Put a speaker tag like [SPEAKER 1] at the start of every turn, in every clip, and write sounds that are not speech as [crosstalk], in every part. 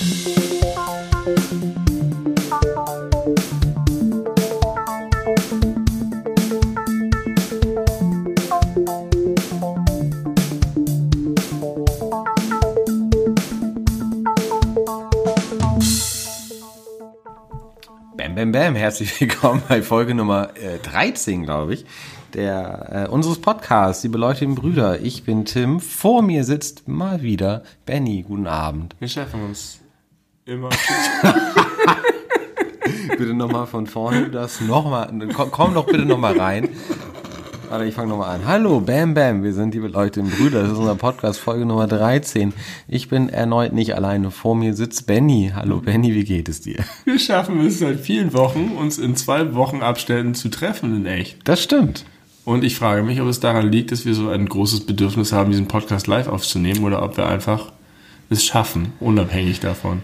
[SPEAKER 1] Bam, bam, bam. Herzlich willkommen bei Folge Nummer äh, 13, glaube ich, der äh, unseres Podcasts, liebe Leute und Brüder. Ich bin Tim. Vor mir sitzt mal wieder Benny. Guten Abend.
[SPEAKER 2] Wir schaffen uns immer. [laughs]
[SPEAKER 1] Bitte nochmal von vorne das nochmal. Komm, komm doch bitte nochmal rein. Warte, ich fange nochmal an. Hallo, Bam Bam, wir sind liebe Leute und Brüder. Das ist unser Podcast, Folge Nummer 13. Ich bin erneut nicht alleine. Vor mir sitzt Benny. Hallo Benny, wie geht es dir?
[SPEAKER 2] Wir schaffen es seit vielen Wochen, uns in zwei Wochen Abständen zu treffen in echt.
[SPEAKER 1] Das stimmt.
[SPEAKER 2] Und ich frage mich, ob es daran liegt, dass wir so ein großes Bedürfnis haben, diesen Podcast live aufzunehmen oder ob wir einfach es schaffen, unabhängig davon.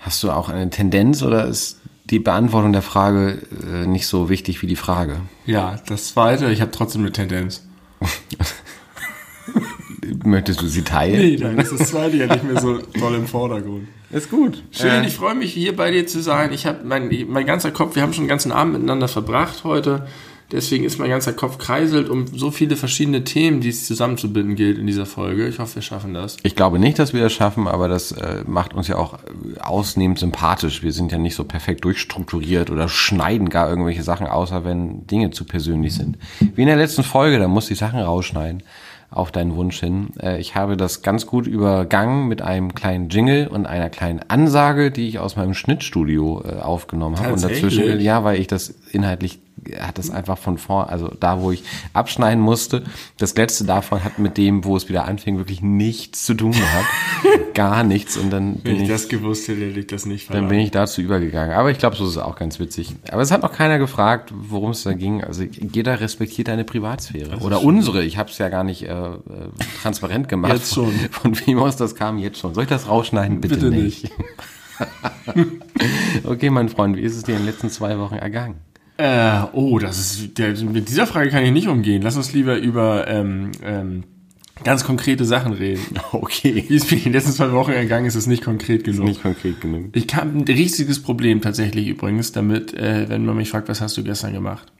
[SPEAKER 1] Hast du auch eine Tendenz oder ist die Beantwortung der Frage äh, nicht so wichtig wie die Frage?
[SPEAKER 2] Ja, das zweite, ich habe trotzdem eine Tendenz. [laughs]
[SPEAKER 1] Möchtest du sie teilen?
[SPEAKER 2] Nee, dann ist das zweite ja nicht mehr so toll im Vordergrund.
[SPEAKER 1] Ist gut.
[SPEAKER 2] Schön,
[SPEAKER 1] Äh,
[SPEAKER 2] ich freue mich hier bei dir zu sein. Ich habe mein, mein ganzer Kopf, wir haben schon den ganzen Abend miteinander verbracht heute. Deswegen ist mein ganzer Kopf kreiselt um so viele verschiedene Themen, die es zusammenzubinden gilt in dieser Folge. Ich hoffe, wir schaffen das.
[SPEAKER 1] ich glaube nicht, dass wir das schaffen, aber das äh, macht uns ja auch ausnehmend sympathisch. Wir sind ja nicht so perfekt durchstrukturiert oder schneiden gar irgendwelche Sachen, außer wenn Dinge zu persönlich sind. Wie in der letzten Folge, da musste ich Sachen rausschneiden auf deinen Wunsch hin. Äh, ich habe das ganz gut übergangen mit einem kleinen Jingle und einer kleinen Ansage, die ich aus meinem Schnittstudio äh, aufgenommen habe. Und dazwischen, ja, weil ich das inhaltlich hat das einfach von vor, also da, wo ich abschneiden musste, das letzte davon hat mit dem, wo es wieder anfing, wirklich nichts zu tun gehabt. [laughs] Gar nichts. Und dann
[SPEAKER 2] Wenn
[SPEAKER 1] bin
[SPEAKER 2] ich
[SPEAKER 1] ich,
[SPEAKER 2] das gewusst hätte, hätte ich das nicht
[SPEAKER 1] dann
[SPEAKER 2] verlangt.
[SPEAKER 1] bin ich dazu übergegangen. Aber ich glaube, so ist es auch ganz witzig. Aber es hat noch keiner gefragt, worum es da ging. Also jeder respektiert deine Privatsphäre. Oder unsere. Ich habe es ja gar nicht äh, äh, transparent gemacht.
[SPEAKER 2] Jetzt schon. [laughs]
[SPEAKER 1] Von wem aus das kam, jetzt schon. Soll ich das rausschneiden? Bitte,
[SPEAKER 2] Bitte
[SPEAKER 1] nicht. [laughs] okay, mein Freund, wie ist es dir in den letzten zwei Wochen ergangen?
[SPEAKER 2] Äh, oh, das ist, der, mit dieser Frage kann ich nicht umgehen. Lass uns lieber über ähm, ähm, ganz konkrete Sachen reden. [laughs]
[SPEAKER 1] Okay.
[SPEAKER 2] Wie es mir in den letzten zwei Wochen ergangen ist, ist nicht konkret genug.
[SPEAKER 1] Nicht konkret genug.
[SPEAKER 2] Ich habe ein riesiges Problem tatsächlich übrigens damit, äh, wenn man mich fragt, was hast du gestern gemacht?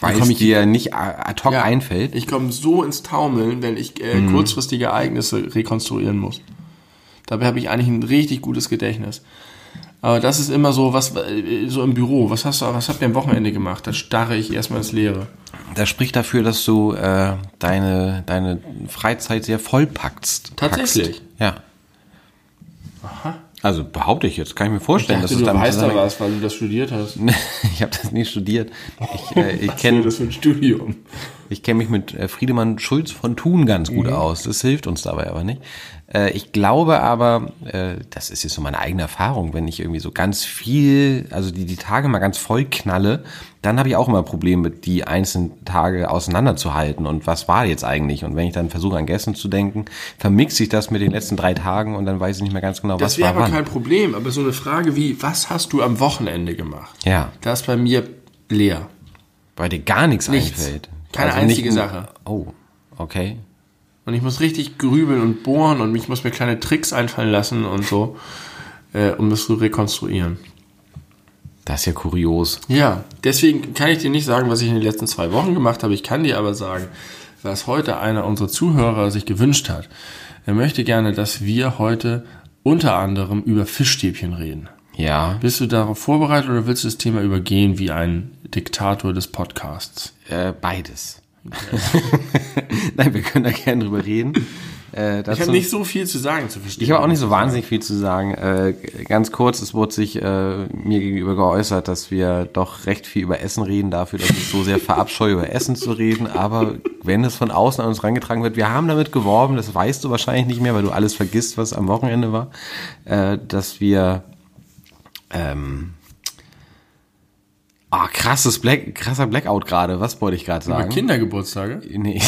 [SPEAKER 1] Weil es
[SPEAKER 2] ich-
[SPEAKER 1] dir nicht ad hoc einfällt.
[SPEAKER 2] Ich komme so ins Taumeln, wenn ich äh, kurzfristige Ereignisse rekonstruieren muss. Dabei habe ich eigentlich ein richtig gutes Gedächtnis. Aber das ist immer so, was äh, so im Büro. Was hast du, was habt ihr am Wochenende gemacht? Da starre ich erstmal ins Leere.
[SPEAKER 1] Das spricht dafür, dass du äh, deine, deine Freizeit sehr vollpackst.
[SPEAKER 2] Tatsächlich?
[SPEAKER 1] Packst. Ja. Also behaupte ich jetzt, kann ich mir vorstellen, dass es damit zusammenhängt.
[SPEAKER 2] was, weil du das studiert hast. [laughs]
[SPEAKER 1] Ich habe das nie studiert. Ich, äh, [laughs] ich kenne
[SPEAKER 2] das für ein Studium?
[SPEAKER 1] ich kenn mich mit äh, Friedemann Schulz von Thun ganz gut aus. Das hilft uns dabei aber nicht. Äh, ich glaube aber, äh, das ist jetzt so meine eigene Erfahrung, wenn ich irgendwie so ganz viel, also die, die Tage mal ganz voll knalle, dann habe ich auch immer Probleme mit die einzelnen Tage auseinanderzuhalten und was war jetzt eigentlich? Und wenn ich dann versuche an gestern zu denken, vermixe ich das mit den letzten drei Tagen und dann weiß ich nicht mehr ganz genau,
[SPEAKER 2] Das
[SPEAKER 1] was
[SPEAKER 2] wäre
[SPEAKER 1] war
[SPEAKER 2] aber
[SPEAKER 1] wann.
[SPEAKER 2] kein Problem. Aber so eine Frage wie, was hast du am Wochenende gemacht?
[SPEAKER 1] Ja,
[SPEAKER 2] Da ist bei mir leer.
[SPEAKER 1] weil dir gar nichts,
[SPEAKER 2] Nichts.
[SPEAKER 1] einfällt.
[SPEAKER 2] Keine
[SPEAKER 1] Also
[SPEAKER 2] einzige
[SPEAKER 1] nicht-
[SPEAKER 2] Sache.
[SPEAKER 1] Oh, okay.
[SPEAKER 2] Und ich muss richtig grübeln und bohren und ich muss mir kleine Tricks einfallen lassen und so, äh, um das zu rekonstruieren.
[SPEAKER 1] Das ist ja kurios.
[SPEAKER 2] Ja, deswegen kann ich dir nicht sagen, was ich in den letzten zwei Wochen gemacht habe. Ich kann dir aber sagen, was heute einer unserer Zuhörer sich gewünscht hat. Er möchte gerne, dass wir heute unter anderem über Fischstäbchen reden.
[SPEAKER 1] Ja,
[SPEAKER 2] Bist du darauf vorbereitet oder willst du das Thema übergehen wie ein Diktator des Podcasts?
[SPEAKER 1] äh, beides. [laughs] Nein, wir können da gerne drüber reden. Äh,
[SPEAKER 2] Ich habe nicht so viel zu sagen zu Fischstäbchen.
[SPEAKER 1] ich habe auch nicht so wahnsinnig viel zu sagen. Äh, ganz kurz, es wurde sich äh, mir gegenüber geäußert, dass wir doch recht viel über Essen reden, dafür, dass ich so sehr verabscheue, über Essen zu reden. Aber wenn es von außen an uns rangetragen wird, wir haben damit geworben, das weißt du wahrscheinlich nicht mehr, weil du alles vergisst, was am Wochenende war, äh, dass wir ähm, Ah, krasses Black, krasser Blackout gerade. Was wollte ich gerade
[SPEAKER 2] Über
[SPEAKER 1] sagen?
[SPEAKER 2] Kindergeburtstage?
[SPEAKER 1] Nee.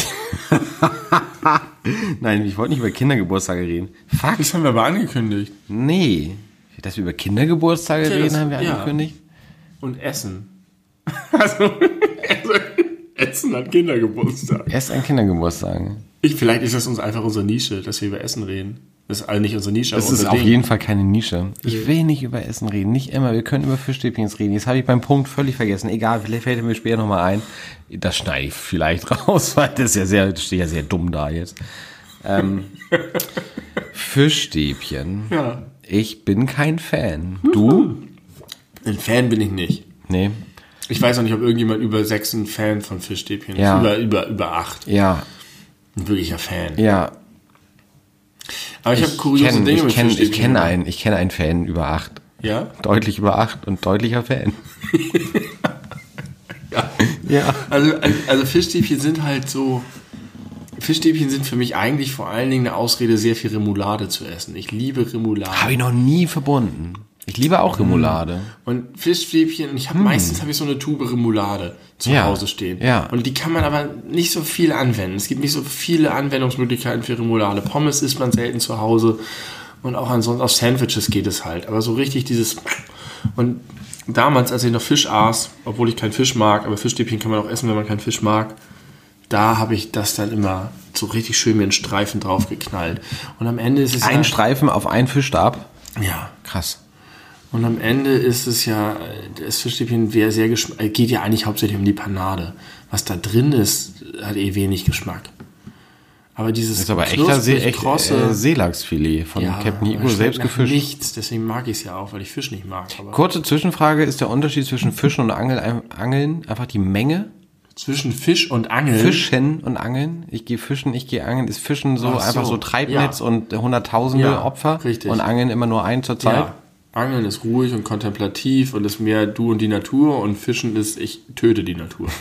[SPEAKER 1] [laughs] Nein, ich wollte nicht über Kindergeburtstage reden. Fuck.
[SPEAKER 2] Das haben wir aber angekündigt.
[SPEAKER 1] Nee. Dass wir über Kindergeburtstage
[SPEAKER 2] Okay,
[SPEAKER 1] reden,
[SPEAKER 2] das-
[SPEAKER 1] haben wir
[SPEAKER 2] ja.
[SPEAKER 1] angekündigt.
[SPEAKER 2] Und Essen. [laughs] Also, also Essen hat Kindergeburtstag.
[SPEAKER 1] Erst an Kindergeburtstagen.
[SPEAKER 2] Ich, vielleicht ist das uns einfach unsere Nische, dass wir über Essen reden. Das ist also nicht unsere Nische.
[SPEAKER 1] Das ist auf
[SPEAKER 2] Ding.
[SPEAKER 1] jeden Fall keine Nische. Ich will nicht über Essen reden, nicht immer. Wir können über Fischstäbchen reden. Jetzt habe ich beim Punkt völlig vergessen. Egal, vielleicht fällt mir später nochmal ein. Das schneide ich vielleicht [laughs] raus, weil das ist ja sehr, steht ja sehr dumm da jetzt. Ähm, [laughs] Fischstäbchen.
[SPEAKER 2] Ja.
[SPEAKER 1] Ich bin kein Fan. Du?
[SPEAKER 2] Ein Fan bin ich nicht.
[SPEAKER 1] Nee.
[SPEAKER 2] Ich weiß auch nicht, ob irgendjemand über sechs ein Fan von Fischstäbchen
[SPEAKER 1] Ja.
[SPEAKER 2] ist. Über, über, über acht.
[SPEAKER 1] Ja,
[SPEAKER 2] Ein wirklicher Fan.
[SPEAKER 1] ja.
[SPEAKER 2] Aber ich, habe kuriose
[SPEAKER 1] kenn,
[SPEAKER 2] Dinge
[SPEAKER 1] ich
[SPEAKER 2] mit
[SPEAKER 1] kenn, ich kenne einen, ich kenne einen Fan über acht.
[SPEAKER 2] Ja?
[SPEAKER 1] Deutlich über acht und deutlicher Fan. [laughs] ja.
[SPEAKER 2] Also, also Fischstäbchen sind halt so. Fischstäbchen sind für mich eigentlich vor allen Dingen eine Ausrede, sehr viel Remoulade zu essen. Ich liebe Remoulade.
[SPEAKER 1] Habe ich noch nie verbunden. Ich liebe auch Remoulade.
[SPEAKER 2] Und Fischstäbchen, ich habe meistens habe ich so eine Tube Remoulade zu
[SPEAKER 1] Hm. Ja,
[SPEAKER 2] Hause stehen.
[SPEAKER 1] ja.
[SPEAKER 2] Und die kann man aber nicht so viel anwenden. Es gibt nicht so viele Anwendungsmöglichkeiten für Remoulade. Pommes isst man selten zu Hause und auch ansonsten auf Sandwiches geht es halt. Aber so richtig dieses und damals, als ich noch Fisch aß, obwohl ich keinen Fisch mag, aber Fischstäbchen kann man auch essen, wenn man keinen Fisch mag, da habe ich das dann immer so richtig schön mit einen Streifen drauf geknallt. Und am Ende ist es
[SPEAKER 1] Ein Streifen auf einen Fischstab.
[SPEAKER 2] ja,
[SPEAKER 1] Krass.
[SPEAKER 2] Und am Ende ist es ja, das Fischstäbchen wäre sehr geschm- äh, geht ja eigentlich hauptsächlich um die Panade. Was da drin ist, hat eh wenig Geschmack. Aber dieses
[SPEAKER 1] Das ist aber echter See, echt, äh, Seelachsfilet von Captain
[SPEAKER 2] aber
[SPEAKER 1] Igor, selbst gefischt.
[SPEAKER 2] Nichts, deswegen mag ich es ja auch, weil ich Fisch nicht mag. Aber
[SPEAKER 1] Kurze Zwischenfrage, ist der Unterschied zwischen Fischen und Angeln, Angeln einfach die Menge?
[SPEAKER 2] zwischen Fisch und Angeln.
[SPEAKER 1] Fischen und Angeln? Ich gehe fischen, ich gehe angeln. Ist Fischen so
[SPEAKER 2] so,
[SPEAKER 1] einfach so Treibnetz
[SPEAKER 2] ja.
[SPEAKER 1] und hunderttausende
[SPEAKER 2] Ja,
[SPEAKER 1] Opfer?
[SPEAKER 2] richtig.
[SPEAKER 1] Und Angeln immer nur ein zur Zeit?
[SPEAKER 2] Ja. Angeln ist ruhig und kontemplativ und ist mehr du und die Natur und Fischen ist ich töte die Natur. [laughs]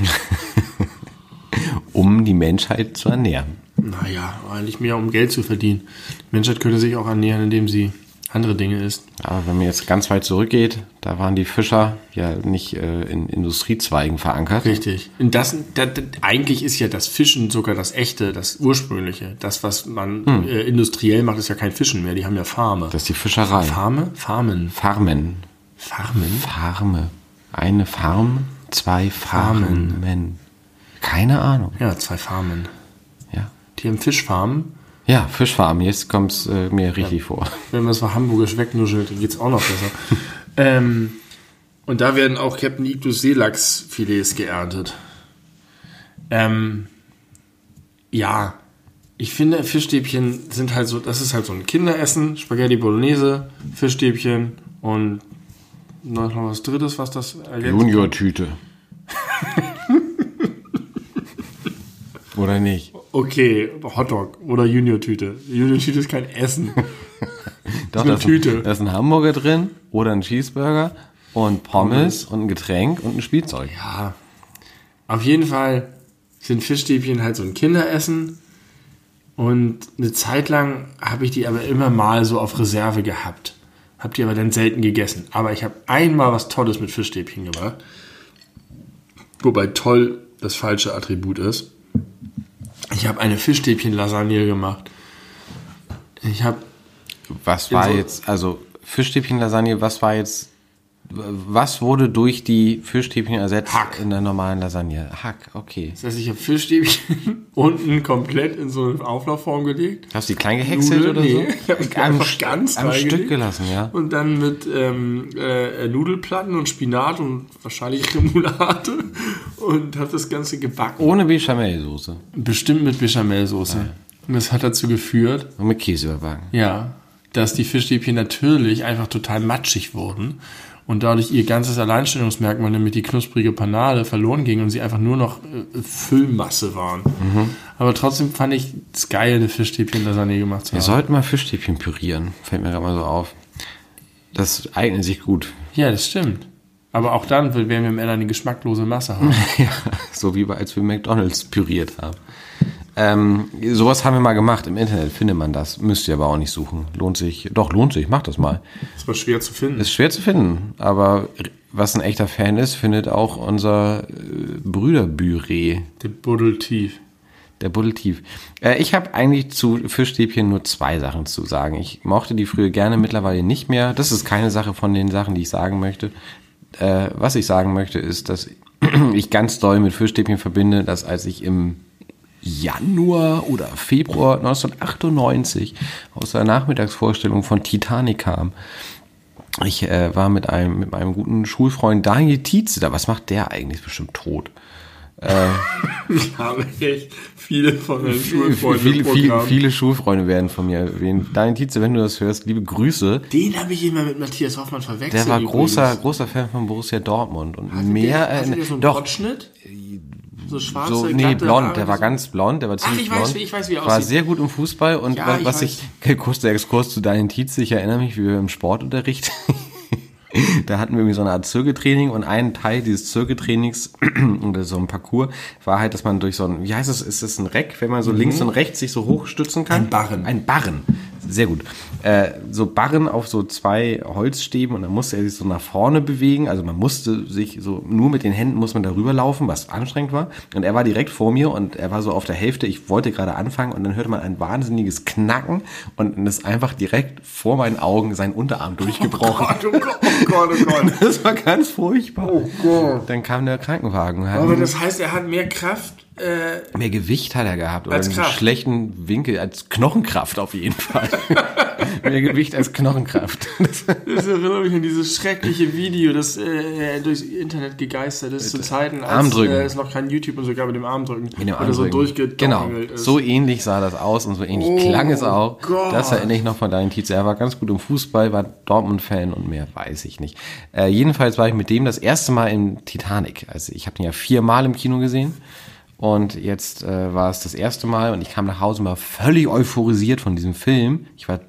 [SPEAKER 1] Um die Menschheit zu ernähren.
[SPEAKER 2] naja, eigentlich mehr um Geld zu verdienen. Die Menschheit könnte sich auch ernähren, indem sie andere Dinge isst.
[SPEAKER 1] Aber wenn man jetzt ganz weit zurückgeht, da waren die Fischer ja nicht äh, in Industriezweigen verankert.
[SPEAKER 2] Richtig. Und das, das, eigentlich ist ja das Fischen sogar das echte, das ursprüngliche. Das, was man äh, industriell macht, ist ja kein Fischen mehr. Die haben ja Farme.
[SPEAKER 1] Das ist die Fischerei.
[SPEAKER 2] Farme? Farmen.
[SPEAKER 1] Farmen.
[SPEAKER 2] Farmen?
[SPEAKER 1] Farme. Eine Farm, zwei Farmen. Keine Ahnung.
[SPEAKER 2] Ja, zwei Farmen.
[SPEAKER 1] Ja.
[SPEAKER 2] Die haben Fischfarmen.
[SPEAKER 1] Ja, Fischfarm, jetzt kommt es äh, mir richtig vor.
[SPEAKER 2] Wenn man es mal hamburgisch wegnuschelt, dann geht's auch noch besser. [laughs] ähm, und da werden auch Captain Igtus Seelachsfilets geerntet. Ähm, ja, ich finde, Fischstäbchen sind halt so, das ist halt so ein Kinderessen, Spaghetti Bolognese, Fischstäbchen und noch was drittes, was das ergänzt.
[SPEAKER 1] Junior-Tüte. [laughs] Oder nicht?
[SPEAKER 2] Okay, Hotdog oder Junior-Tüte. Junior-Tüte ist kein Essen. [laughs]
[SPEAKER 1] Doch,
[SPEAKER 2] eine
[SPEAKER 1] da ist,
[SPEAKER 2] Tüte.
[SPEAKER 1] Ein, da ist ein Hamburger drin oder ein Cheeseburger und Pommes und ein Getränk und ein Spielzeug.
[SPEAKER 2] Ja. Auf jeden Fall sind Fischstäbchen halt so ein Kinderessen. Und eine Zeit lang habe ich die aber immer mal so auf Reserve gehabt. Hab die aber dann selten gegessen. Aber ich habe einmal was Tolles mit Fischstäbchen gemacht. Wobei toll das falsche Attribut ist. Ich habe eine Fischstäbchen-Lasagne gemacht. Ich habe
[SPEAKER 1] Was war
[SPEAKER 2] so-
[SPEAKER 1] jetzt, also Fischstäbchen-Lasagne, was war jetzt, was wurde durch die Fischstäbchen ersetzt
[SPEAKER 2] Hack.
[SPEAKER 1] in der normalen Lasagne? Hack, okay.
[SPEAKER 2] Das heißt, ich habe Fischstäbchen [laughs] unten komplett in so eine Auflaufform gelegt.
[SPEAKER 1] Hast du die klein gehäckselt
[SPEAKER 2] Nudeln?
[SPEAKER 1] oder
[SPEAKER 2] Nee, [laughs]
[SPEAKER 1] so?
[SPEAKER 2] ich hab die
[SPEAKER 1] am,
[SPEAKER 2] einfach ganz
[SPEAKER 1] am. Stück gelassen, ja.
[SPEAKER 2] Und dann mit ähm, äh, Nudelplatten und Spinat und wahrscheinlich [laughs] Remoulade und habe das Ganze gebacken.
[SPEAKER 1] Ohne Bechamelsoße
[SPEAKER 2] Bestimmt mit Bechamelsoße. Und das hat dazu geführt,
[SPEAKER 1] und mit Käse überbacken.
[SPEAKER 2] ja, dass die Fischstäbchen natürlich einfach total matschig wurden und dadurch ihr ganzes Alleinstellungsmerkmal, nämlich die knusprige Panade, verloren ging und sie einfach nur noch äh, Füllmasse waren. Aber trotzdem fand ich es geil, eine Fischstäbchen-Lasagne gemacht zu
[SPEAKER 1] Wir
[SPEAKER 2] haben.
[SPEAKER 1] sollten mal Fischstäbchen pürieren, fällt mir gerade mal so auf. Das eignet sich gut.
[SPEAKER 2] Ja, das stimmt. Aber auch dann werden wir im Ende eine geschmacklose Masse haben. [laughs]
[SPEAKER 1] Ja, so wie wir, als wir McDonalds püriert haben. Ähm, sowas haben wir mal gemacht. Im Internet findet man das. Müsst ihr aber auch nicht suchen. Lohnt sich. Doch, lohnt sich. Macht das mal.
[SPEAKER 2] Das war schwer zu finden.
[SPEAKER 1] Ist schwer zu finden. Aber was ein echter Fan ist, findet auch unser äh, Brüderbüree.
[SPEAKER 2] Der Buddel tief.
[SPEAKER 1] Der Buddeltief. Äh, ich habe eigentlich zu Fischstäbchen nur zwei Sachen zu sagen. Ich mochte die früher gerne, mittlerweile nicht mehr. Das ist keine Sache von den Sachen, die ich sagen möchte. Äh, was ich sagen möchte, ist, dass [clears throat] ich ganz doll mit Fischstäbchen verbinde, dass als ich im Januar oder Februar 1998 aus der Nachmittagsvorstellung von Titanic kam. Ich äh, war mit einem, mit meinem guten Schulfreund Daniel Tietze da. Was macht der eigentlich? Ist bestimmt tot. [laughs]
[SPEAKER 2] Ich habe echt viele von meinen Schulfreunden
[SPEAKER 1] viele, viele, viele Schulfreunde werden von mir erwähnt. Daniel Tietze, wenn du das hörst, liebe Grüße.
[SPEAKER 2] Den habe ich immer mit Matthias Hoffmann verwechselt.
[SPEAKER 1] Der war
[SPEAKER 2] übrigens.
[SPEAKER 1] großer, großer Fan von Borussia Dortmund und
[SPEAKER 2] Hatte
[SPEAKER 1] mehr.
[SPEAKER 2] der,
[SPEAKER 1] äh,
[SPEAKER 2] der so einen
[SPEAKER 1] doch?
[SPEAKER 2] So schwarze,
[SPEAKER 1] so, nee, blond,
[SPEAKER 2] Haare,
[SPEAKER 1] der war
[SPEAKER 2] so-
[SPEAKER 1] ganz blond, der war ziemlich
[SPEAKER 2] ich weiß,
[SPEAKER 1] blond.
[SPEAKER 2] wie- ich weiß, wie er
[SPEAKER 1] War
[SPEAKER 2] aussieht.
[SPEAKER 1] sehr gut im Fußball und
[SPEAKER 2] Ja,
[SPEAKER 1] wa-
[SPEAKER 2] ich
[SPEAKER 1] was
[SPEAKER 2] weiß.
[SPEAKER 1] ich, kurz der Exkurs zu Daniel Tietze, ich erinnere mich, wie wir im Sportunterricht, [laughs] da hatten wir irgendwie so eine Art Zirkeltraining und ein Teil dieses Zirkeltrainings [clears throat] oder so ein Parcours war halt, dass man durch so ein, wie heißt das, ist das ein Reck, wenn man so links und rechts sich so hochstützen kann?
[SPEAKER 2] Mhm. Ein Barren.
[SPEAKER 1] Ein Barren. Sehr gut. Äh, so Barren auf so zwei Holzstäben und dann musste er sich so nach vorne bewegen. Also man musste sich so, nur mit den Händen muss man darüber laufen, was anstrengend war. Und er war direkt vor mir und er war so auf der Hälfte. Ich wollte gerade anfangen und dann hörte man ein wahnsinniges Knacken und dann ist einfach direkt vor meinen Augen sein Unterarm durchgebrochen.
[SPEAKER 2] Oh Gott, oh Gott, oh Gott. [laughs]
[SPEAKER 1] Das war ganz furchtbar.
[SPEAKER 2] Oh Gott.
[SPEAKER 1] Dann kam der Krankenwagen.
[SPEAKER 2] Aber das heißt, er hat mehr Kraft. Äh,
[SPEAKER 1] mehr Gewicht hat er gehabt oder
[SPEAKER 2] Als
[SPEAKER 1] einen
[SPEAKER 2] Kraft.
[SPEAKER 1] schlechten Winkel als Knochenkraft auf jeden Fall. [laughs] mehr Gewicht als Knochenkraft. Das,
[SPEAKER 2] erinnert mich an dieses schreckliche Video, das äh, durchs Internet gegeistert ist, zu Zeiten, als
[SPEAKER 1] Armdrücken.
[SPEAKER 2] äh, es noch kein YouTube und sogar mit dem Armdrücken.
[SPEAKER 1] in dem
[SPEAKER 2] Oder so
[SPEAKER 1] Armdrücken.
[SPEAKER 2] durchgedongelt
[SPEAKER 1] Genau,
[SPEAKER 2] ist.
[SPEAKER 1] so ähnlich sah das aus und so ähnlich
[SPEAKER 2] Oh
[SPEAKER 1] klang es auch.
[SPEAKER 2] Gott.
[SPEAKER 1] Das erinnere ich noch von Daniel Tietze. Er war ganz gut im Fußball, war Dortmund-Fan und mehr weiß ich nicht. Äh, jedenfalls war ich mit dem das erste Mal in Titanic. Also ich habe den ja viermal im Kino gesehen. Und jetzt äh, war es das erste Mal und ich kam nach Hause und war völlig euphorisiert von diesem Film. Ich war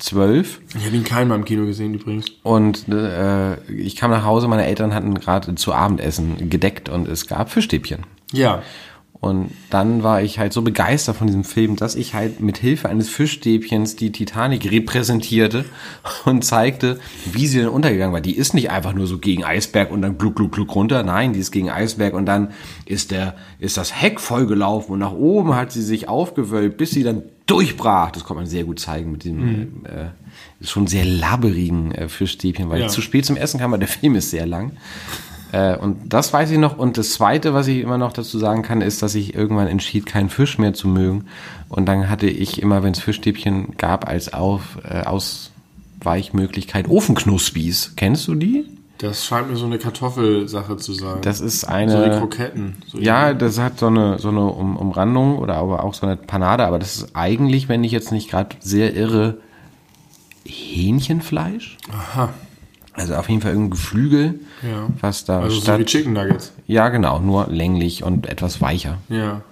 [SPEAKER 1] zwölf
[SPEAKER 2] Ich habe ihn keinmal im Kino gesehen übrigens.
[SPEAKER 1] und äh, ich kam nach Hause, meine Eltern hatten gerade zu Abendessen gedeckt und es gab Fischstäbchen.
[SPEAKER 2] Ja.
[SPEAKER 1] Und dann war ich halt so begeistert von diesem Film, dass ich halt mit Hilfe eines Fischstäbchens die Titanic repräsentierte und zeigte, wie sie denn untergegangen war. Die ist nicht einfach nur so gegen Eisberg und dann gluck, gluck, gluck runter. Nein, die ist gegen Eisberg und dann ist der, ist das Heck vollgelaufen und nach oben hat sie sich aufgewölbt, bis sie dann durchbrach. Das konnte man sehr gut zeigen mit dem, äh, schon sehr labberigen äh, Fischstäbchen, weil
[SPEAKER 2] Ja.
[SPEAKER 1] zu spät zum Essen kam, weil der Film ist sehr lang. Äh, und das weiß ich noch. Und das Zweite, was ich immer noch dazu sagen kann, ist, dass ich irgendwann entschied, keinen Fisch mehr zu mögen. Und dann hatte ich immer, wenn es Fischstäbchen gab, als Auf, äh, Ausweichmöglichkeit Ofenknuspis. Kennst du die?
[SPEAKER 2] Das scheint mir so eine Kartoffelsache zu sein.
[SPEAKER 1] Das ist
[SPEAKER 2] so die
[SPEAKER 1] eine.
[SPEAKER 2] Kroketten. So
[SPEAKER 1] ja, das hat so eine, so eine um, Umrandung oder aber auch so eine Panade, aber das ist eigentlich, wenn ich jetzt nicht gerade sehr irre, Hähnchenfleisch.
[SPEAKER 2] Aha.
[SPEAKER 1] Also auf jeden Fall irgendein Geflügel,
[SPEAKER 2] Ja.
[SPEAKER 1] was da
[SPEAKER 2] Also so
[SPEAKER 1] statt.
[SPEAKER 2] wie Chicken Nuggets.
[SPEAKER 1] ja, genau, nur länglich und etwas weicher.
[SPEAKER 2] Ja.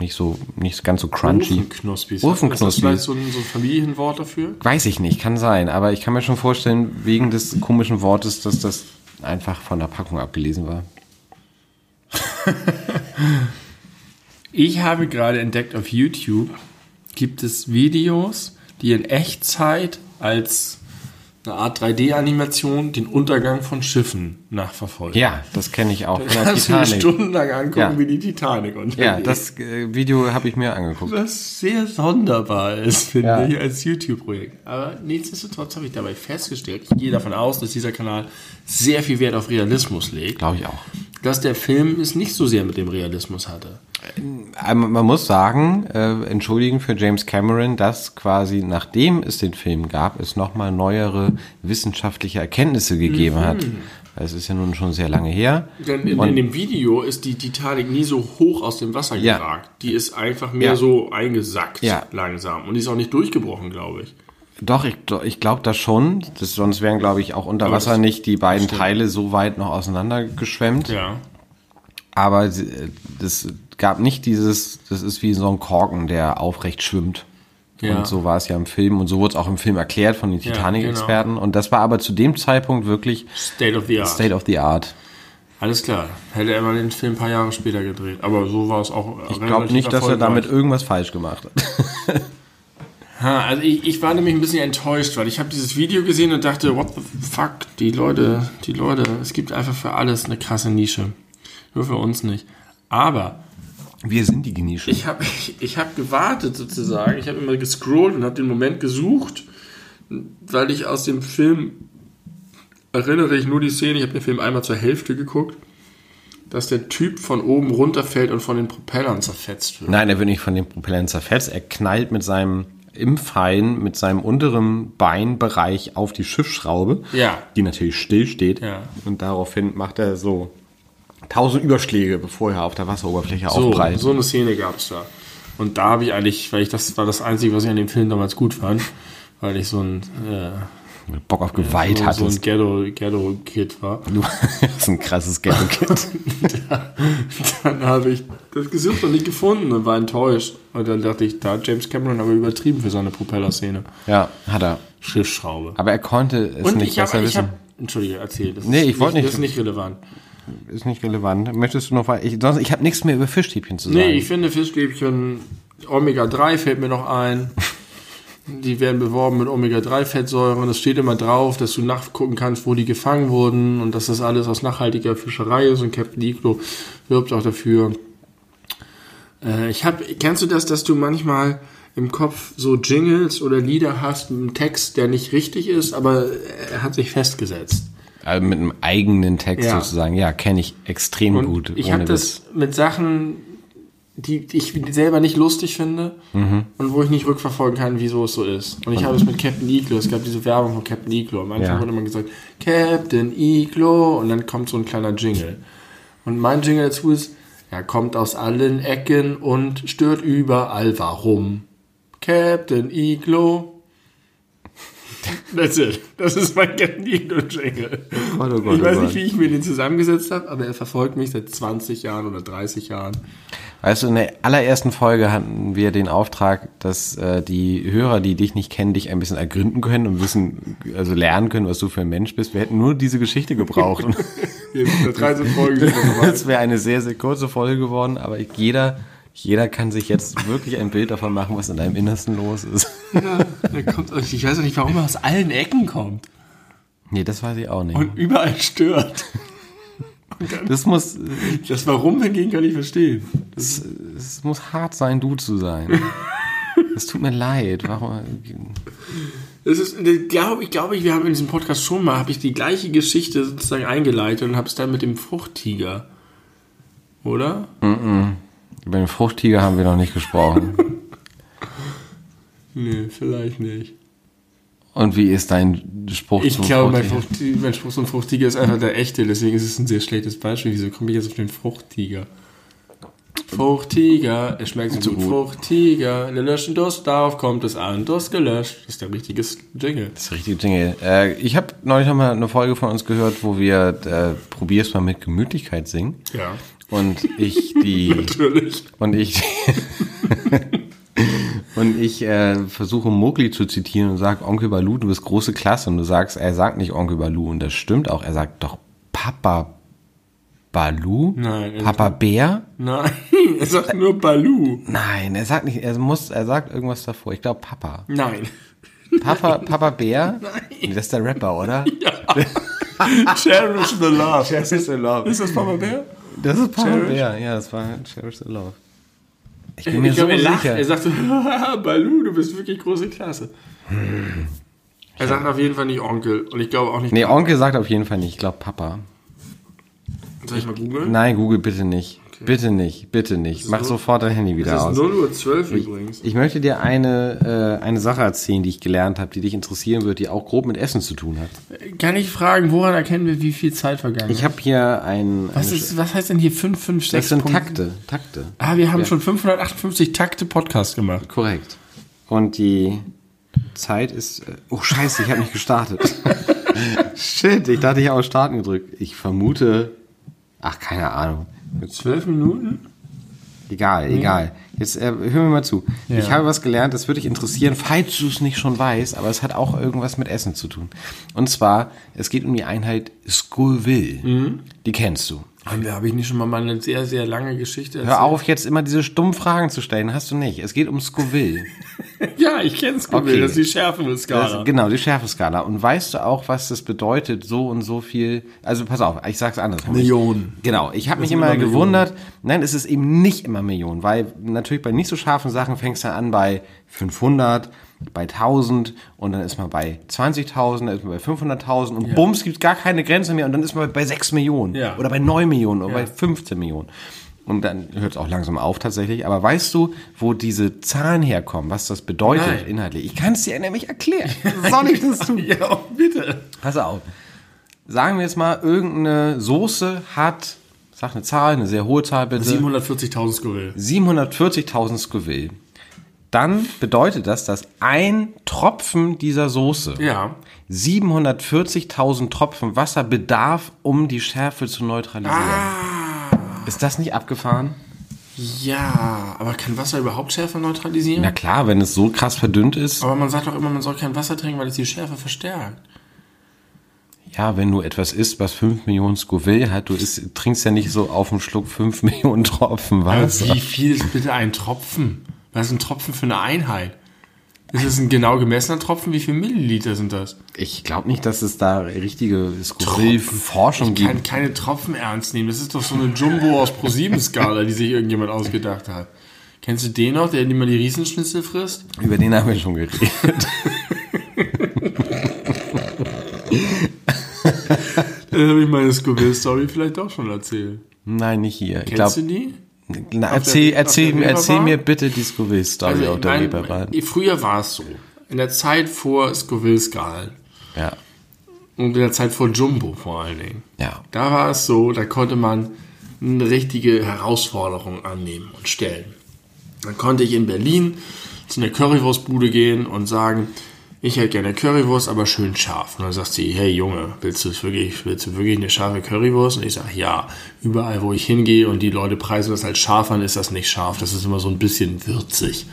[SPEAKER 1] Nicht so, nicht ganz so crunchy.
[SPEAKER 2] Ofenknuspis.
[SPEAKER 1] Ofenknuspis.
[SPEAKER 2] Ist das vielleicht so ein, so ein Familienwort dafür?
[SPEAKER 1] Weiß ich nicht, kann sein, aber ich kann mir schon vorstellen, wegen des komischen Wortes, dass das einfach von der Packung abgelesen war. [laughs]
[SPEAKER 2] Ich habe gerade entdeckt auf YouTube gibt es Videos, die in Echtzeit als eine Art 3D-Animation den Untergang von Schiffen nachverfolgen.
[SPEAKER 1] Ja, das kenne ich auch der
[SPEAKER 2] Kannst du stundenlang angucken,
[SPEAKER 1] Ja.
[SPEAKER 2] wie die Titanic untergeht.
[SPEAKER 1] Ja, das äh, Video habe ich mir angeguckt.
[SPEAKER 2] was sehr sonderbar ist, finde
[SPEAKER 1] Ja.
[SPEAKER 2] ich, als YouTube-Projekt. Aber nichtsdestotrotz habe ich dabei festgestellt, ich gehe davon aus, dass dieser Kanal sehr viel Wert auf Realismus legt,
[SPEAKER 1] Glaube ich auch.
[SPEAKER 2] Dass der Film es nicht so sehr mit dem Realismus hatte.
[SPEAKER 1] Ähm, Man muss sagen, äh, entschuldigen für James Cameron, dass quasi nachdem es den Film gab, es nochmal neuere wissenschaftliche Erkenntnisse gegeben hat. Es ist ja nun schon sehr lange her.
[SPEAKER 2] Denn in, in dem Video ist die Titanic nie so hoch aus dem Wasser
[SPEAKER 1] Ja.
[SPEAKER 2] geragt. Die ist einfach mehr
[SPEAKER 1] Ja.
[SPEAKER 2] so eingesackt
[SPEAKER 1] Ja.
[SPEAKER 2] langsam. Und die ist auch nicht durchgebrochen, glaube ich.
[SPEAKER 1] Doch, ich, ich glaube das schon. Das, sonst wären, glaube ich, auch unter Wasser
[SPEAKER 2] das-
[SPEAKER 1] nicht die beiden Teile so weit noch auseinander geschwemmt.
[SPEAKER 2] Ja.
[SPEAKER 1] Aber äh, das gab nicht dieses, das ist wie so ein Korken, der aufrecht schwimmt.
[SPEAKER 2] Ja.
[SPEAKER 1] Und so war es ja im Film und so wurde es auch im Film erklärt von den
[SPEAKER 2] Ja,
[SPEAKER 1] Titanic-Experten. Und das war aber zu dem Zeitpunkt wirklich
[SPEAKER 2] State of the Art.
[SPEAKER 1] State of the Art.
[SPEAKER 2] Alles klar. Hätte er mal den Film ein paar Jahre später gedreht. Aber so war es auch.
[SPEAKER 1] Ich glaube nicht, dass er damit irgendwas falsch gemacht hat. [laughs]
[SPEAKER 2] Ha, also ich, ich war nämlich ein bisschen enttäuscht, weil ich habe dieses Video gesehen und dachte, what the fuck, die Leute, die Leute, es gibt einfach für alles eine krasse Nische. Nur für uns nicht. Aber
[SPEAKER 1] Wir sind die Genische.
[SPEAKER 2] ich habe ich, ich hab gewartet sozusagen. Ich habe immer gescrollt und habe den Moment gesucht, weil ich aus dem Film erinnere ich nur die Szene, ich habe den Film einmal zur Hälfte geguckt, dass der Typ von oben runterfällt und von den Propellern zerfetzt wird.
[SPEAKER 1] Nein, er wird nicht von den Propellern zerfetzt. Er knallt mit seinem im Fallen mit seinem unteren Beinbereich auf die Schiffsschraube,
[SPEAKER 2] Ja.
[SPEAKER 1] die natürlich still steht.
[SPEAKER 2] Ja.
[SPEAKER 1] Und daraufhin macht er so tausend Überschläge, bevor er auf der Wasseroberfläche
[SPEAKER 2] So,
[SPEAKER 1] aufprallt.
[SPEAKER 2] so eine Szene gab es da. Und da habe ich eigentlich, weil ich das war das Einzige, was ich an dem Film damals gut fand, weil ich so ein, äh,
[SPEAKER 1] Bock auf Gewalt
[SPEAKER 2] so, so ein
[SPEAKER 1] hattest.
[SPEAKER 2] Ghetto, Ghetto-Kid war. [laughs]
[SPEAKER 1] Du bist ein krasses Ghetto-Kind. [laughs]
[SPEAKER 2] Dann habe ich das gesucht und nicht gefunden und war enttäuscht. Und dann dachte ich, da hat James Cameron aber übertrieben für seine Propellerszene.
[SPEAKER 1] ja, hat er.
[SPEAKER 2] Schiffsschraube.
[SPEAKER 1] Aber er konnte es
[SPEAKER 2] Und
[SPEAKER 1] nicht
[SPEAKER 2] ich
[SPEAKER 1] besser
[SPEAKER 2] ich
[SPEAKER 1] wissen.
[SPEAKER 2] habe, Entschuldige, erzähl. Das
[SPEAKER 1] Nee,
[SPEAKER 2] ist
[SPEAKER 1] ich wollte
[SPEAKER 2] nicht. Das ist nicht relevant.
[SPEAKER 1] ist nicht relevant. Möchtest du noch was? Ich, sonst, ich habe nichts mehr über Fischstäbchen zu sagen.
[SPEAKER 2] Nee, ich finde Fischstäbchen, Omega-3 fällt mir noch ein. [laughs] Die werden beworben mit Omega-3-Fettsäuren. Es steht immer drauf, dass du nachgucken kannst, wo die gefangen wurden und dass das alles aus nachhaltiger Fischerei ist. Und Captain Iglo wirbt auch dafür. Äh, ich hab, kennst du das, dass du manchmal im Kopf so Jingles oder Lieder hast mit einem Text, der nicht richtig ist, aber er hat sich festgesetzt.
[SPEAKER 1] also mit einem eigenen Text
[SPEAKER 2] Ja.
[SPEAKER 1] sozusagen. Ja, kenne ich extrem
[SPEAKER 2] Und
[SPEAKER 1] gut.
[SPEAKER 2] ich habe das mit Sachen, die ich selber nicht lustig finde
[SPEAKER 1] Mhm.
[SPEAKER 2] und wo ich nicht rückverfolgen kann, wieso es so ist. Und ich habe es mit Captain Iglo, es gab diese Werbung von Captain Iglo. Anfang
[SPEAKER 1] Ja.
[SPEAKER 2] wurde immer gesagt, Captain Iglo und dann kommt so ein kleiner Jingle. Und mein Jingle dazu ist, er kommt aus allen Ecken und stört überall. Warum? Captain Iglo. That's it. Das ist mein Captain Iglo Jingle.
[SPEAKER 1] Gott, oh Gott,
[SPEAKER 2] ich weiß
[SPEAKER 1] oh
[SPEAKER 2] nicht, wie ich mir den zusammengesetzt habe, aber er verfolgt mich seit 20 Jahren oder 30 Jahren.
[SPEAKER 1] Weißt du, in der allerersten Folge hatten wir den Auftrag, dass äh, die Hörer, die dich nicht kennen, dich ein bisschen ergründen können und wissen, also lernen können, was du für ein Mensch bist. Wir hätten nur diese Geschichte gebraucht. [laughs]
[SPEAKER 2] Jetzt in der 13 Folge sind wir soweit. [laughs]
[SPEAKER 1] das wäre eine sehr, sehr kurze Folge geworden, aber jeder, jeder kann sich jetzt wirklich ein Bild davon machen, was in deinem Innersten los ist.
[SPEAKER 2] Ja, kommt, ich weiß auch nicht, warum er aus allen Ecken kommt
[SPEAKER 1] Nee, das weiß ich auch nicht.
[SPEAKER 2] und überall stört.
[SPEAKER 1] Das muss,
[SPEAKER 2] Das Warum hingegen kann ich verstehen.
[SPEAKER 1] es, es muss hart sein, du zu sein. Es tut mir leid. Warum?
[SPEAKER 2] Das ist, glaube ich, glaube ich, wir haben in diesem Podcast schon mal, habe ich die gleiche Geschichte sozusagen eingeleitet und habe es dann mit dem Fruchttiger. Oder?
[SPEAKER 1] Über den Fruchttiger haben wir noch nicht gesprochen. [laughs]
[SPEAKER 2] Nee, vielleicht nicht.
[SPEAKER 1] Und wie ist dein Spruch
[SPEAKER 2] Ich
[SPEAKER 1] zum
[SPEAKER 2] glaube, mein,
[SPEAKER 1] Fruchttiger?
[SPEAKER 2] Frucht, mein Spruch zum Fruchttiger ist einfach der echte, deswegen ist es ein sehr schlechtes Beispiel. Wieso komme ich jetzt auf den Fruchttiger? Fruchttiger, es schmeckt so gut. Fruchttiger, der löschen Durst, darauf kommt es an. Durst gelöscht. Das ist der richtige Jingle.
[SPEAKER 1] Das ist richtig Jingle. Äh, ich habe neulich noch mal eine Folge von uns gehört, wo wir äh, probier's mal mit Gemütlichkeit singen.
[SPEAKER 2] Ja.
[SPEAKER 1] Und ich die [laughs]
[SPEAKER 2] Natürlich.
[SPEAKER 1] und ich [laughs] und ich äh, versuche Mowgli zu zitieren und sage Onkel Balu, du bist große Klasse und du sagst, er sagt nicht Onkel Balu und das stimmt auch. Er sagt doch Papa Balu?
[SPEAKER 2] Nein,
[SPEAKER 1] Papa Bär?
[SPEAKER 2] Nein, [laughs] er sagt nur Balu.
[SPEAKER 1] Nein, er sagt nicht, er muss, er sagt irgendwas davor. Ich glaube Papa.
[SPEAKER 2] Nein.
[SPEAKER 1] Papa, Papa Bär? Nein. Das ist der Rapper, oder?
[SPEAKER 2] Cherish the Love.
[SPEAKER 1] Cherish the Love.
[SPEAKER 2] Ist das Papa Bär?
[SPEAKER 1] Das ist Papa
[SPEAKER 2] Cherish?
[SPEAKER 1] Bär, ja, das war Cherish the Love. Ich bin mir
[SPEAKER 2] Ich
[SPEAKER 1] so
[SPEAKER 2] glaube, er lacht.
[SPEAKER 1] sicher.
[SPEAKER 2] Er sagt so, [laughs] Balu, du bist wirklich große Klasse. Er sagt auf jeden Fall nicht Onkel. Und ich glaube auch nicht.
[SPEAKER 1] Nee, Onkel sagt auf jeden Fall nicht, ich glaube Papa.
[SPEAKER 2] Soll ich mal googeln?
[SPEAKER 1] Nein, Google bitte nicht. Bitte nicht, bitte nicht. Mach sofort dein Handy wieder aus.
[SPEAKER 2] ist 0 Uhr 12 übrigens.
[SPEAKER 1] Ich möchte dir eine, äh, eine Sache erzählen, die ich gelernt habe, die dich interessieren wird, die auch grob mit Essen zu tun hat.
[SPEAKER 2] Kann ich fragen, woran erkennen wir, wie viel Zeit vergangen
[SPEAKER 1] Ich habe hier ein.
[SPEAKER 2] was, ist, was heißt denn hier 5, 5, 6
[SPEAKER 1] das sind
[SPEAKER 2] Punkte?
[SPEAKER 1] Takte. Takte.
[SPEAKER 2] Ah, wir haben schon 558 Takte Podcast gemacht.
[SPEAKER 1] Korrekt. Und die Zeit ist. äh, Oh Scheiße, ich habe nicht gestartet. [laughs] Shit, ich dachte, ich habe auf Starten gedrückt. Ich vermute. Ach, keine Ahnung.
[SPEAKER 2] 12 Minuten?
[SPEAKER 1] Egal, egal. Jetzt äh, hör mir mal zu.
[SPEAKER 2] Ja.
[SPEAKER 1] Ich habe was gelernt, das würde dich interessieren, falls du es nicht schon weißt, aber es hat auch irgendwas mit Essen zu tun. Und zwar, es geht um die Einheit Scoville.
[SPEAKER 2] Mhm.
[SPEAKER 1] Die kennst du.
[SPEAKER 2] Da habe ich nicht schon mal eine sehr, sehr lange Geschichte
[SPEAKER 1] Hör auf, jetzt immer diese stummen Fragen zu stellen. Hast du nicht. Es geht um Scoville. [laughs]
[SPEAKER 2] Ja, ich kenne es
[SPEAKER 1] Okay.
[SPEAKER 2] Das ist die Schärfenskala.
[SPEAKER 1] Genau, die Schärfeskala. Und weißt du auch, was das bedeutet, so und so viel? Also pass auf, ich sag's andersrum.
[SPEAKER 2] Millionen.
[SPEAKER 1] Genau, ich habe mich immer
[SPEAKER 2] immer
[SPEAKER 1] gewundert. Nein, es ist eben nicht immer Millionen, weil natürlich bei nicht so scharfen Sachen fängst du an bei 500, bei 1000 und dann ist man bei 20.000, dann ist man bei 500.000 und bums, gibt gar keine Grenze mehr und dann ist man bei 6 Millionen
[SPEAKER 2] Ja.
[SPEAKER 1] oder bei 9 Millionen oder
[SPEAKER 2] Ja.
[SPEAKER 1] bei 15 Millionen. Und dann hört es auch langsam auf tatsächlich. Aber weißt du, wo diese Zahlen herkommen, was das bedeutet
[SPEAKER 2] Nein.
[SPEAKER 1] inhaltlich? Ich kann es dir nämlich erklären. [laughs] Soll ich das tun?
[SPEAKER 2] Ja, bitte.
[SPEAKER 1] Pass auf. Sagen wir jetzt mal, irgendeine Soße hat, sag eine Zahl, eine sehr hohe Zahl bitte.
[SPEAKER 2] 740.000 Scoville.
[SPEAKER 1] 740.000 Scoville. Dann bedeutet das, dass ein Tropfen dieser Soße
[SPEAKER 2] Ja.
[SPEAKER 1] 740.000 Tropfen Wasser bedarf, um die Schärfe zu neutralisieren. Ist das nicht abgefahren?
[SPEAKER 2] Ja, aber kann Wasser überhaupt Schärfe neutralisieren?
[SPEAKER 1] Na klar, wenn es so krass verdünnt ist.
[SPEAKER 2] Aber man sagt doch immer, man soll kein Wasser trinken, weil es die Schärfe verstärkt.
[SPEAKER 1] Ja, wenn du etwas isst, was 5 Millionen Scoville hat, du isst, trinkst ja nicht so auf den Schluck 5 [laughs] Millionen Tropfen Wasser.
[SPEAKER 2] Wie viel ist bitte ein Tropfen? Was ist ein Tropfen für eine Einheit? Ist es ein genau gemessener Tropfen? Wie viel Milliliter sind das?
[SPEAKER 1] Ich glaube nicht, dass es da richtige Scoville-Forschung
[SPEAKER 2] Ich kann
[SPEAKER 1] gibt.
[SPEAKER 2] keine Tropfen ernst nehmen. Das ist doch so eine Jumbo aus Pro-7-Skala, die sich irgendjemand ausgedacht hat. Kennst du den noch, der immer die Riesenschnitzel frisst?
[SPEAKER 1] Über den haben wir schon geredet. [laughs]
[SPEAKER 2] Dann habe ich meine Scoville-Story vielleicht doch schon erzählt.
[SPEAKER 1] Nein, nicht hier.
[SPEAKER 2] Kennst
[SPEAKER 1] glaub,
[SPEAKER 2] du die?
[SPEAKER 1] Na, erzähl,
[SPEAKER 2] der-
[SPEAKER 1] erzähl, erzähl
[SPEAKER 2] Reeperbahn?
[SPEAKER 1] mir bitte die Scoville-Story
[SPEAKER 2] Also,
[SPEAKER 1] auf der
[SPEAKER 2] mein-
[SPEAKER 1] Reeperbahn.
[SPEAKER 2] früher war es so. In der Zeit vor Scoville-Skalen.
[SPEAKER 1] Ja,
[SPEAKER 2] Und in der Zeit vor Jumbo vor allen Dingen.
[SPEAKER 1] ja.
[SPEAKER 2] Da war es so, da konnte man eine richtige Herausforderung annehmen und stellen. Dann konnte ich in Berlin zu einer Currywurstbude gehen und sagen, ich hätte gerne Currywurst, aber schön scharf. Und dann sagt sie, hey Junge, willst du wirklich, willst du wirklich eine scharfe Currywurst? Und ich sage, ja, überall wo ich hingehe und die Leute preisen das als scharf an, ist das nicht scharf. Das ist immer so ein bisschen würzig.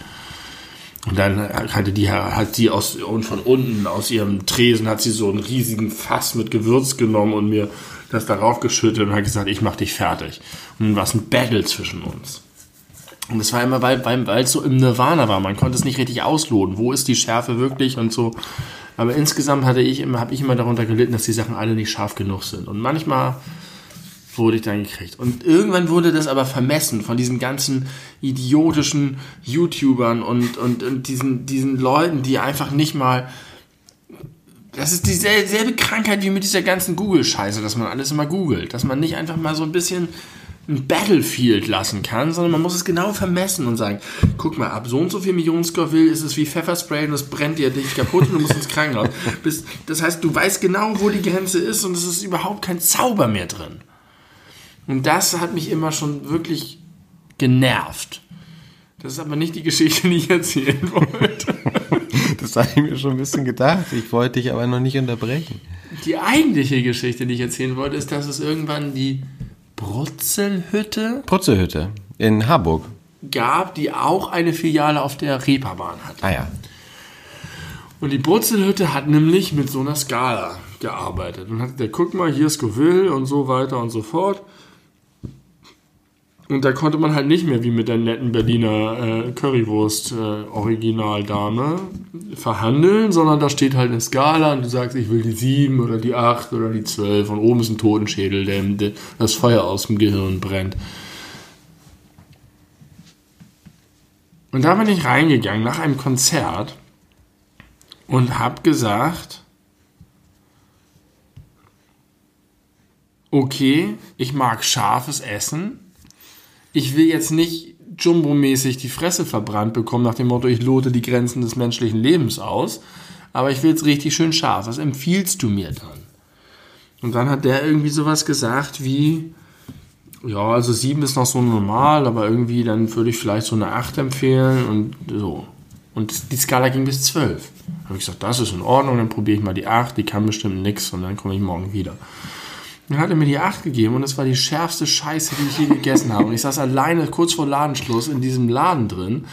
[SPEAKER 2] Und dann hatte die, hat sie aus, und von unten, aus ihrem Tresen, hat sie so einen riesigen Fass mit Gewürz genommen und mir das darauf geschüttet und hat gesagt, ich mach dich fertig. Und dann war es ein Battle zwischen uns. Und es war immer, weil, weil, weil es so im Nirvana war. Man konnte es nicht richtig ausloten. Wo ist die Schärfe wirklich und so. Aber insgesamt hatte ich immer, habe ich immer darunter gelitten, dass die Sachen alle nicht scharf genug sind. Und manchmal wurde ich dann gekriegt. Und irgendwann wurde das aber vermessen von diesen ganzen idiotischen YouTubern und, und, und diesen, diesen Leuten, die einfach nicht mal. Das ist dieselbe Krankheit wie mit dieser ganzen Google-Scheiße, dass man alles immer googelt. Dass man nicht einfach mal so ein bisschen ein Battlefield lassen kann, sondern man muss es genau vermessen und sagen, guck mal, ab so und so viel Millionen Scoville ist es wie Pfefferspray und es brennt dir dich kaputt und du musst ins Krankenhaus. [laughs] Das heißt, du weißt genau, wo die Grenze ist und es ist überhaupt kein Zauber mehr drin. Und das hat mich immer schon wirklich genervt. Das ist aber nicht die Geschichte, die ich erzählen [laughs] wollte.
[SPEAKER 1] Das habe ich mir schon ein bisschen gedacht. Ich wollte dich aber noch nicht unterbrechen.
[SPEAKER 2] Die eigentliche Geschichte, die ich erzählen wollte, ist, dass es irgendwann die Brutzelhütte
[SPEAKER 1] Putzehütte in Harburg.
[SPEAKER 2] gab, die auch eine Filiale auf der Reeperbahn hat.
[SPEAKER 1] Ah ja.
[SPEAKER 2] Und die Brutzelhütte hat nämlich mit so einer Skala gearbeitet. Und hat gesagt, guck mal, hier Scoville und so weiter und so fort. Und da konnte man halt nicht mehr wie mit der netten Berliner äh, Currywurst äh, verhandeln, sondern da steht halt eine Skala und du sagst, ich will die 7 oder die 8 oder die 12 und oben ist ein Totenschädel, der, der das Feuer aus dem Gehirn brennt. Und da bin ich reingegangen nach einem Konzert und habe gesagt, okay, ich mag scharfes Essen. Ich will jetzt nicht Jumbo-mäßig die Fresse verbrannt bekommen, nach dem Motto, ich lote die Grenzen des menschlichen Lebens aus. Aber ich will es richtig schön scharf. Was empfiehlst du mir dann? Und dann hat der irgendwie sowas gesagt wie, ja, also sieben ist noch so normal, aber irgendwie dann würde ich vielleicht so eine acht empfehlen und so. Und die Skala ging bis zwölf. Da habe ich gesagt, das ist in Ordnung, dann probiere ich mal die acht, die kann bestimmt nix und dann komme ich morgen wieder. Dann hat er mir die 8 gegeben und es war die schärfste Scheiße, die ich je gegessen habe. Und ich saß alleine kurz vor Ladenschluss in diesem Laden drin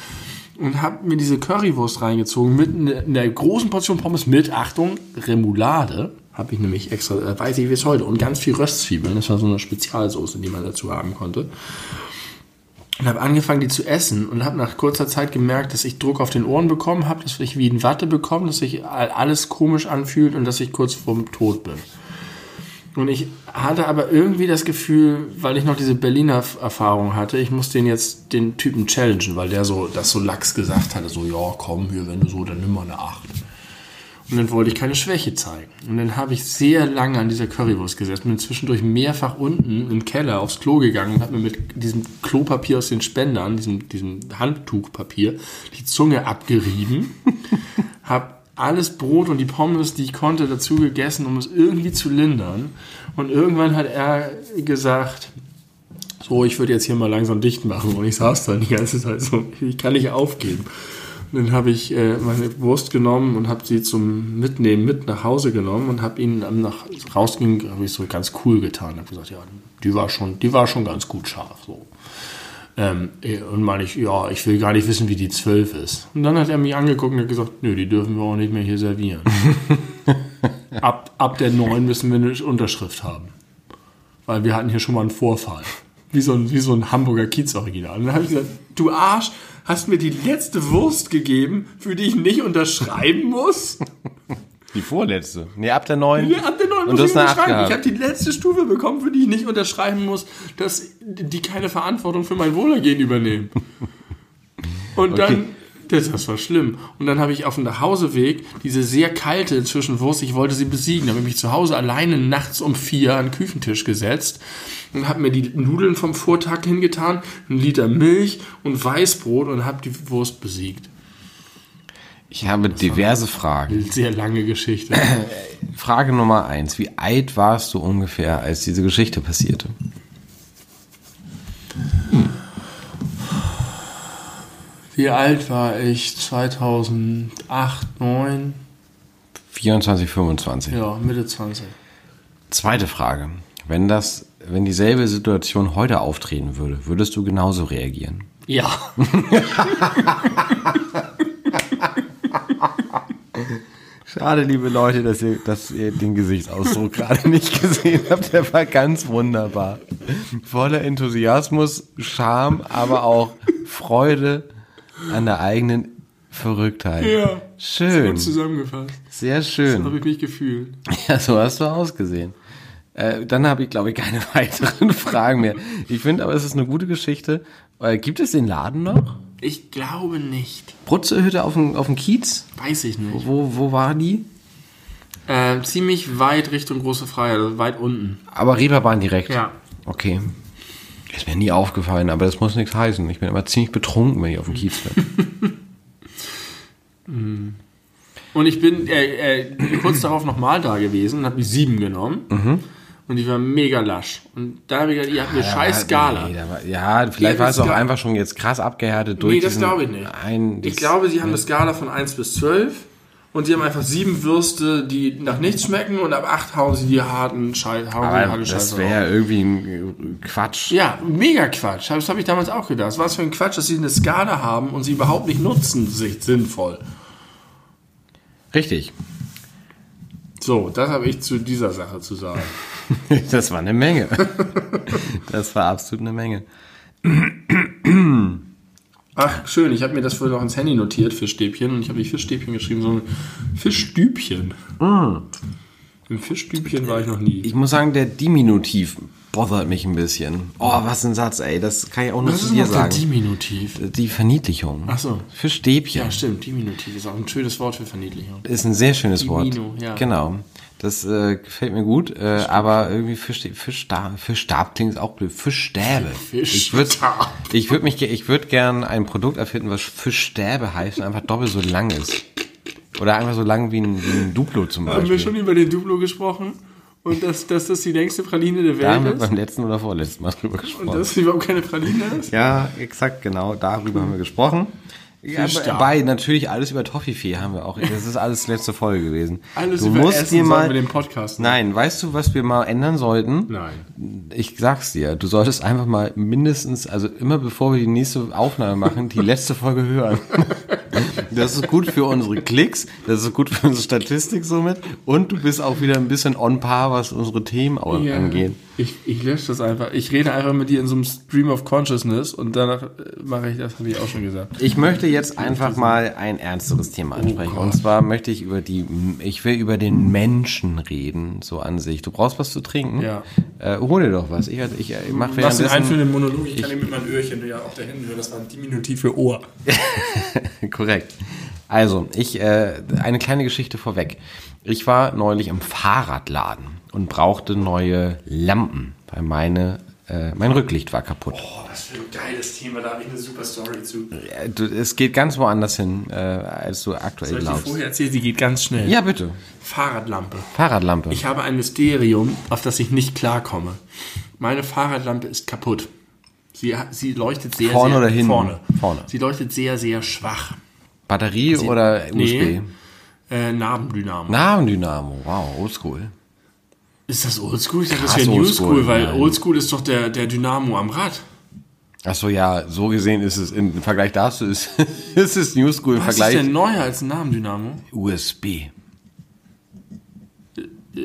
[SPEAKER 2] und habe mir diese Currywurst reingezogen mit in der großen Portion Pommes mit, Achtung, Remoulade. Habe ich nämlich extra, äh, weiß ich wie es heute, und ganz viel Röstzwiebeln. Das war so eine Spezialsoße, die man dazu haben konnte. Und habe angefangen, die zu essen und habe nach kurzer Zeit gemerkt, dass ich Druck auf den Ohren bekommen habe, dass ich wie in Watte bekomme, dass sich alles komisch anfühlt und dass ich kurz vorm Tod bin. Und ich hatte aber irgendwie das Gefühl, weil ich noch diese Berliner Erfahrung hatte, ich muss den jetzt den Typen challengen, weil der so das so lax gesagt hatte, so ja, komm hier, wenn du so, dann nimm mal eine 8. Und dann wollte ich keine Schwäche zeigen. Und dann habe ich sehr lange an dieser Currywurst gesessen, bin zwischendurch mehrfach unten im Keller aufs Klo gegangen und habe mir mit diesem Klopapier aus den Spendern, diesem, diesem Handtuchpapier, die Zunge abgerieben, [laughs] habe alles Brot und die Pommes, die ich konnte, dazu gegessen, um es irgendwie zu lindern. Und irgendwann hat er gesagt, so, ich würde jetzt hier mal langsam dicht machen. Und ich saß da die ganze Zeit so, ich kann nicht aufgeben. Und dann habe ich äh, meine Wurst genommen und habe sie zum Mitnehmen mit nach Hause genommen und habe ihn am nach rausging, habe ich so ganz cool getan. Habe gesagt, ja, die war schon, die war schon ganz gut scharf. So. Ähm, und meine ich, ja, ich will gar nicht wissen, wie die zwölf ist. Und dann hat er mich angeguckt und hat gesagt, nö, die dürfen wir auch nicht mehr hier servieren. [laughs] ab, ab der neun müssen wir eine Unterschrift haben. Weil wir hatten hier schon mal einen Vorfall. Wie so ein, wie so ein Hamburger Kiez-Original. Und dann habe ich gesagt, du Arsch, hast mir die letzte Wurst gegeben, für die ich nicht unterschreiben muss?
[SPEAKER 1] Die vorletzte. Nee, ab der neun.
[SPEAKER 2] Ja, ab neun
[SPEAKER 1] Und
[SPEAKER 2] muss ich unterschreiben. Ich habe die letzte Stufe bekommen, für die ich nicht unterschreiben muss, dass die keine Verantwortung für mein Wohlergehen übernehmen. Und dann, das, das war schlimm. Und dann habe ich auf dem Nachhauseweg diese sehr kalte inzwischen Wurst, ich wollte sie besiegen, habe ich mich zu Hause alleine nachts um vier an den Küchentisch gesetzt und habe mir die Nudeln vom Vortag hingetan, einen Liter Milch und Weißbrot und habe die Wurst besiegt.
[SPEAKER 1] Ich habe diverse Fragen.
[SPEAKER 2] Sehr lange Geschichte. [clears throat]
[SPEAKER 1] Frage Nummer eins. Wie alt warst du ungefähr, als diese Geschichte passierte?
[SPEAKER 2] Wie alt war ich? 2008, 9?
[SPEAKER 1] 24, 25.
[SPEAKER 2] Ja, Mitte 20.
[SPEAKER 1] Zweite Frage. Wenn das, wenn dieselbe Situation heute auftreten würde, würdest du genauso reagieren?
[SPEAKER 2] Ja. [laughs] [laughs]
[SPEAKER 1] Schade, liebe Leute, dass ihr, dass ihr den Gesichtsausdruck [laughs] gerade nicht gesehen habt. Der war ganz wunderbar. Voller Enthusiasmus, Charme, aber auch Freude an der eigenen Verrücktheit.
[SPEAKER 2] Ja.
[SPEAKER 1] Schön.
[SPEAKER 2] Gut zusammengefasst.
[SPEAKER 1] Sehr
[SPEAKER 2] So
[SPEAKER 1] schön.
[SPEAKER 2] habe ich mich gefühlt.
[SPEAKER 1] Ja, so hast du ausgesehen. Äh, dann habe ich, glaube ich, keine [laughs] weiteren Fragen mehr. Ich finde aber, es ist eine gute Geschichte. Äh, gibt es den Laden noch?
[SPEAKER 2] Ich glaube nicht.
[SPEAKER 1] Brutzehütte auf dem, auf dem Kiez?
[SPEAKER 2] Weiß ich nicht.
[SPEAKER 1] Wo, wo war die?
[SPEAKER 2] Äh, ziemlich weit Richtung Große Freiheit, also weit unten.
[SPEAKER 1] Aber Reeperbahn direkt.
[SPEAKER 2] Ja.
[SPEAKER 1] Okay. Ist mir nie aufgefallen, aber das muss nichts heißen. Ich bin immer ziemlich betrunken, wenn ich auf dem Kiez bin. [laughs]
[SPEAKER 2] Und ich bin äh, äh, kurz darauf nochmal da gewesen und habe die sieben genommen. Und die war mega lasch. Und da habe ich gedacht, ihr habt eine scheiß Skala.
[SPEAKER 1] Nee, war, ja, vielleicht
[SPEAKER 2] Ja,
[SPEAKER 1] war es auch einfach schon jetzt krass abgehärtet durch
[SPEAKER 2] Nee, das glaube ich nicht.
[SPEAKER 1] Ein,
[SPEAKER 2] Ich glaube, sie haben eine Skala von 1 bis 12 und sie haben einfach sieben Würste, die nach nichts schmecken und ab 8 hauen sie die harten Scheiße.
[SPEAKER 1] Das wäre ja irgendwie ein äh, Quatsch.
[SPEAKER 2] Ja, mega Quatsch. Das habe ich damals auch gedacht. Was für ein Quatsch, dass sie eine Skala haben und sie überhaupt nicht nutzen, sich sinnvoll.
[SPEAKER 1] Richtig.
[SPEAKER 2] So, das habe ich zu dieser Sache zu sagen. [laughs]
[SPEAKER 1] Das war eine Menge. [laughs] Das war absolut eine Menge.
[SPEAKER 2] Ach, schön. Ich habe mir das vorhin noch ins Handy notiert, Fischstäbchen. Und ich habe nicht Fischstäbchen geschrieben, sondern Fischstübchen. Im Fischstübchen war ich noch nie.
[SPEAKER 1] Ich muss sagen, der Diminutiv bothert mich ein bisschen. Oh, was ein Satz, ey. Das kann ich auch nur
[SPEAKER 2] Was
[SPEAKER 1] zu
[SPEAKER 2] ist
[SPEAKER 1] dir
[SPEAKER 2] noch der
[SPEAKER 1] sagen.
[SPEAKER 2] Diminutiv?
[SPEAKER 1] Die Verniedlichung.
[SPEAKER 2] Ach so.
[SPEAKER 1] Für Stäbchen.
[SPEAKER 2] Ja, stimmt. Diminutiv ist auch ein schönes Wort für Verniedlichung.
[SPEAKER 1] Ist ein sehr schönes Wort.
[SPEAKER 2] Diminu, ja.
[SPEAKER 1] Genau. Das äh, gefällt mir gut, äh, aber irgendwie Fischstäb, Fischstab, Fischstab klingt auch blöd. Fischstäbe. [laughs] Ich würde
[SPEAKER 2] Fischstab.
[SPEAKER 1] ich würd mich, ich würde gern ein Produkt erfinden, was Fischstäbe heißt und einfach doppelt so lang ist. Oder einfach so lang wie ein, wie ein Duplo zum
[SPEAKER 2] Haben wir
[SPEAKER 1] Beispiel.
[SPEAKER 2] schon über den Duplo gesprochen? Und dass, dass das die längste Praline der
[SPEAKER 1] Da haben wir
[SPEAKER 2] Welt ist?
[SPEAKER 1] beim letzten oder vorletzten Mal drüber
[SPEAKER 2] Und
[SPEAKER 1] gesprochen.
[SPEAKER 2] dass es überhaupt keine Praline ist?
[SPEAKER 1] Ja, exakt, genau, darüber haben wir gesprochen. Ja, bei natürlich alles über Toffifee haben wir auch. Das ist alles letzte Folge gewesen.
[SPEAKER 2] Alles
[SPEAKER 1] du
[SPEAKER 2] über
[SPEAKER 1] musst
[SPEAKER 2] Essen
[SPEAKER 1] dir mal
[SPEAKER 2] wir den Podcast ne?
[SPEAKER 1] Nein, weißt du, was wir mal ändern sollten?
[SPEAKER 2] Nein.
[SPEAKER 1] Ich sag's dir, du solltest einfach mal mindestens, also immer bevor wir die nächste Aufnahme machen, die letzte Folge hören. [laughs] Das ist gut für unsere Klicks, das ist gut für unsere Statistik somit und du bist auch wieder ein bisschen on par, was unsere Themen
[SPEAKER 2] Ja.
[SPEAKER 1] angeht.
[SPEAKER 2] Ich, ich lösche das einfach. Ich rede einfach mit dir in so einem Stream of Consciousness und danach äh, mache ich das, habe ich auch schon gesagt.
[SPEAKER 1] Ich möchte jetzt einfach mal ein ernsteres Thema ansprechen. und zwar möchte ich über die, ich will über den Menschen reden, so an sich. Du brauchst was zu trinken?
[SPEAKER 2] Ja.
[SPEAKER 1] Äh, hol dir doch was. Ich, ich, ich mache
[SPEAKER 2] Was den
[SPEAKER 1] währenddessen...
[SPEAKER 2] einführenden Monolog, ich kann ihn mit meinem Öhrchen ja auch da hinten hören, das war ein Diminutiv für Ohr. [laughs]
[SPEAKER 1] Korrekt. Also, ich, äh, eine kleine Geschichte vorweg. Ich war neulich im Fahrradladen und brauchte neue Lampen, weil meine, äh, mein Rücklicht war kaputt.
[SPEAKER 2] Oh, was für ein geiles Thema, da habe ich eine super Story zu.
[SPEAKER 1] Äh, es geht ganz woanders hin, äh, als du aktuell
[SPEAKER 2] Soll ich dir
[SPEAKER 1] glaubst.
[SPEAKER 2] vorher erzählen? Sie geht ganz schnell.
[SPEAKER 1] Ja, bitte.
[SPEAKER 2] Fahrradlampe.
[SPEAKER 1] Fahrradlampe.
[SPEAKER 2] Ich habe ein Mysterium, auf das ich nicht klarkomme. Meine Fahrradlampe ist kaputt. Sie, sie leuchtet sehr,
[SPEAKER 1] Vorne
[SPEAKER 2] sehr
[SPEAKER 1] oder hinten?
[SPEAKER 2] Vorne.
[SPEAKER 1] Vorne.
[SPEAKER 2] Sie leuchtet sehr, sehr schwach.
[SPEAKER 1] Batterie oder USB?
[SPEAKER 2] Nee. Äh, Nabendynamo.
[SPEAKER 1] Nabendynamo. Wow, oldschool.
[SPEAKER 2] Ist das Oldschool? Ich dachte, das wäre
[SPEAKER 1] oldschool,
[SPEAKER 2] Newschool, weil
[SPEAKER 1] nein.
[SPEAKER 2] Oldschool ist doch der, der Dynamo am Rad.
[SPEAKER 1] Ach so, ja, so gesehen ist es im Vergleich dazu ist, [laughs] ist es New School im
[SPEAKER 2] Was ist
[SPEAKER 1] Vergleich
[SPEAKER 2] denn neuer als ein Nabendynamo?
[SPEAKER 1] USB. [laughs]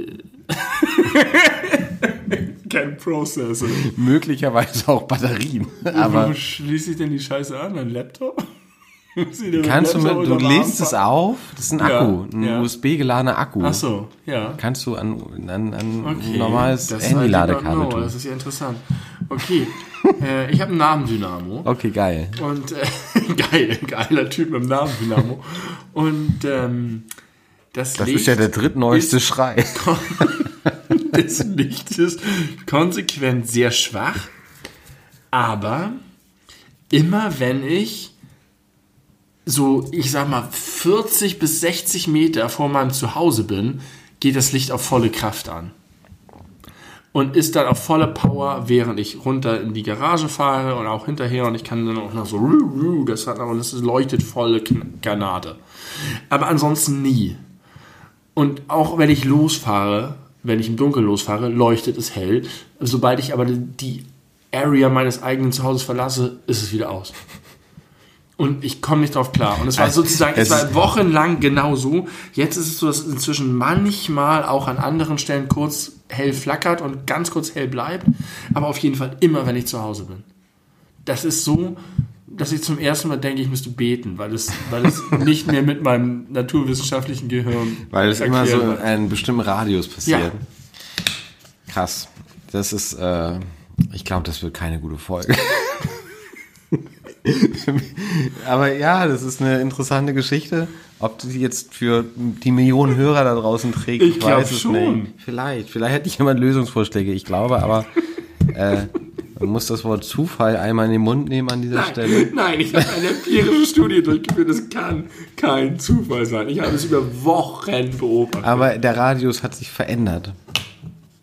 [SPEAKER 2] Kein Prozessor.
[SPEAKER 1] Möglicherweise auch Batterien. Aber
[SPEAKER 2] Wo schließe ich denn die Scheiße an? Ein Laptop?
[SPEAKER 1] Kannst du mit, du lädst es auf, das ist ein
[SPEAKER 2] Ja,
[SPEAKER 1] Akku, ein
[SPEAKER 2] ja.
[SPEAKER 1] USB geladener Akku.
[SPEAKER 2] Ach so, ja.
[SPEAKER 1] Kannst du an, an, an
[SPEAKER 2] Okay.
[SPEAKER 1] ein normales
[SPEAKER 2] Das ist
[SPEAKER 1] Handy-Ladekabel tun.
[SPEAKER 2] Das ist ja interessant. Okay, [laughs] äh, ich habe einen Namendynamo.
[SPEAKER 1] Okay, geil.
[SPEAKER 2] Und äh, [laughs] geil, geiler Typ mit dem Namendynamo. Und ähm, das,
[SPEAKER 1] Das
[SPEAKER 2] Licht
[SPEAKER 1] ist ja der drittneueste
[SPEAKER 2] ist-
[SPEAKER 1] Schrei. [laughs]
[SPEAKER 2] des Lichtes konsequent sehr schwach, aber immer wenn ich so, ich sag mal, 40 bis 60 Meter vor meinem Zuhause bin, geht das Licht auf volle Kraft an. Und ist dann auf volle Power, während ich runter in die Garage fahre und auch hinterher und ich kann dann auch noch so, das hat aber, das leuchtet volle Granate. Aber ansonsten nie. Und auch wenn ich losfahre, wenn ich im Dunkeln losfahre, leuchtet es hell. Sobald ich aber die Area meines eigenen Zuhauses verlasse, ist es wieder aus. Und ich komme nicht drauf klar. Und es war
[SPEAKER 1] Also,
[SPEAKER 2] sozusagen,
[SPEAKER 1] es
[SPEAKER 2] es war wochenlang genau so. Jetzt ist es so, dass es inzwischen manchmal auch an anderen Stellen kurz hell flackert und ganz kurz hell bleibt. Aber auf jeden Fall immer, wenn ich zu Hause bin. Das ist so, dass ich zum ersten Mal denke, ich müsste beten, weil es, weil es [laughs] nicht mehr mit meinem naturwissenschaftlichen Gehirn
[SPEAKER 1] Weil es immer so
[SPEAKER 2] wird.
[SPEAKER 1] einem bestimmten Radius passiert.
[SPEAKER 2] Ja.
[SPEAKER 1] Krass. Das ist, äh, ich glaube, das wird keine gute Folge. [laughs] [laughs] Aber ja, das ist eine interessante Geschichte. Ob die jetzt für die Millionen Hörer da draußen trägt,
[SPEAKER 2] Ich glaub
[SPEAKER 1] weiß es
[SPEAKER 2] schon.
[SPEAKER 1] nicht. Vielleicht. Vielleicht hätte ich jemand Lösungsvorschläge. Ich glaube, aber äh, man muss das Wort Zufall einmal in den Mund nehmen an dieser Stelle.
[SPEAKER 2] Nein, nein, ich habe eine empirische Studie durchgeführt. Das kann kein Zufall sein. Ich habe es über Wochen beobachtet.
[SPEAKER 1] Aber der Radius hat sich verändert.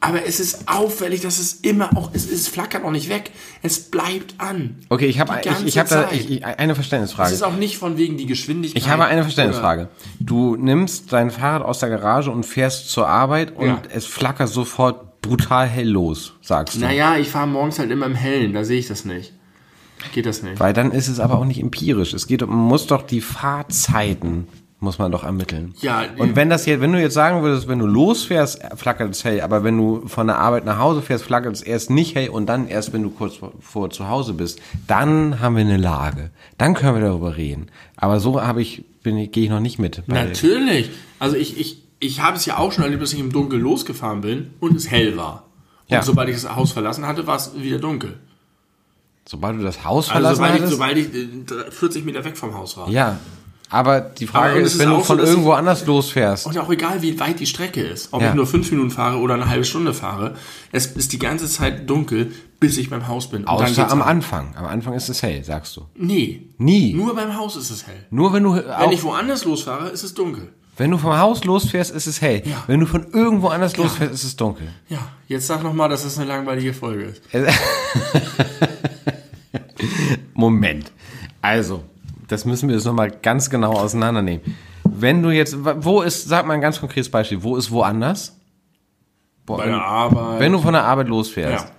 [SPEAKER 2] Aber es ist auffällig, dass es immer auch, es, es flackert auch nicht weg. Es bleibt an.
[SPEAKER 1] Okay, ich habe ich, ich hab da
[SPEAKER 2] Zeit.
[SPEAKER 1] ich, ich, eine
[SPEAKER 2] Es
[SPEAKER 1] Verständnisfrage.
[SPEAKER 2] ist auch nicht von wegen die Geschwindigkeit.
[SPEAKER 1] Ich habe eine Verständnisfrage. Du nimmst dein Fahrrad aus der Garage und fährst zur Arbeit und
[SPEAKER 2] Ja.
[SPEAKER 1] es flackert sofort brutal hell los, sagst du.
[SPEAKER 2] Naja, ich fahre morgens halt immer im Hellen, da sehe ich das nicht. Geht das nicht.
[SPEAKER 1] Weil dann ist es aber auch nicht empirisch. Es geht, man muss doch die Fahrzeiten muss man doch ermitteln.
[SPEAKER 2] Ja,
[SPEAKER 1] Und wenn das jetzt, wenn du jetzt sagen würdest, wenn du losfährst, flackert es hell, aber wenn du von der Arbeit nach Hause fährst, flackert es erst nicht hell und dann erst, wenn du kurz vor, vor zu Hause bist, dann haben wir eine Lage. Dann können wir darüber reden. Aber so habe ich, bin ich, gehe ich noch nicht mit.
[SPEAKER 2] Natürlich. Also ich, ich, ich habe es ja auch schon erlebt, dass ich im Dunkeln losgefahren bin und es hell war. Und
[SPEAKER 1] Ja.
[SPEAKER 2] sobald ich das Haus verlassen hatte, war es wieder dunkel.
[SPEAKER 1] Sobald du das Haus
[SPEAKER 2] Also
[SPEAKER 1] verlassen
[SPEAKER 2] sobald ich,
[SPEAKER 1] hattest?
[SPEAKER 2] sobald ich äh, 40 Meter weg vom Haus war.
[SPEAKER 1] Ja, aber die Frage
[SPEAKER 2] Aber es
[SPEAKER 1] ist, wenn du
[SPEAKER 2] so,
[SPEAKER 1] von
[SPEAKER 2] dass
[SPEAKER 1] irgendwo anders losfährst.
[SPEAKER 2] Und auch egal, wie weit die Strecke ist, ob
[SPEAKER 1] Ja.
[SPEAKER 2] ich nur fünf Minuten fahre oder eine halbe Stunde fahre, es ist die ganze Zeit dunkel, bis ich beim Haus bin. Und dann
[SPEAKER 1] Außer am
[SPEAKER 2] an.
[SPEAKER 1] Anfang. Am Anfang ist es hell, sagst du.
[SPEAKER 2] Nee.
[SPEAKER 1] Nie.
[SPEAKER 2] Nur beim Haus ist es hell.
[SPEAKER 1] Nur wenn du
[SPEAKER 2] Wenn ich woanders losfahre, ist es dunkel.
[SPEAKER 1] wenn du vom Haus losfährst, ist es hell.
[SPEAKER 2] Ja.
[SPEAKER 1] Wenn du von irgendwo anders losfährst, ist es dunkel.
[SPEAKER 2] Ja, jetzt sag nochmal, dass das eine langweilige Folge ist. [laughs]
[SPEAKER 1] Moment. Also, das müssen wir jetzt nochmal ganz genau auseinandernehmen. Wenn du jetzt, wo ist, sag mal ein ganz konkretes Beispiel, wo ist woanders? Boah,
[SPEAKER 2] Bei
[SPEAKER 1] wenn,
[SPEAKER 2] der Arbeit.
[SPEAKER 1] wenn du von der Arbeit losfährst,
[SPEAKER 2] ja.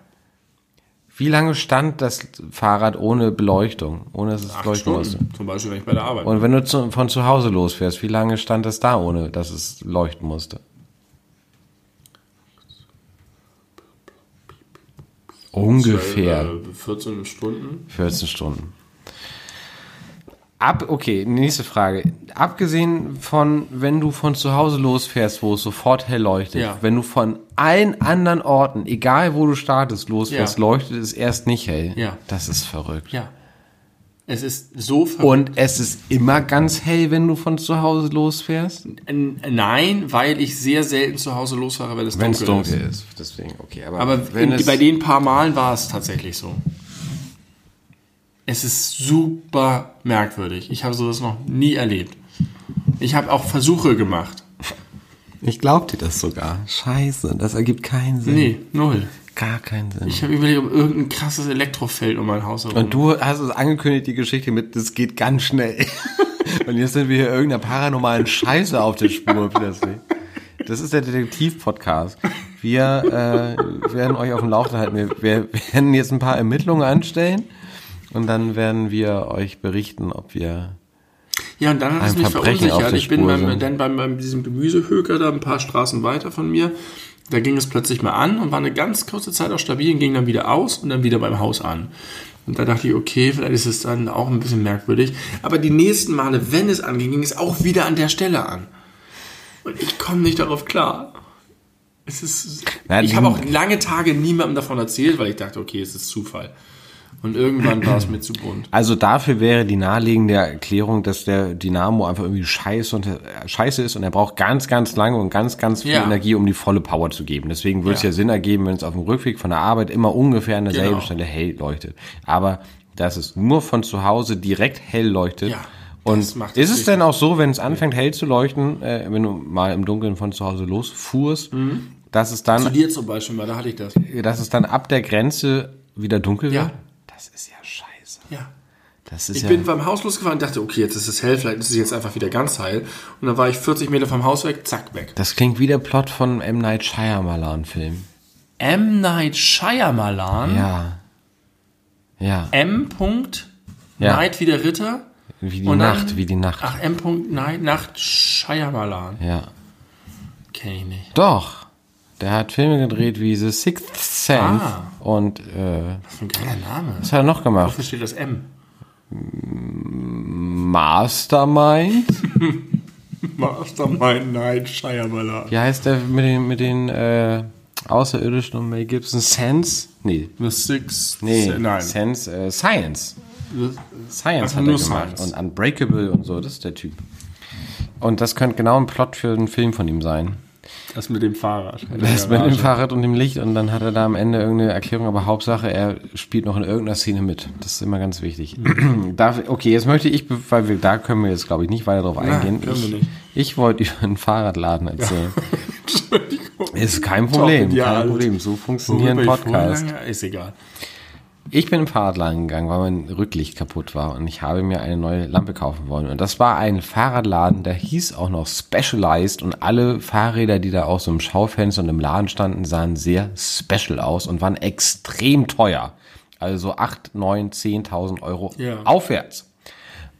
[SPEAKER 1] Wie lange stand das Fahrrad ohne Beleuchtung, ohne dass es
[SPEAKER 2] Acht
[SPEAKER 1] leuchten musste?
[SPEAKER 2] Stunden, zum Beispiel, wenn ich bei der Arbeit.
[SPEAKER 1] Und wenn du zu, von zu Hause losfährst, wie lange stand das da, ohne dass es leuchten musste? Ungefähr
[SPEAKER 2] Äh, 14 Stunden.
[SPEAKER 1] 14 Stunden. Ab, okay, nächste Frage. Abgesehen von, wenn du von zu Hause losfährst, wo es sofort hell leuchtet,
[SPEAKER 2] Ja.
[SPEAKER 1] wenn du von allen anderen Orten, egal wo du startest, losfährst,
[SPEAKER 2] Ja.
[SPEAKER 1] leuchtet es erst nicht hell.
[SPEAKER 2] Ja.
[SPEAKER 1] Das ist verrückt.
[SPEAKER 2] Ja. Es ist so verrückt.
[SPEAKER 1] Und es ist immer ganz hell, wenn du von zu Hause losfährst?
[SPEAKER 2] Nein, weil ich sehr selten zu Hause losfahre, wenn es
[SPEAKER 1] Wenn
[SPEAKER 2] dunkel,
[SPEAKER 1] es dunkel
[SPEAKER 2] ist.
[SPEAKER 1] ist. Deswegen, okay. Aber,
[SPEAKER 2] Aber
[SPEAKER 1] wenn
[SPEAKER 2] in, bei den paar Malen war es tatsächlich so. Es ist super merkwürdig. Ich habe sowas noch nie erlebt. Ich habe auch Versuche gemacht.
[SPEAKER 1] ich glaub dir das sogar. Scheiße, das ergibt keinen Sinn.
[SPEAKER 2] Nee, null.
[SPEAKER 1] Gar keinen Sinn.
[SPEAKER 2] Ich habe überlegt, ob irgendein krasses Elektrofeld um mein Haus herum.
[SPEAKER 1] Und du hast es angekündigt, die Geschichte mit, das geht ganz schnell. [laughs] Und jetzt sind wir hier irgendeiner paranormalen Scheiße auf der Spur [laughs] plötzlich. Das ist der Detektiv-Podcast. Wir äh, werden euch auf dem Laufenden halten. Wir, wir werden jetzt ein paar Ermittlungen anstellen und dann werden wir euch berichten, ob wir
[SPEAKER 2] Ja, und dann hat es mich verunsichert. Ich bin beim, dann beim, beim diesem Gemüsehöker da ein paar Straßen weiter von mir. Da ging es plötzlich mal an und war eine ganz kurze Zeit auch stabil und ging dann wieder aus und dann wieder beim Haus an. Und da dachte ich, okay, vielleicht ist es dann auch ein bisschen merkwürdig. Aber die nächsten Male, wenn es anging, ging es auch wieder an der Stelle an. Und ich komme nicht darauf klar. Es ist,
[SPEAKER 1] Na,
[SPEAKER 2] ich habe auch lange Tage niemandem davon erzählt, weil ich dachte, okay, es ist Zufall. Und irgendwann war es mir zu bunt.
[SPEAKER 1] Also dafür wäre die naheliegende Erklärung, dass der Dynamo einfach irgendwie scheiße, und, äh, scheiße ist und er braucht ganz, ganz lange und ganz, ganz viel
[SPEAKER 2] Ja.
[SPEAKER 1] Energie, um die volle Power zu geben. Deswegen würde es
[SPEAKER 2] Ja.
[SPEAKER 1] ja Sinn ergeben, wenn es auf dem Rückweg von der Arbeit immer ungefähr an derselben
[SPEAKER 2] Genau.
[SPEAKER 1] Stelle hell leuchtet. Aber dass es nur von zu Hause direkt hell leuchtet.
[SPEAKER 2] Ja,
[SPEAKER 1] und ist
[SPEAKER 2] es
[SPEAKER 1] denn auch so, wenn es anfängt hell zu leuchten, äh, wenn du mal im Dunkeln von zu Hause losfuhrst, dass es dann
[SPEAKER 2] Zu dir zum Beispiel mal, da hatte ich das.
[SPEAKER 1] dass es dann ab der Grenze wieder dunkel
[SPEAKER 2] Ja.
[SPEAKER 1] Das ist ja scheiße.
[SPEAKER 2] Ja.
[SPEAKER 1] Das ist
[SPEAKER 2] Ich
[SPEAKER 1] ja
[SPEAKER 2] bin beim Haus losgefahren und dachte, okay, jetzt ist es hell, vielleicht ist es jetzt einfach wieder ganz heil. Und dann war ich 40 Meter vom Haus weg, zack, weg.
[SPEAKER 1] Das klingt wie der Plot von M. Night Shyamalan-Film.
[SPEAKER 2] M. Night Shyamalan.
[SPEAKER 1] Ja. Ja.
[SPEAKER 2] M. Punkt
[SPEAKER 1] Ja.
[SPEAKER 2] Night wie der Ritter.
[SPEAKER 1] Wie die
[SPEAKER 2] Und dann-
[SPEAKER 1] Nacht, wie die Nacht.
[SPEAKER 2] Ach, M. Punkt Night Nacht Shyamalan.
[SPEAKER 1] Ja.
[SPEAKER 2] Kenn ich nicht.
[SPEAKER 1] Doch. Der hat Filme gedreht wie The Sixth Sense.
[SPEAKER 2] Ah.
[SPEAKER 1] Und äh,
[SPEAKER 2] Was für ein geiler Name.
[SPEAKER 1] was hat er noch gemacht?
[SPEAKER 2] Wofür steht das M?
[SPEAKER 1] Mastermind. [laughs]
[SPEAKER 2] Mastermind Night Shyamalan.
[SPEAKER 1] Wie heißt der mit den, mit den äh, Außerirdischen und Mel Gibson? Sense? Nee.
[SPEAKER 2] The Six.
[SPEAKER 1] Nee,
[SPEAKER 2] Nein.
[SPEAKER 1] Sense, äh, Science.
[SPEAKER 2] The-
[SPEAKER 1] Science hat er gemacht.
[SPEAKER 2] Science.
[SPEAKER 1] Und Unbreakable und so, das ist der Typ. Und das könnte genau ein Plot für einen Film von ihm sein.
[SPEAKER 2] Das mit dem Fahrrad.
[SPEAKER 1] Das mit dem Fahrrad und dem Licht und dann hat er da am Ende irgendeine Erklärung, aber Hauptsache, er spielt noch in irgendeiner Szene mit. Das ist immer ganz wichtig. [clears throat] Darf, okay, jetzt möchte ich, weil wir, da können wir jetzt glaube ich nicht weiter drauf eingehen.
[SPEAKER 2] wir
[SPEAKER 1] ich, ich wollte über einen Fahrradladen erzählen. [laughs]
[SPEAKER 2] Entschuldigung.
[SPEAKER 1] Ist kein Problem,
[SPEAKER 2] Top, ja,
[SPEAKER 1] kein. Problem. So funktioniert ein
[SPEAKER 2] Worüber ich vorhin
[SPEAKER 1] Podcast.
[SPEAKER 2] lange- Ist egal.
[SPEAKER 1] Ich bin im Fahrradladen gegangen, weil mein Rücklicht kaputt war und ich habe mir eine neue Lampe kaufen wollen. Und das war ein Fahrradladen, der hieß auch noch Specialized und alle Fahrräder, die da auch so im Schaufenster und im Laden standen, sahen sehr special aus und waren extrem teuer. Also 8, 9, 10.000 Euro
[SPEAKER 2] Ja.
[SPEAKER 1] aufwärts.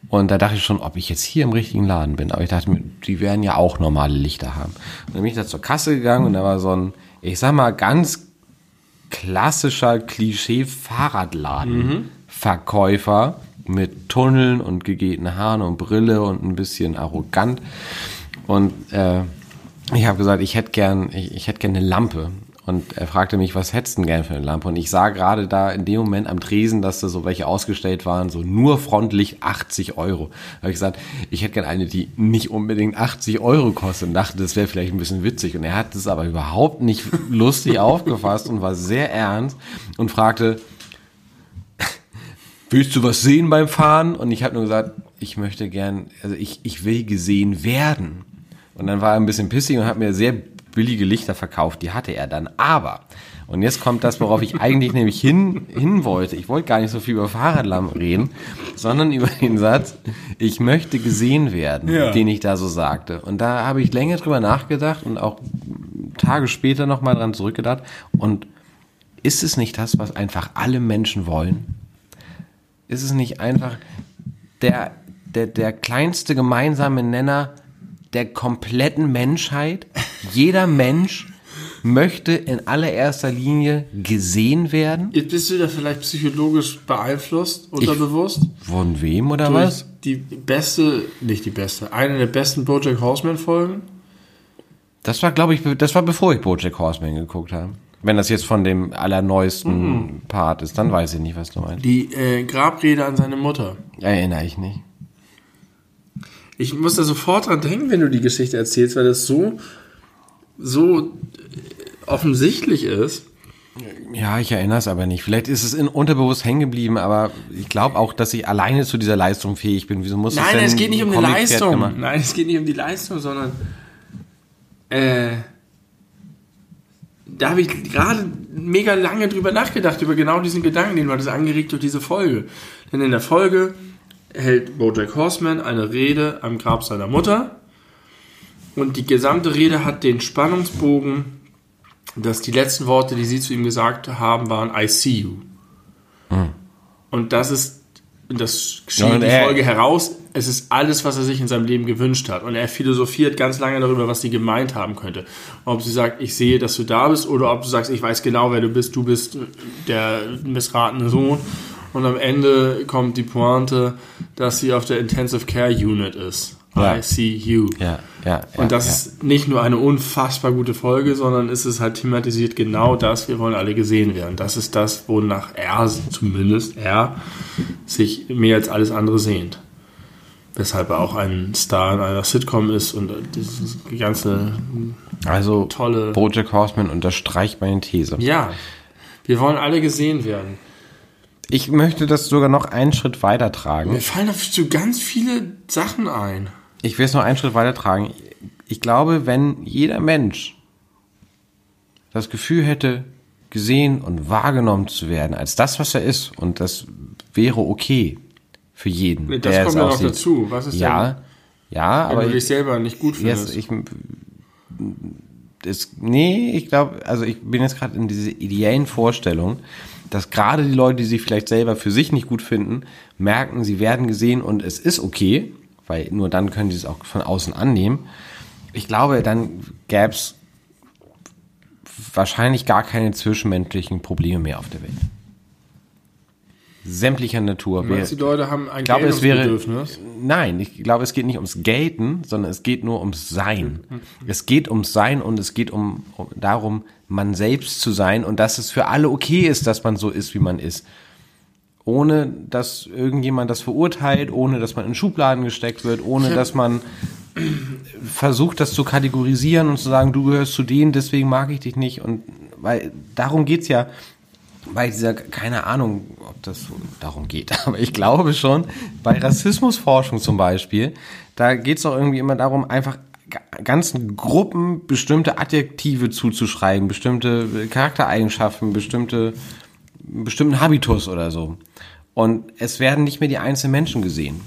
[SPEAKER 1] Und da dachte ich schon, ob ich jetzt hier im richtigen Laden bin. Aber ich dachte mir, die werden ja auch normale Lichter haben. Und dann bin ich da zur Kasse gegangen und da war so ein, ich sag mal, ganz klassischer Klischee-Fahrradladen-Verkäufer mit Tunneln und gegelten Haaren und Brille und ein bisschen arrogant. Und äh, ich habe gesagt, ich hätte gern, ich, ich hätte gern eine Lampe. Und er fragte mich, was hättest du denn gern für eine Lampe? Und ich sah gerade da in dem Moment am Tresen, dass da so welche ausgestellt waren, so nur Frontlicht 80 Euro. Da habe ich gesagt, ich hätte gern eine, die nicht unbedingt 80 Euro kostet und dachte, das wäre vielleicht ein bisschen witzig. Und er hat es aber überhaupt nicht [laughs] lustig aufgefasst und war sehr ernst und fragte, [laughs] willst du was sehen beim Fahren? Und ich habe nur gesagt, ich möchte gern, also ich, ich will gesehen werden. Und dann war er ein bisschen pissig und hat mir sehr billige Lichter verkauft. Die hatte er dann. Aber, und jetzt kommt das, worauf ich eigentlich nämlich hin, hin wollte. Ich wollte gar nicht so viel über Fahrradlampen reden, sondern über den Satz, ich möchte gesehen werden,
[SPEAKER 2] Ja.
[SPEAKER 1] den ich da so sagte. Und da habe ich länger drüber nachgedacht und auch Tage später nochmal dran zurückgedacht. Und ist es nicht das, was einfach alle Menschen wollen? Ist es nicht einfach der, der, der kleinste gemeinsame Nenner der kompletten Menschheit? Jeder Mensch möchte in allererster Linie gesehen werden.
[SPEAKER 2] Jetzt bist du da vielleicht psychologisch beeinflusst, unterbewusst?
[SPEAKER 1] Von wem oder
[SPEAKER 2] Durch
[SPEAKER 1] was?
[SPEAKER 2] Die beste, nicht die beste, eine der besten Bojack Horseman Folgen.
[SPEAKER 1] Das war, glaube ich, das war bevor ich Bojack Horseman geguckt habe. Wenn das jetzt von dem allerneuesten Part ist, dann weiß ich nicht, was du meinst.
[SPEAKER 2] Die äh, Grabrede an seine Mutter.
[SPEAKER 1] Erinnere ich nicht.
[SPEAKER 2] Ich muss da sofort dran denken, wenn du die Geschichte erzählst, weil das so, so offensichtlich ist.
[SPEAKER 1] Ja, ich erinnere es aber nicht. Vielleicht ist es in unterbewusst hängen geblieben, aber ich glaube auch, dass ich alleine zu dieser Leistung fähig bin. Wieso muss es
[SPEAKER 2] Nein,
[SPEAKER 1] denn
[SPEAKER 2] es geht nicht um die Leistung.
[SPEAKER 1] gemacht?
[SPEAKER 2] Nein, es geht nicht um die Leistung, sondern äh, da habe ich gerade mega lange drüber nachgedacht, über genau diesen Gedanken, den war das angeregt durch diese Folge. Denn in der Folge hält Bojack Horseman eine Rede am Grab seiner Mutter und die gesamte Rede hat den Spannungsbogen, dass die letzten Worte, die sie zu ihm gesagt haben, waren I see you. Und das ist, das
[SPEAKER 1] Ja,
[SPEAKER 2] schien
[SPEAKER 1] und
[SPEAKER 2] die
[SPEAKER 1] er-
[SPEAKER 2] Folge heraus, es ist alles, was er sich in seinem Leben gewünscht hat. Und er philosophiert ganz lange darüber, was sie gemeint haben könnte. Ob sie sagt, ich sehe, dass du da bist, oder ob du sagst, ich weiß genau, wer du bist, du bist der missratene Sohn. Und am Ende kommt die Pointe, dass sie auf der Intensive Care Unit ist.
[SPEAKER 1] Ja.
[SPEAKER 2] I see you.
[SPEAKER 1] Ja, ja.
[SPEAKER 2] Und das
[SPEAKER 1] ja.
[SPEAKER 2] ist nicht nur eine unfassbar gute Folge, sondern es ist halt thematisiert genau das, wir wollen alle gesehen werden. Das ist das, wonach er, zumindest er, sich mehr als alles andere sehnt. Weshalb er auch ein Star in einer Sitcom ist und dieses ganze,
[SPEAKER 1] Also,
[SPEAKER 2] tolle-
[SPEAKER 1] Bojack Horseman unterstreicht meine These.
[SPEAKER 2] ja, wir wollen alle gesehen werden.
[SPEAKER 1] Ich möchte das sogar noch einen Schritt weiter tragen.
[SPEAKER 2] Mir fallen dazu ganz viele Sachen ein.
[SPEAKER 1] Ich will es noch einen Schritt weiter tragen. Ich glaube, wenn jeder Mensch das Gefühl hätte, gesehen und wahrgenommen zu werden als das, was er ist, und das wäre okay für jeden.
[SPEAKER 2] Das
[SPEAKER 1] der
[SPEAKER 2] kommt ja noch
[SPEAKER 1] aussieht.
[SPEAKER 2] dazu. Was ist
[SPEAKER 1] Ja, ja,
[SPEAKER 2] denn, wenn
[SPEAKER 1] aber
[SPEAKER 2] du dich selber nicht gut findest?
[SPEAKER 1] ich, das, nee, ich glaube, also ich bin jetzt gerade in dieser ideellen Vorstellung, dass gerade die Leute, die sich vielleicht selber für sich nicht gut finden, merken, sie werden gesehen und es ist okay, weil nur dann können sie es auch von außen annehmen. Ich glaube, dann gäbe es wahrscheinlich gar keine zwischenmenschlichen Probleme mehr auf der Welt. Sämtlicher Natur.
[SPEAKER 2] Meinst du, die Leute haben ein
[SPEAKER 1] Ich glaube, es wäre. Nein, ich glaube, es geht nicht ums Gelten, sondern es geht nur ums Sein. Es geht ums Sein und es geht um, um darum, man selbst zu sein und dass es für alle okay ist, dass man so ist, wie man ist. Ohne dass irgendjemand das verurteilt, ohne dass man in Schubladen gesteckt wird, ohne dass man versucht, das zu kategorisieren und zu sagen, du gehörst zu denen, deswegen mag ich dich nicht. Und weil darum geht's ja bei dieser, keine Ahnung, ob das so darum geht, [laughs] aber ich glaube schon, bei Rassismusforschung zum Beispiel, da geht es doch irgendwie immer darum, einfach ganzen Gruppen bestimmte Adjektive zuzuschreiben, bestimmte Charaktereigenschaften, bestimmte, bestimmten Habitus oder so. Und es werden nicht mehr die einzelnen Menschen gesehen.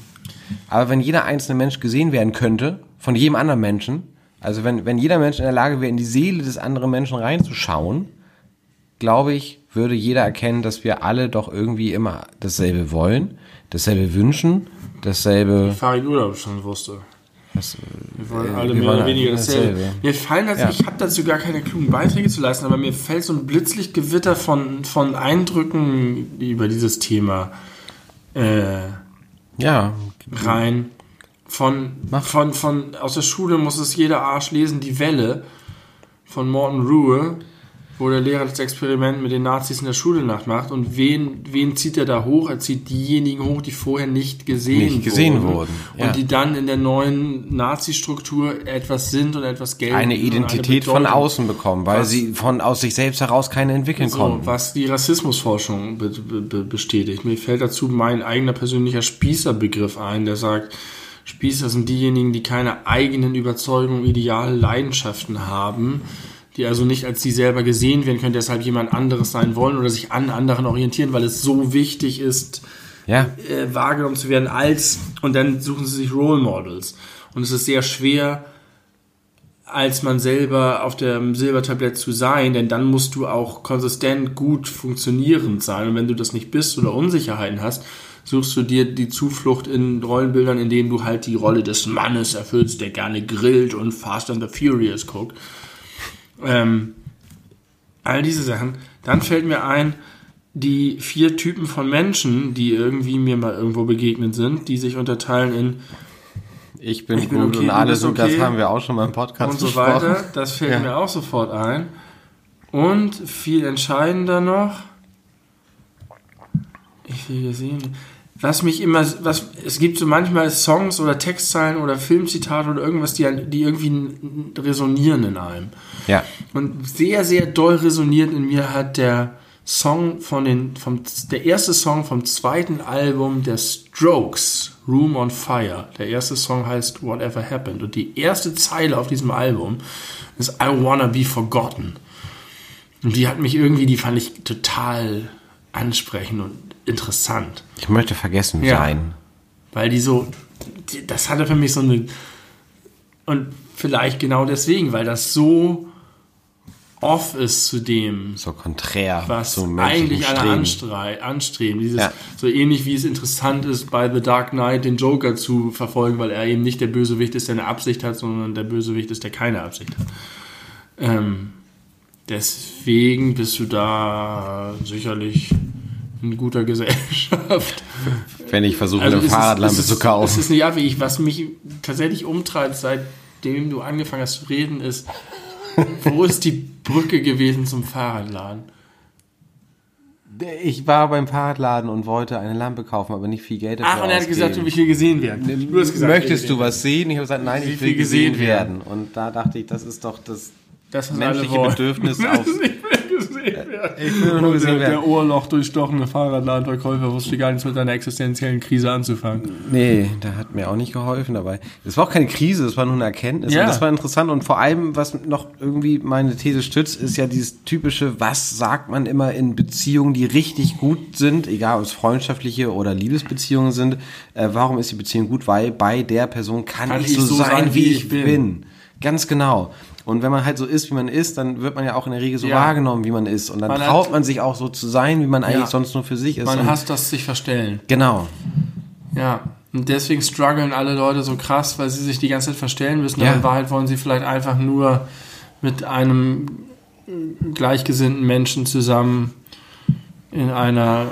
[SPEAKER 1] Aber wenn jeder einzelne Mensch gesehen werden könnte, von jedem anderen Menschen, also wenn, wenn jeder Mensch in der Lage wäre, in die Seele des anderen Menschen reinzuschauen, glaube ich, würde jeder erkennen, dass wir alle doch irgendwie immer dasselbe wollen, dasselbe wünschen, dasselbe.
[SPEAKER 2] Farid Urlaub schon wusste.
[SPEAKER 1] Das,
[SPEAKER 2] Wir wollen
[SPEAKER 1] Äh,
[SPEAKER 2] alle
[SPEAKER 1] wir
[SPEAKER 2] mehr oder weniger dasselbe. Mir fallen dazu,
[SPEAKER 1] Ja.
[SPEAKER 2] ich habe dazu gar keine klugen Beiträge zu leisten, aber mir fällt so ein Blitzlichtgewitter von, von Eindrücken über dieses Thema äh,
[SPEAKER 1] ja,
[SPEAKER 2] rein. Von, von, von, aus der Schule muss es jeder Arsch lesen, Die Welle von Morton Rue, wo der Lehrer das Experiment mit den Nazis in der Schule nachmacht. Und wen, wen zieht er da hoch? Er zieht diejenigen hoch, die vorher nicht gesehen,
[SPEAKER 1] Nicht gesehen wurden, ja.
[SPEAKER 2] Und die dann in der neuen Nazi-Struktur etwas sind und etwas gelten.
[SPEAKER 1] eine Identität von
[SPEAKER 2] Bedeutung.
[SPEAKER 1] außen bekommen, weil
[SPEAKER 2] Was-
[SPEAKER 1] sie von aus sich selbst heraus keine entwickeln
[SPEAKER 2] So,
[SPEAKER 1] konnten.
[SPEAKER 2] was die Rassismusforschung be be bestätigt. Mir fällt dazu mein eigener persönlicher Spießerbegriff ein, der sagt, Spießer sind diejenigen, die keine eigenen Überzeugungen, Ideale, Leidenschaften haben, die also nicht als sie selber gesehen werden können, deshalb jemand anderes sein wollen oder sich an anderen orientieren, weil es so wichtig ist,
[SPEAKER 1] Ja,
[SPEAKER 2] äh, wahrgenommen zu werden als und dann suchen sie sich Role Models und es ist sehr schwer als man selber auf dem Silbertablett zu sein, denn dann musst du auch konsistent gut funktionierend sein. Und wenn du das nicht bist oder Unsicherheiten hast, suchst du dir die Zuflucht in Rollenbildern, in denen du halt die Rolle des Mannes erfüllst, der gerne grillt und Fast and the Furious guckt. Ähm, all diese Sachen. Dann fällt mir ein, die vier Typen von Menschen, die irgendwie mir mal irgendwo begegnet sind, die sich unterteilen in
[SPEAKER 1] ich bin, ich bin gut okay, und alle sind, okay. das haben wir auch schon mal im Podcast
[SPEAKER 2] Und so besprochen. weiter, das fällt ja. mir auch sofort ein. Und viel entscheidender noch, ich will hier sehen, was mich immer, was, es gibt so manchmal Songs oder Textzeilen oder Filmzitate oder irgendwas, die, die irgendwie resonieren in einem.
[SPEAKER 1] Ja.
[SPEAKER 2] Und sehr, sehr doll resoniert in mir hat der Song von den, vom, der erste Song vom zweiten Album der Strokes, Room on Fire. Der erste Song heißt Whatever Happened. Und die erste Zeile auf diesem Album ist I Wanna Be Forgotten. Und die hat mich irgendwie, die fand ich total ansprechend und interessant.
[SPEAKER 1] Ich möchte vergessen ja, sein.
[SPEAKER 2] Weil die so, die, das hatte für mich so eine, und vielleicht genau deswegen, weil das so off ist zu dem,
[SPEAKER 1] so konträr,
[SPEAKER 2] was so eigentlich alle anstre anstreben. Dieses, ja. So ähnlich wie es interessant ist, bei The Dark Knight den Joker zu verfolgen, weil er eben nicht der Bösewicht ist, der eine Absicht hat, sondern der Bösewicht ist, der keine Absicht hat. Ähm, deswegen bist du da sicherlich in guter Gesellschaft.
[SPEAKER 1] Wenn ich versuche, also eine Fahrradlampe zu kaufen. Das
[SPEAKER 2] ist nicht abwegig. Was mich tatsächlich umtreibt, seitdem du angefangen hast zu reden, ist, wo ist die Brücke gewesen zum Fahrradladen?
[SPEAKER 1] Ich war beim Fahrradladen und wollte eine Lampe kaufen, aber nicht viel Geld
[SPEAKER 2] dafür Ach, und er hat gesagt, du will gesehen werden.
[SPEAKER 1] Du hast gesagt, Möchtest du was sehen? Ich habe gesagt, nein, ich will gesehen, gesehen werden. Und da dachte ich, das ist doch das, das menschliche Bedürfnis [laughs] auf
[SPEAKER 2] gesehen werden. Ich will nur gesehen der, Der Ohrloch durchstochene Fahrradladenverkäufer wusste gar nichts mit deiner existenziellen Krise anzufangen.
[SPEAKER 1] Nee, der hat mir auch nicht geholfen dabei. Es war auch keine Krise, es war nur eine Erkenntnis. Ja. Und das war interessant. Und vor allem, was noch irgendwie meine These stützt, ist ja dieses typische, was sagt man immer in Beziehungen, die richtig gut sind, egal ob es freundschaftliche oder Liebesbeziehungen sind. Äh, warum ist die Beziehung gut? Weil bei der Person kann, kann ich, so, so sein, sein, wie ich bin. bin. Ganz genau. Und wenn man halt so ist, wie man ist, dann wird man ja auch in der Regel so ja. wahrgenommen, wie man ist. Und dann man traut man sich auch so zu sein, wie man eigentlich ja. sonst nur für sich ist.
[SPEAKER 2] Man hasst das sich verstellen.
[SPEAKER 1] Genau.
[SPEAKER 2] Ja. Und deswegen strugglen alle Leute so krass, weil sie sich die ganze Zeit verstellen müssen. Ja. In Wahrheit wollen sie vielleicht einfach nur mit einem gleichgesinnten Menschen zusammen in einer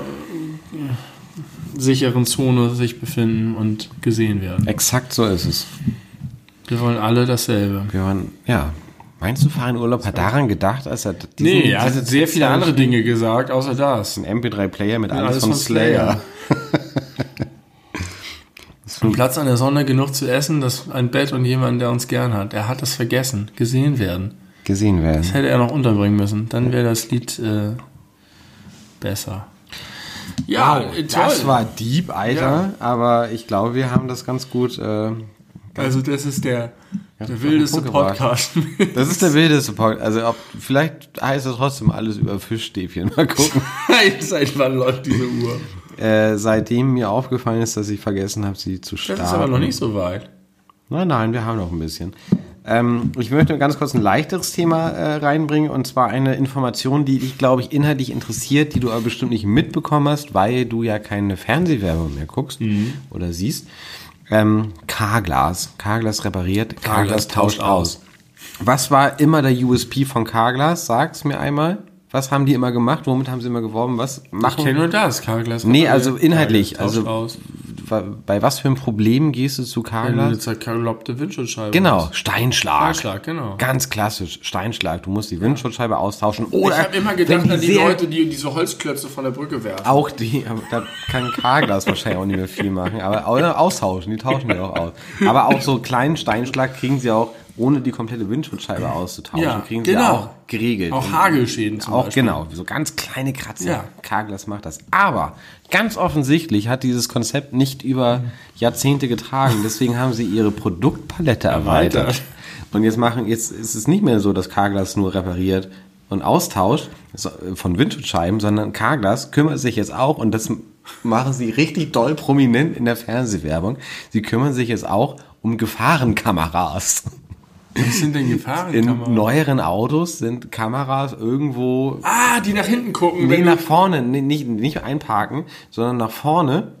[SPEAKER 2] sicheren Zone sich befinden und gesehen werden.
[SPEAKER 1] Exakt so ist es.
[SPEAKER 2] Wir wollen alle dasselbe.
[SPEAKER 1] Wir wollen, ja, Meinst du, Farin Urlaub hat daran gedacht, als er
[SPEAKER 2] diesen, Nee, er hat sehr viele andere Dinge gesagt, außer das.
[SPEAKER 1] Ein MP3-Player mit alles, alles von Slayer.
[SPEAKER 2] Slayer. Platz an der Sonne, genug zu essen, das ein Bett und jemand, der uns gern hat. Er hat das vergessen. Gesehen werden.
[SPEAKER 1] Gesehen werden.
[SPEAKER 2] Das hätte er noch unterbringen müssen. Dann wäre das Lied äh, besser.
[SPEAKER 1] Ja, wow. Das war deep, Alter. Ja. Aber ich glaube, wir haben das ganz gut äh,
[SPEAKER 2] also das ist der, der wildeste Podcast. [laughs]
[SPEAKER 1] Das ist der wildeste Podcast. Also ob, vielleicht heißt es trotzdem alles über Fischstäbchen. Mal gucken. [laughs]
[SPEAKER 2] Seit wann läuft diese Uhr?
[SPEAKER 1] Äh, seitdem mir aufgefallen ist, dass ich vergessen habe, sie zu starten. Das ist
[SPEAKER 2] aber noch nicht so weit.
[SPEAKER 1] Nein, nein, wir haben noch ein bisschen. Ähm, ich möchte ganz kurz ein leichteres Thema äh, reinbringen und zwar eine Information, die dich, glaube ich, inhaltlich interessiert, die du aber bestimmt nicht mitbekommen hast, weil du ja keine Fernsehwerbung mehr guckst mhm. oder siehst. Ähm. Carglass repariert, Carglass, tauscht aus. Was war immer der USP von Carglass? Sag's mir einmal. Was haben die immer gemacht? Womit haben sie immer geworben? Was machen?
[SPEAKER 2] Ich kenne nur das, Carglass.
[SPEAKER 1] Nee, also inhaltlich. also aus bei was für ein Problem gehst du zu Carglass?
[SPEAKER 2] Eine zerkloppte Windschutzscheibe.
[SPEAKER 1] Genau, Steinschlag.
[SPEAKER 2] Steinschlag, genau.
[SPEAKER 1] Ganz klassisch, Steinschlag. Du musst die Windschutzscheibe austauschen. Oder
[SPEAKER 2] ich habe immer gedacht an die Leute, die diese Holzklötze von der Brücke werfen.
[SPEAKER 1] Auch die, da kann Carglass wahrscheinlich auch nicht mehr viel machen. Aber austauschen, die tauschen die auch aus. Aber auch so kleinen Steinschlag kriegen sie auch ohne die komplette Windschutzscheibe auszutauschen, ja, kriegen genau. sie auch geregelt.
[SPEAKER 2] Auch Hagelschäden
[SPEAKER 1] zum auch Beispiel. Genau, so ganz kleine Kratzer. Ja. Carglass macht das. Aber ganz offensichtlich hat dieses Konzept nicht über Jahrzehnte getragen. Deswegen haben sie ihre Produktpalette erweitert. erweitert. Und jetzt machen, jetzt ist es nicht mehr so, dass Carglass nur repariert und austauscht von Windschutzscheiben, sondern Carglass kümmert sich jetzt auch und das machen sie richtig doll prominent in der Fernsehwerbung. Sie kümmern sich jetzt auch um Gefahrenkameras.
[SPEAKER 2] Was sind denn
[SPEAKER 1] In
[SPEAKER 2] Gefahrenkameras?
[SPEAKER 1] neueren Autos sind Kameras irgendwo
[SPEAKER 2] Ah, die nach hinten gucken.
[SPEAKER 1] Nee, nach vorne, nee, nicht, nicht einparken, sondern nach vorne,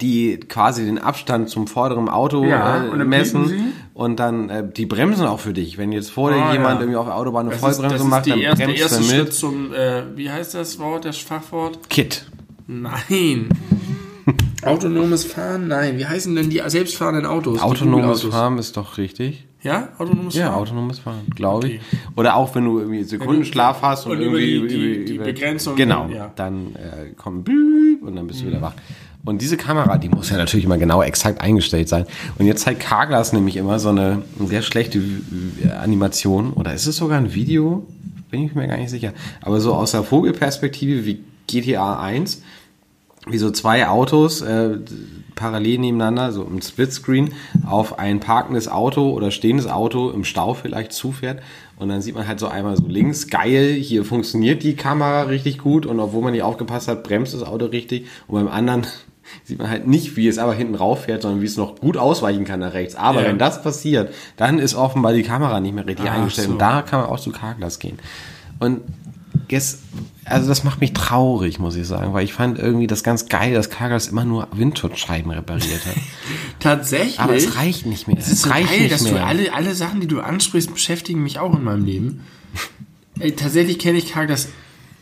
[SPEAKER 1] die quasi den Abstand zum vorderen Auto
[SPEAKER 2] Ja,
[SPEAKER 1] äh,
[SPEAKER 2] und
[SPEAKER 1] messen und dann äh, die bremsen auch für dich. Wenn jetzt vor dir
[SPEAKER 2] Ah,
[SPEAKER 1] jemand
[SPEAKER 2] ja.
[SPEAKER 1] irgendwie auf der Autobahn eine
[SPEAKER 2] das
[SPEAKER 1] Vollbremse
[SPEAKER 2] das ist
[SPEAKER 1] macht, dann
[SPEAKER 2] erste, der
[SPEAKER 1] bremst
[SPEAKER 2] erste
[SPEAKER 1] er
[SPEAKER 2] Schritt
[SPEAKER 1] mit.
[SPEAKER 2] zum, äh, wie heißt das Wort, das Fachwort?
[SPEAKER 1] Kit.
[SPEAKER 2] Nein. [laughs] Autonomes Fahren? Nein. Wie heißen denn die selbstfahrenden Autos?
[SPEAKER 1] Autonomes
[SPEAKER 2] Google-Autos.
[SPEAKER 1] Fahren ist doch richtig.
[SPEAKER 2] Ja, autonomes
[SPEAKER 1] Ja,
[SPEAKER 2] Fahren.
[SPEAKER 1] autonomes Fahren, glaube
[SPEAKER 2] Okay.
[SPEAKER 1] ich. Oder auch wenn du irgendwie Sekundenschlaf hast und,
[SPEAKER 2] und über
[SPEAKER 1] irgendwie
[SPEAKER 2] die- die- die Begrenzung-
[SPEAKER 1] Genau,
[SPEAKER 2] ja.
[SPEAKER 1] dann äh, kommt und dann bist du wieder wach. Und diese Kamera, die muss ja natürlich immer genau exakt eingestellt sein. Und jetzt zeigt Carglass nämlich immer so eine sehr schlechte Animation. Oder ist es sogar ein Video? Bin ich mir gar nicht sicher. Aber so aus der Vogelperspektive wie GTA 1 wie so zwei Autos äh, parallel nebeneinander, so im Splitscreen, auf ein parkendes Auto oder stehendes Auto im Stau vielleicht zufährt. Und dann sieht man halt so einmal so links, geil, hier funktioniert die Kamera richtig gut und obwohl man nicht aufgepasst hat, bremst das Auto richtig. Und beim anderen [laughs] sieht man halt nicht, wie es aber hinten rauf fährt, sondern wie es noch gut ausweichen kann nach rechts. Aber
[SPEAKER 2] Ja.
[SPEAKER 1] wenn das passiert, dann ist offenbar die Kamera nicht mehr richtig
[SPEAKER 2] Ach
[SPEAKER 1] eingestellt.
[SPEAKER 2] so.
[SPEAKER 1] Und da kann man auch zu Carglass gehen. Und also das macht mich traurig, muss ich sagen, weil ich fand irgendwie das ganz geil, dass Carglass immer nur Windschutzscheiben repariert hat. [laughs]
[SPEAKER 2] Tatsächlich.
[SPEAKER 1] Aber es reicht nicht mehr.
[SPEAKER 2] Es ist so
[SPEAKER 1] reicht
[SPEAKER 2] geil,
[SPEAKER 1] nicht
[SPEAKER 2] dass
[SPEAKER 1] mehr.
[SPEAKER 2] du alle, alle Sachen, die du ansprichst, beschäftigen mich auch in meinem Leben. [laughs] Ey, tatsächlich kenne ich Carglass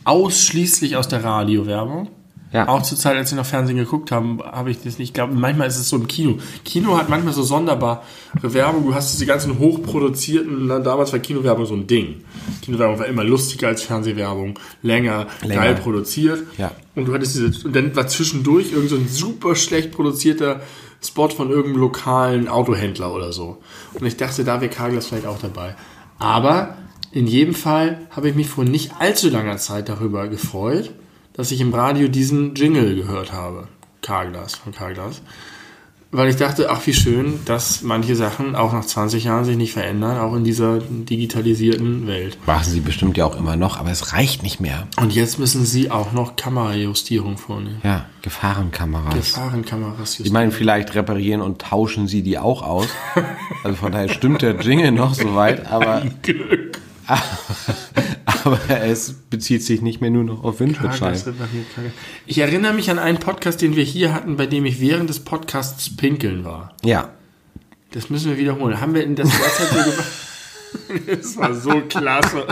[SPEAKER 2] ausschließlich aus der Radiowerbung.
[SPEAKER 1] Ja.
[SPEAKER 2] Auch zur Zeit, als wir noch Fernsehen geguckt haben, habe ich das nicht. Ich glaube, manchmal ist es so im Kino. Kino hat manchmal so sonderbare Werbung. Du hast diese ganzen hochproduzierten, damals war Kinowerbung so ein Ding. Kinowerbung war immer lustiger als Fernsehwerbung, länger,
[SPEAKER 1] Länger.
[SPEAKER 2] geil produziert.
[SPEAKER 1] Ja.
[SPEAKER 2] Und du hattest diese, und dann war zwischendurch irgend so ein super schlecht produzierter Spot von irgendeinem lokalen Autohändler oder so. Und ich dachte, da wäre Carglass vielleicht auch dabei. Aber in jedem Fall habe ich mich vor nicht allzu langer Zeit darüber gefreut, dass ich im Radio diesen Jingle gehört habe. Carglass, von Carglass. Weil ich dachte, ach wie schön, dass manche Sachen auch nach 20 Jahren sich nicht verändern, auch in dieser digitalisierten Welt.
[SPEAKER 1] Machen sie bestimmt ja auch immer noch, aber es reicht nicht mehr.
[SPEAKER 2] Und jetzt müssen sie auch noch Kamerajustierung vornehmen.
[SPEAKER 1] Ja, Gefahrenkameras.
[SPEAKER 2] Gefahrenkameras
[SPEAKER 1] ich meine, vielleicht reparieren und tauschen sie die auch aus. Also von daher stimmt der Jingle noch soweit, aber,
[SPEAKER 2] Glück. [laughs] [laughs]
[SPEAKER 1] aber es bezieht sich nicht mehr nur noch auf Windschutzscheiben.
[SPEAKER 2] Ich erinnere mich an einen Podcast, den wir hier hatten, bei dem ich während des Podcasts pinkeln war.
[SPEAKER 1] Ja,
[SPEAKER 2] Das müssen wir wiederholen. Haben wir in das so gemacht? [laughs] Das war so klasse.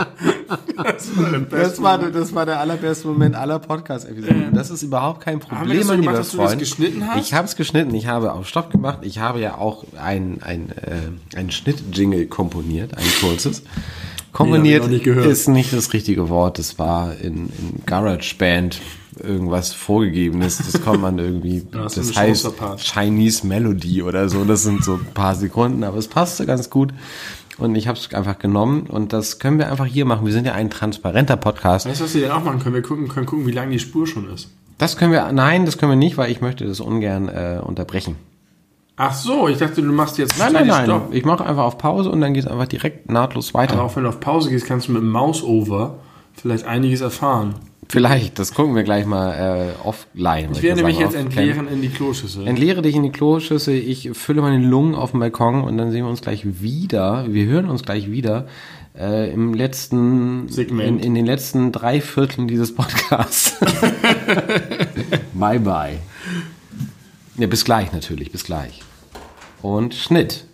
[SPEAKER 2] Das war der
[SPEAKER 1] Das war, das war der allerbeste Moment aller Podcast-Episoden. Das ist überhaupt kein
[SPEAKER 2] Haben wir
[SPEAKER 1] Problem,
[SPEAKER 2] das so gemacht, du das
[SPEAKER 1] Freund.
[SPEAKER 2] geschnitten hast?
[SPEAKER 1] Ich habe es geschnitten, ich habe auf Stopp gemacht. Ich habe ja auch ein, ein, äh, ein Schnitt-Jingle komponiert, ein kurzes. Komponiert
[SPEAKER 2] Nee, nicht
[SPEAKER 1] ist nicht das richtige Wort. Das war in, in GarageBand irgendwas vorgegebenes. Das kommt man irgendwie, [laughs] das
[SPEAKER 2] einen
[SPEAKER 1] heißt. Chinese Melody oder so. Das sind so ein paar Sekunden, aber es passte ganz gut. Und ich habe es einfach genommen und das können wir einfach hier machen. Wir sind ja ein transparenter Podcast.
[SPEAKER 2] Weißt du, was wir denn auch machen können? Wir gucken, können gucken, wie lang die Spur schon ist.
[SPEAKER 1] Das können wir, nein, das können wir nicht, weil ich möchte das ungern äh, unterbrechen.
[SPEAKER 2] Ach so, ich dachte, du machst jetzt
[SPEAKER 1] Nein, nein, nein.
[SPEAKER 2] Stopp.
[SPEAKER 1] Ich mache einfach auf Pause und dann geht es einfach direkt nahtlos weiter.
[SPEAKER 2] Aber auch wenn du auf Pause gehst, kannst du mit dem Mouse-Over vielleicht einiges erfahren.
[SPEAKER 1] Vielleicht, das gucken wir gleich mal äh, offline.
[SPEAKER 2] Ich werde mich jetzt entleeren in die Kloschüssel.
[SPEAKER 1] Entleere dich in die Kloschüssel, ich fülle meine Lungen auf dem Balkon und dann sehen wir uns gleich wieder. Wir hören uns gleich wieder äh, im letzten
[SPEAKER 2] Segment.
[SPEAKER 1] In, in den letzten drei Vierteln dieses Podcasts. [laughs] bye bye. Ja, bis gleich natürlich, bis gleich. Und Schnitt.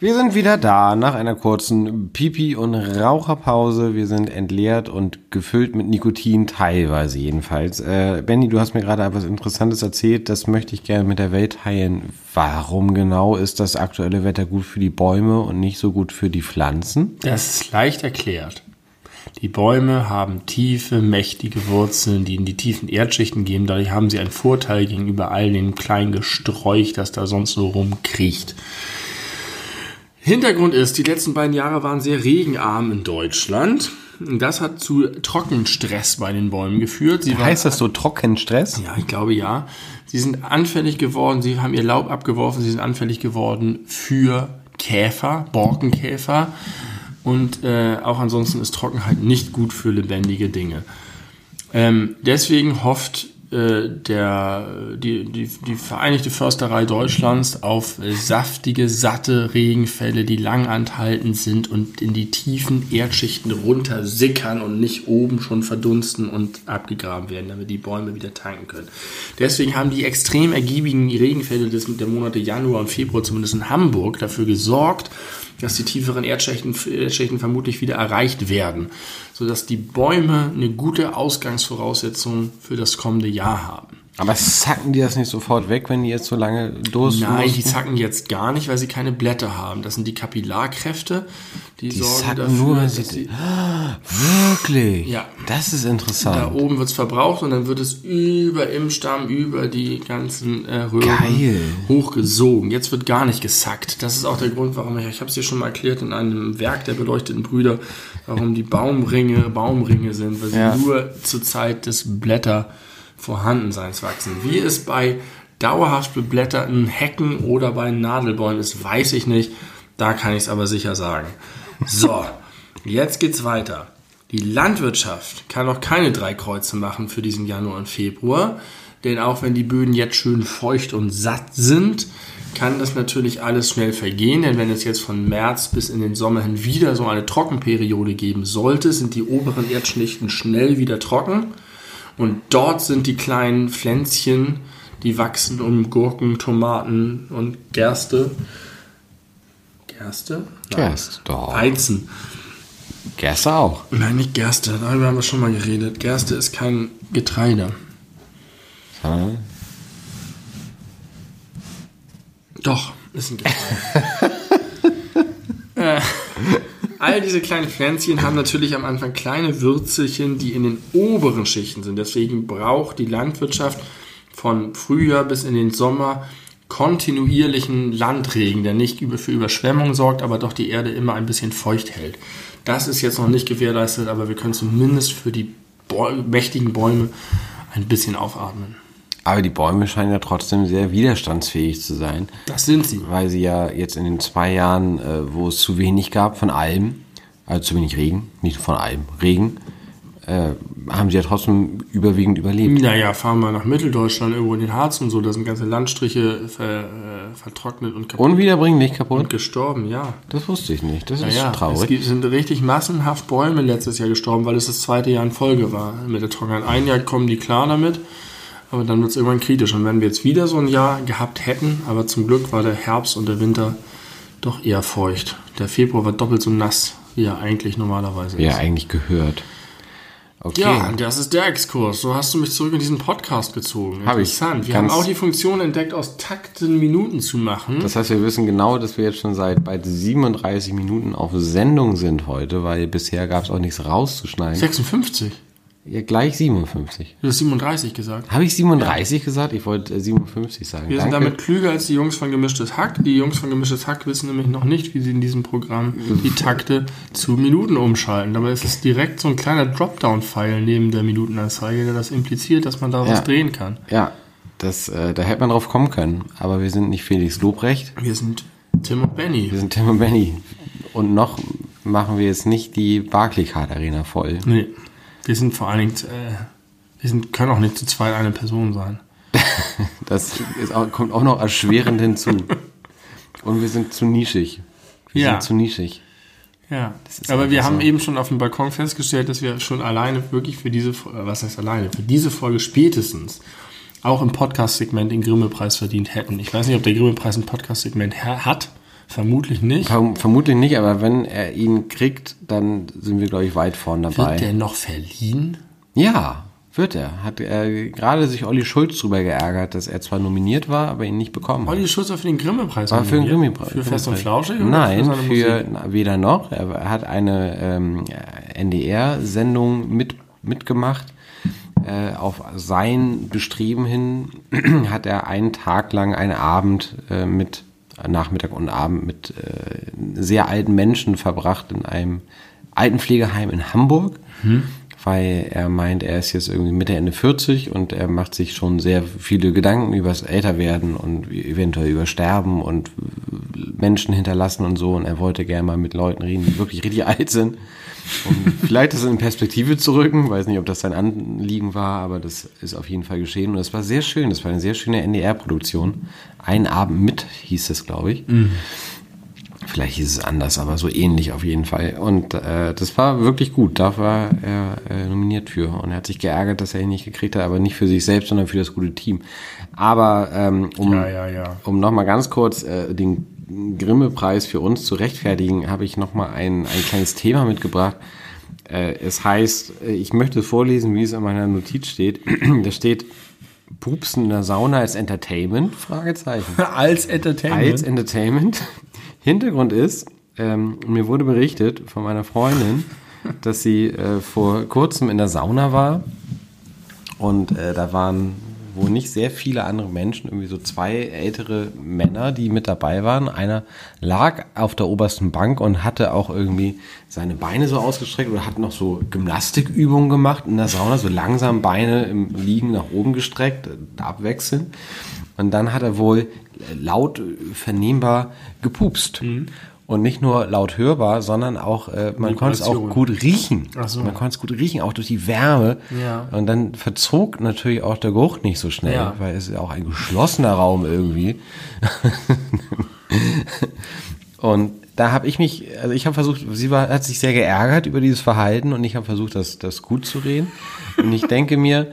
[SPEAKER 1] Wir sind wieder da nach einer kurzen Pipi- und Raucherpause. Wir sind entleert und gefüllt mit Nikotin, teilweise jedenfalls. Äh, Benny, du hast mir gerade etwas Interessantes erzählt. Das möchte ich gerne mit der Welt teilen. Warum genau ist das aktuelle Wetter gut für die Bäume und nicht so gut für die Pflanzen?
[SPEAKER 2] Das ist leicht erklärt. Die Bäume haben tiefe, mächtige Wurzeln, die in die tiefen Erdschichten gehen. Dadurch haben sie einen Vorteil gegenüber all dem kleinen Gesträuch, das da sonst so rumkriecht. Hintergrund ist, die letzten beiden Jahre waren sehr regenarm in Deutschland. Das hat zu Trockenstress bei den Bäumen geführt. Sie
[SPEAKER 1] Heißt das so Trockenstress?
[SPEAKER 2] ja, ich glaube ja. Sie sind anfällig geworden, sie haben ihr Laub abgeworfen, sie sind anfällig geworden für Käfer, Borkenkäfer. Und äh, auch ansonsten ist Trockenheit nicht gut für lebendige Dinge. Ähm, deswegen hofft äh, der, die, die, die Vereinigte Försterei Deutschlands auf saftige, satte Regenfälle, die lang anhaltend sind und in die tiefen Erdschichten runter sickern und nicht oben schon verdunsten und abgegraben werden, damit die Bäume wieder tanken können. Deswegen haben die extrem ergiebigen Regenfälle des, der Monate Januar und Februar, zumindest in Hamburg, dafür gesorgt, dass die tieferen Erdschichten, Erdschichten vermutlich wieder erreicht werden, sodass die Bäume eine gute Ausgangsvoraussetzung für das kommende Jahr haben.
[SPEAKER 1] Aber zacken die das nicht sofort weg, wenn die jetzt so lange durst
[SPEAKER 2] Nein, die zacken jetzt gar nicht, weil sie keine Blätter haben. Das sind die Kapillarkräfte, die,
[SPEAKER 1] Die
[SPEAKER 2] sorgen
[SPEAKER 1] zacken
[SPEAKER 2] dafür,
[SPEAKER 1] nur,
[SPEAKER 2] dass
[SPEAKER 1] sie...
[SPEAKER 2] die, [gasps]
[SPEAKER 1] Wirklich?
[SPEAKER 2] Ja.
[SPEAKER 1] Das ist
[SPEAKER 2] da
[SPEAKER 1] interessant.
[SPEAKER 2] oben wird es verbraucht und dann wird es über im Stamm, über die ganzen äh, Röhren
[SPEAKER 1] Geil.
[SPEAKER 2] hochgesogen. Jetzt wird gar nicht gesackt. Das ist auch der Grund, warum ich, ich habe es dir schon mal erklärt in einem Werk der beleuchteten Brüder, warum die Baumringe Baumringe sind, weil sie
[SPEAKER 1] Ja.
[SPEAKER 2] nur zur Zeit des Blätter Vorhandenseins wachsen. Wie es bei dauerhaft beblätterten Hecken oder bei Nadelbäumen ist, weiß ich nicht. Da kann ich es aber sicher sagen. So, jetzt geht's weiter. Die Landwirtschaft kann noch keine drei Kreuze machen für diesen Januar und Februar, denn auch wenn die Böden jetzt schön feucht und satt sind, kann das natürlich alles schnell vergehen, denn wenn es jetzt von März bis in den Sommer hin wieder so eine Trockenperiode geben sollte, sind die oberen Erdschichten schnell wieder trocken und dort sind die kleinen Pflänzchen, die wachsen um Gurken, Tomaten und Gerste. Gerste? Nein.
[SPEAKER 1] Gerst, doch.
[SPEAKER 2] Weizen.
[SPEAKER 1] Gerste auch.
[SPEAKER 2] Nein, nicht Gerste, darüber haben wir schon mal geredet. Gerste ist kein Getreide.
[SPEAKER 1] Ja.
[SPEAKER 2] Doch, ist ein Getreide. [laughs] all diese kleinen Pflänzchen haben natürlich am Anfang kleine Würzelchen, die in den oberen Schichten sind. Deswegen braucht die Landwirtschaft von Frühjahr bis in den Sommer kontinuierlichen Landregen, der nicht für Überschwemmung sorgt, aber doch die Erde immer ein bisschen feucht hält. Das ist jetzt noch nicht gewährleistet, aber wir können zumindest für die mächtigen Bäume ein bisschen aufatmen.
[SPEAKER 1] Aber die Bäume scheinen ja trotzdem sehr widerstandsfähig zu sein,
[SPEAKER 2] Das sind sie.
[SPEAKER 1] weil sie ja jetzt in den zwei Jahren, äh, wo es zu wenig gab von allem, also zu wenig Regen, nicht von allem, Regen, äh, haben sie ja trotzdem überwiegend überlebt.
[SPEAKER 2] Naja, fahren wir nach Mitteldeutschland, irgendwo in den Harz und so, da sind ganze Landstriche ver, äh, vertrocknet und kaputt
[SPEAKER 1] Unwiederbringlich
[SPEAKER 2] und
[SPEAKER 1] kaputt?
[SPEAKER 2] gestorben, ja.
[SPEAKER 1] Das wusste ich nicht. Das ist
[SPEAKER 2] Naja, es
[SPEAKER 1] traurig.
[SPEAKER 2] gibt, sind richtig massenhaft Bäume letztes Jahr gestorben, weil es das zweite Jahr in Folge war mit der Trockenheit. Ein Jahr kommen die klar damit, aber dann wird es irgendwann kritisch. Und wenn wir jetzt wieder so ein Jahr gehabt hätten, aber zum Glück war der Herbst und der Winter doch eher feucht. Der Februar war doppelt so nass, wie er eigentlich normalerweise
[SPEAKER 1] Wie
[SPEAKER 2] ist.
[SPEAKER 1] er eigentlich gehört. Okay.
[SPEAKER 2] Ja, das ist der Exkurs. So hast du mich zurück in diesen Podcast gezogen.
[SPEAKER 1] Hab ich.
[SPEAKER 2] Interessant. Wir
[SPEAKER 1] Ganz-
[SPEAKER 2] haben auch die Funktion entdeckt, aus Takten Minuten zu machen.
[SPEAKER 1] Das heißt, wir wissen genau, dass wir jetzt schon seit bald 37 Minuten auf Sendung sind heute, weil bisher gab es auch nichts rauszuschneiden.
[SPEAKER 2] 56.
[SPEAKER 1] Ja, gleich 57.
[SPEAKER 2] Du hast 37 gesagt.
[SPEAKER 1] Habe ich 37 gesagt? Ich wollte äh, 57 sagen.
[SPEAKER 2] Wir sind
[SPEAKER 1] Danke.
[SPEAKER 2] damit klüger als die Jungs von Gemischtes Hack. Die Jungs von Gemischtes Hack wissen nämlich noch nicht, wie sie in diesem Programm die Takte zu Minuten umschalten. Dabei ist es direkt so ein kleiner Dropdown-Pfeil neben der Minutenanzeige, der das impliziert, dass man da was
[SPEAKER 1] Ja.
[SPEAKER 2] drehen kann.
[SPEAKER 1] Ja, das, äh, da hätte man drauf kommen können. Aber wir sind nicht Felix Lobrecht,
[SPEAKER 2] Wir sind Tim und Benny.
[SPEAKER 1] wir sind Tim und Benny. Und noch machen wir jetzt nicht die Barclaycard Arena voll.
[SPEAKER 2] Nee, wir sind vor allen Dingen, äh, wir sind, können auch nicht zu zweit eine Person sein. [laughs]
[SPEAKER 1] Das auch, kommt auch noch erschwerend hinzu. Und wir sind zu nischig. Wir
[SPEAKER 2] Ja.
[SPEAKER 1] sind zu nischig.
[SPEAKER 2] Ja, aber wir
[SPEAKER 1] einfach
[SPEAKER 2] haben
[SPEAKER 1] so.
[SPEAKER 2] eben schon auf dem Balkon festgestellt, dass wir schon alleine wirklich für diese, äh, was heißt alleine, für diese Folge spätestens auch im Podcast-Segment den Grimme-Preis verdient hätten. Ich weiß nicht, ob der Grimme-Preis ein Podcast-Segment ha- hat. Vermutlich nicht.
[SPEAKER 1] Verm- Vermutlich nicht, aber wenn er ihn kriegt, dann sind wir, glaube ich, weit vorn dabei.
[SPEAKER 2] Wird der noch verliehen?
[SPEAKER 1] Ja, wird er. Hat er gerade sich Olli Schulz drüber geärgert, dass er zwar nominiert war, aber ihn nicht bekommen hat.
[SPEAKER 2] Olli Schulz hat für den Grimme-Preis
[SPEAKER 1] War für den? Grimme-Preis.
[SPEAKER 2] Für Fest und Flauschig?
[SPEAKER 1] Nein, für, na, weder noch. Er hat eine ähm, NDR-Sendung mit, mitgemacht. Äh, auf sein Bestreben hin [clears throat] hat er einen Tag lang, einen Abend äh, mit, Nachmittag und Abend mit äh, sehr alten Menschen verbracht in einem Altenpflegeheim in Hamburg. weil er meint, er ist jetzt irgendwie Mitte, Ende 40 und er macht sich schon sehr viele Gedanken über das Älterwerden und eventuell über Sterben und Menschen hinterlassen und so und er wollte gerne mal mit Leuten reden, die wirklich richtig [laughs] alt sind. Um vielleicht das in Perspektive zu rücken, weiß nicht, ob das sein Anliegen war, aber das ist auf jeden Fall geschehen und es war sehr schön, das war eine sehr schöne NDR-Produktion. Ein Abend mit hieß es, glaube ich. Mhm. Vielleicht hieß es anders, aber so ähnlich auf jeden Fall. Und äh, das war wirklich gut. Da war er äh, nominiert für. Und er hat sich geärgert, dass er ihn nicht gekriegt hat, aber nicht für sich selbst, sondern für das gute Team. Aber ähm, um, ja, ja, ja. um nochmal ganz kurz äh, den Grimme-Preis für uns zu rechtfertigen, habe ich nochmal ein, ein kleines Thema mitgebracht. Äh, es heißt, äh, ich möchte vorlesen, wie es in meiner Notiz steht. [clears throat] da steht, Pupsen in der Sauna als Entertainment? Fragezeichen. [laughs]
[SPEAKER 2] als Entertainment?
[SPEAKER 1] Als Entertainment. Hintergrund ist, ähm, mir wurde berichtet von meiner Freundin, dass sie äh, vor kurzem in der Sauna war und äh, da waren wohl nicht sehr viele andere Menschen, irgendwie so zwei ältere Männer, die mit dabei waren. Einer lag auf der obersten Bank und hatte auch irgendwie seine Beine so ausgestreckt oder hat noch so Gymnastikübungen gemacht in der Sauna, so langsam Beine im Liegen nach oben gestreckt, abwechselnd. Und dann hat er wohl laut vernehmbar gepupst. Mhm. Und nicht nur laut hörbar, sondern auch, äh, man konnte es auch gut riechen. Ach so. Man konnte es gut riechen, auch durch die Wärme. Ja. Und dann verzog natürlich auch der Geruch nicht so schnell, ja. weil es ist ja auch ein geschlossener Raum irgendwie. [laughs] und da habe ich mich, also ich habe versucht, sie war, hat sich sehr geärgert über dieses Verhalten und ich habe versucht, das, das gut zu reden. Und ich denke mir,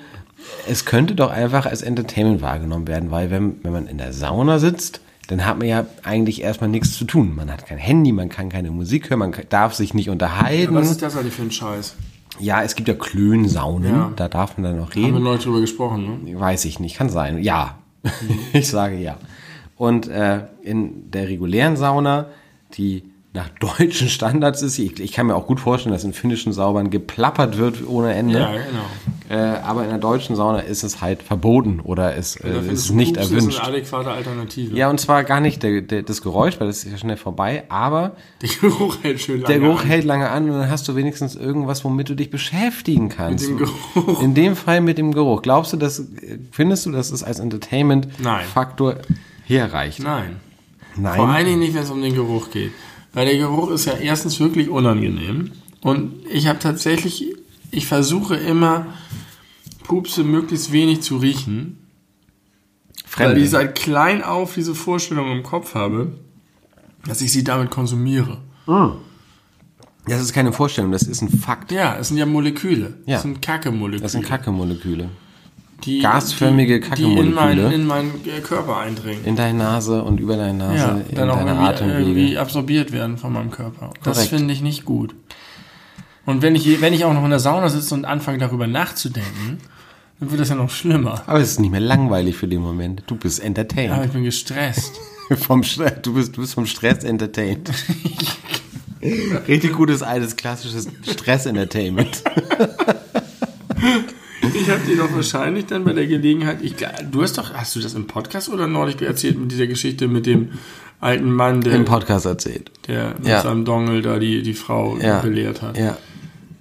[SPEAKER 1] es könnte doch einfach als Entertainment wahrgenommen werden, weil wenn, wenn man in der Sauna sitzt, dann hat man ja eigentlich erstmal nichts zu tun. Man hat kein Handy, man kann keine Musik hören, man darf sich nicht unterhalten. Ja,
[SPEAKER 2] was ist das eigentlich für ein Scheiß?
[SPEAKER 1] Ja, es gibt ja Klönsaunen, ja. da darf man dann noch reden. Haben
[SPEAKER 2] wir Leute drüber gesprochen,
[SPEAKER 1] ne? Weiß ich nicht, kann sein. Ja, [laughs] ich sage ja. Und äh, in der regulären Sauna, die nach [laughs] deutschen Standards ist. Ich, ich, kann mir auch gut vorstellen, dass in finnischen Saubern geplappert wird ohne Ende. Ja, genau. Äh, aber in der deutschen Sauna ist es halt verboten oder es äh, ist nicht Pups erwünscht. Das ist
[SPEAKER 2] eine adäquate Alternative.
[SPEAKER 1] Ja, und zwar gar nicht der, der, das Geräusch, weil das ist ja schnell vorbei, aber
[SPEAKER 2] der Geruch hält schön
[SPEAKER 1] lange Der Geruch an. hält lange an und dann hast du wenigstens irgendwas, womit du dich beschäftigen kannst.
[SPEAKER 2] Mit dem Geruch.
[SPEAKER 1] In dem Fall mit dem Geruch. Glaubst du, dass findest du, dass es als Entertainment-Faktor herreicht?
[SPEAKER 2] Nein. Nein. Vor allen Dingen nicht, wenn es um den Geruch geht. Weil der Geruch ist ja erstens wirklich unangenehm. Und ich habe tatsächlich, ich versuche immer, Pupse möglichst wenig zu riechen. Fremde. Weil ich seit klein auf diese Vorstellung im Kopf habe, dass ich sie damit konsumiere. Mm.
[SPEAKER 1] Das ist keine Vorstellung, das ist ein Fakt.
[SPEAKER 2] Ja, es sind ja Moleküle. Ja. Das sind Kacke-Moleküle.
[SPEAKER 1] Das sind Kacke-Moleküle
[SPEAKER 2] die
[SPEAKER 1] gasförmige Kacke-Moleküle
[SPEAKER 2] die in, mein, in meinen äh, Körper eindringen.
[SPEAKER 1] In deine Nase und über deine Nase,
[SPEAKER 2] ja, in dann auch deine Atemwege. irgendwie absorbiert werden von meinem Körper. Korrekt. Das finde ich nicht gut. Und wenn ich, wenn ich auch noch in der Sauna sitze und anfange darüber nachzudenken, dann wird das ja noch schlimmer.
[SPEAKER 1] Aber es ist nicht mehr langweilig für den Moment. Du bist entertained.
[SPEAKER 2] Aber ich bin gestresst. [laughs]
[SPEAKER 1] vom du, bist, du bist vom Stress entertained. [laughs] Richtig gutes altes klassisches Stress-Entertainment. [laughs]
[SPEAKER 2] Ich habe dir doch wahrscheinlich dann bei der Gelegenheit, ich, du hast doch, hast du das im Podcast oder neulich erzählt mit dieser Geschichte mit dem alten Mann,
[SPEAKER 1] der im Podcast erzählt,
[SPEAKER 2] der mit ja. seinem Dongel da die, die Frau ja. belehrt hat. Ja.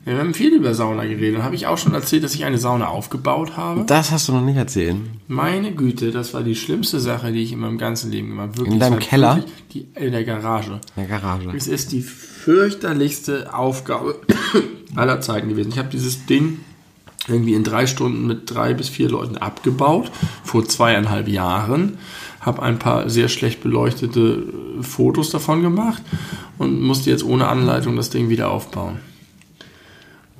[SPEAKER 2] Wir haben viel über Sauna geredet. Habe ich auch schon erzählt, dass ich eine Sauna aufgebaut habe?
[SPEAKER 1] Das hast du noch nicht erzählt.
[SPEAKER 2] Meine Güte, das war die schlimmste Sache, die ich in meinem ganzen Leben gemacht habe.
[SPEAKER 1] In deinem Keller?
[SPEAKER 2] Die, in der Garage.
[SPEAKER 1] In der Garage.
[SPEAKER 2] Es ist die fürchterlichste Aufgabe [coughs] aller Zeiten gewesen. Ich habe dieses Ding irgendwie in drei Stunden mit drei bis vier Leuten abgebaut, vor zweieinhalb Jahren. Habe ein paar sehr schlecht beleuchtete Fotos davon gemacht und musste jetzt ohne Anleitung das Ding wieder aufbauen.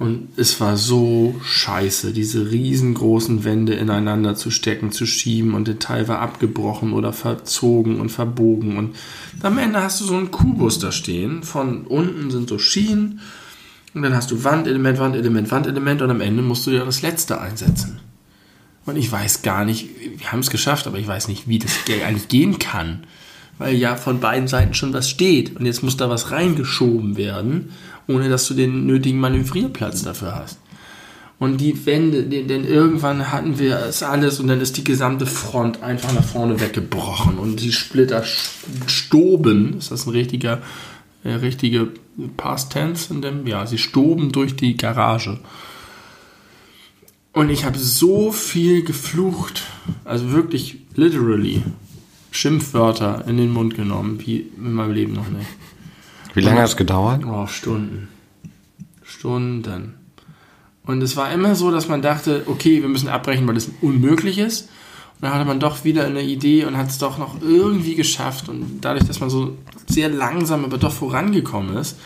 [SPEAKER 2] Und es war so scheiße, diese riesengroßen Wände ineinander zu stecken, zu schieben und der Teil war abgebrochen oder verzogen und verbogen. Und am Ende hast du so einen Kubus da stehen. Von unten sind so Schienen und dann hast du Wandelement, Wandelement, Wandelement und am Ende musst du ja das letzte einsetzen. Und ich weiß gar nicht, wir haben es geschafft, aber ich weiß nicht, wie das eigentlich gehen kann. Weil ja von beiden Seiten schon was steht. Und jetzt muss da was reingeschoben werden, ohne dass du den nötigen Manövrierplatz dafür hast. Und die Wände, denn irgendwann hatten wir es alles und dann ist die gesamte Front einfach nach vorne weggebrochen und die Splitter stoben. Ist das ein richtiger richtige Past Tense in dem, ja, sie stoben durch die Garage. Und ich habe so viel geflucht, also wirklich literally Schimpfwörter in den Mund genommen, wie in meinem Leben noch nicht. [laughs]
[SPEAKER 1] Wie lange hat es gedauert?
[SPEAKER 2] Oh, Stunden. Stunden. Und es war immer so, dass man dachte, okay, wir müssen abbrechen, weil das unmöglich ist. Und dann hatte man doch wieder eine Idee und hat es doch noch irgendwie geschafft. Und dadurch, dass man so sehr langsam, aber doch vorangekommen ist,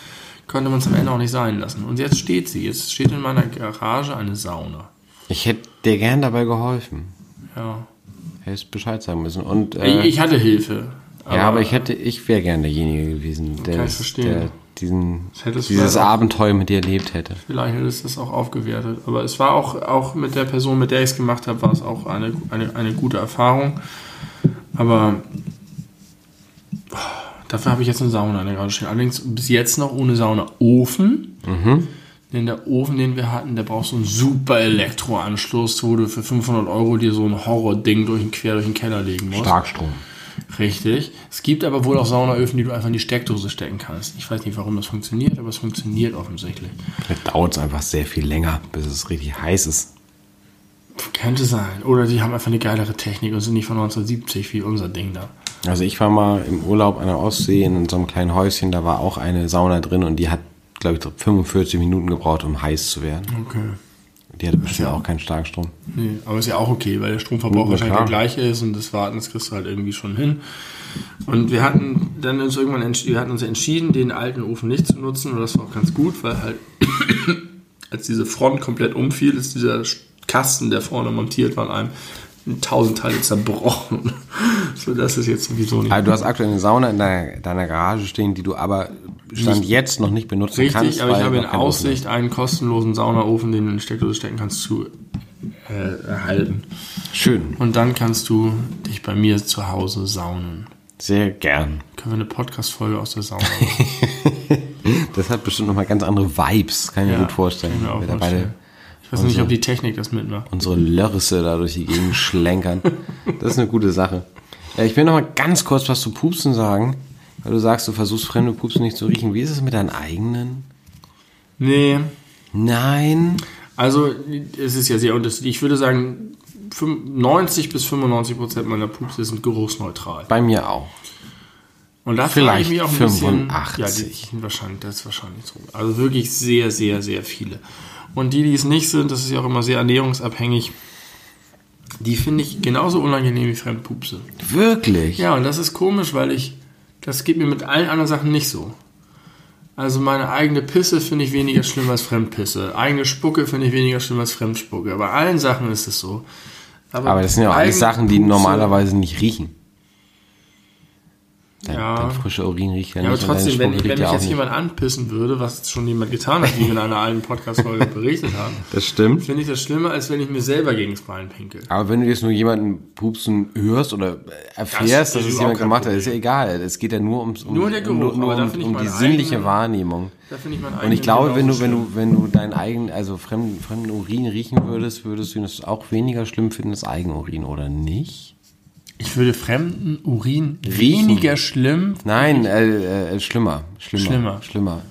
[SPEAKER 2] konnte man es am Ende auch nicht sein lassen. Und jetzt steht sie. Jetzt steht in meiner Garage eine Sauna.
[SPEAKER 1] Ich hätte dir gern dabei geholfen.
[SPEAKER 2] Ja.
[SPEAKER 1] Hättest Bescheid sagen müssen. Und,
[SPEAKER 2] Ich,
[SPEAKER 1] äh,
[SPEAKER 2] ich hatte Hilfe.
[SPEAKER 1] ja, aber ich hätte, ich wäre gern derjenige gewesen, der,
[SPEAKER 2] ich
[SPEAKER 1] der diesen, dieses Abenteuer mit dir erlebt hätte.
[SPEAKER 2] Vielleicht hätte es das auch aufgewertet. Aber es war auch, auch mit der Person, mit der ich es gemacht habe, war es auch eine, eine, eine gute Erfahrung. Aber dafür habe ich jetzt eine Sauna in der Garage stehen. Allerdings bis jetzt noch ohne Saunaofen. Denn der Ofen, den wir hatten, der braucht so einen super Elektroanschluss, wo du für 500 Euro dir so ein Horror-Ding durch den, quer durch den Keller legen musst.
[SPEAKER 1] Starkstrom.
[SPEAKER 2] Richtig. Es gibt aber wohl auch Saunaöfen, die du einfach in die Steckdose stecken kannst. Ich weiß nicht, warum das funktioniert, aber es funktioniert offensichtlich.
[SPEAKER 1] Da dauert es einfach sehr viel länger, bis es richtig heiß ist.
[SPEAKER 2] Könnte sein. Oder die haben einfach eine geilere Technik und sind nicht von 1970 wie unser Ding da.
[SPEAKER 1] Also ich war mal im Urlaub an der Ostsee in so einem kleinen Häuschen, da war auch eine Sauna drin und die hat, glaube ich, 45 Minuten gebraucht, um heiß zu werden.
[SPEAKER 2] Okay.
[SPEAKER 1] Die hatte bestimmt auch keinen Starkstrom.
[SPEAKER 2] Nee, aber ist ja auch okay, weil der Stromverbrauch
[SPEAKER 1] Ja,
[SPEAKER 2] wahrscheinlich
[SPEAKER 1] klar.
[SPEAKER 2] der gleiche ist und das Warten, das kriegst du halt irgendwie schon hin. Und wir hatten dann uns irgendwann wir hatten uns entschieden, den alten Ofen nicht zu nutzen und das war auch ganz gut, weil halt [coughs] als diese Front komplett umfiel, ist dieser Kasten, der vorne montiert war, an einem in tausend Teile zerbrochen. [laughs] so dass es jetzt sowieso nicht.
[SPEAKER 1] Also du hast aktuell eine Sauna in deiner, deiner Garage stehen, die du aber Stand
[SPEAKER 2] Nicht-
[SPEAKER 1] jetzt noch nicht benutzen
[SPEAKER 2] Richtig,
[SPEAKER 1] kannst.
[SPEAKER 2] aber ich habe in
[SPEAKER 1] ist.
[SPEAKER 2] Aussicht einen kostenlosen Saunaofen, den du in die Steckdose stecken kannst, zu äh, erhalten.
[SPEAKER 1] Schön,
[SPEAKER 2] Und dann kannst du dich bei mir zu Hause saunen.
[SPEAKER 1] sehr gern.
[SPEAKER 2] Können wir eine Podcast-Folge aus der Sauna [laughs] machen?
[SPEAKER 1] Das hat bestimmt nochmal ganz andere Vibes, kann ich mir gut vorstellen.
[SPEAKER 2] kann ich mir auch vorstellen. Ich weiß nicht, ob die Technik das mitmacht.
[SPEAKER 1] unsere Lörrisse da durch die Gegend schlenkern. [laughs] Das ist eine gute Sache. Ich will noch mal ganz kurz was zu Pupsen sagen, weil du sagst, du versuchst fremde Pupsen nicht zu riechen. Wie ist es mit deinen eigenen?
[SPEAKER 2] Nee,
[SPEAKER 1] Nein.
[SPEAKER 2] also es ist ja sehr unterschiedlich. Ich würde sagen, 90 bis 95 Prozent meiner Pupse sind geruchsneutral.
[SPEAKER 1] Bei mir auch.
[SPEAKER 2] Und da
[SPEAKER 1] Vielleicht
[SPEAKER 2] ich mich auch ein bisschen.
[SPEAKER 1] 85.
[SPEAKER 2] Ja, die wahrscheinlich, das ist wahrscheinlich so. Also wirklich sehr, sehr, sehr viele. Und die, die es nicht sind, das ist ja auch immer sehr ernährungsabhängig, die finde ich genauso unangenehm wie Fremdpupse.
[SPEAKER 1] Wirklich?
[SPEAKER 2] Ja, und das ist komisch, weil ich, das geht mir mit allen anderen Sachen nicht so. Also meine eigene Pisse finde ich weniger schlimm als Fremdpisse. Eigene Spucke finde ich weniger schlimm als Fremdspucke. Bei allen Sachen ist es so.
[SPEAKER 1] Aber das sind ja auch alles Sachen, die normalerweise nicht riechen. Dein,
[SPEAKER 2] Ja.
[SPEAKER 1] dein frischer Urin riecht ja,
[SPEAKER 2] Ja, aber
[SPEAKER 1] nicht. deine
[SPEAKER 2] trotzdem, wenn, wenn mich
[SPEAKER 1] ja
[SPEAKER 2] jetzt
[SPEAKER 1] nicht.
[SPEAKER 2] jemand anpissen würde, was schon jemand getan hat, wie wir in einer alten Podcast-Folge berichtet haben, [laughs]
[SPEAKER 1] Das stimmt.
[SPEAKER 2] finde ich das schlimmer, als wenn ich mir selber gegen das Bein pinkel.
[SPEAKER 1] Aber wenn du jetzt nur jemanden pupsen hörst oder erfährst,
[SPEAKER 2] Das
[SPEAKER 1] dass es jemand gemacht hat, ist ja egal. Es geht ja nur ums um,
[SPEAKER 2] Nur der Geruch,
[SPEAKER 1] um, nur
[SPEAKER 2] aber
[SPEAKER 1] um, um die sinnliche
[SPEAKER 2] eigenen-
[SPEAKER 1] Wahrnehmung.
[SPEAKER 2] Da finde ich meinen
[SPEAKER 1] Und ich
[SPEAKER 2] eigenen
[SPEAKER 1] glaube, wenn du, wenn du, wenn du deinen eigenen, also fremden, fremden Urin riechen würdest, würdest du das auch weniger schlimm finden als Eigenurin, oder nicht?
[SPEAKER 2] Ich würde fremden Urin
[SPEAKER 1] Riechen.
[SPEAKER 2] weniger schlimm.
[SPEAKER 1] Nein, äh, äh, schlimmer. Schlimmer.
[SPEAKER 2] Schlimmer.
[SPEAKER 1] Schlimmer.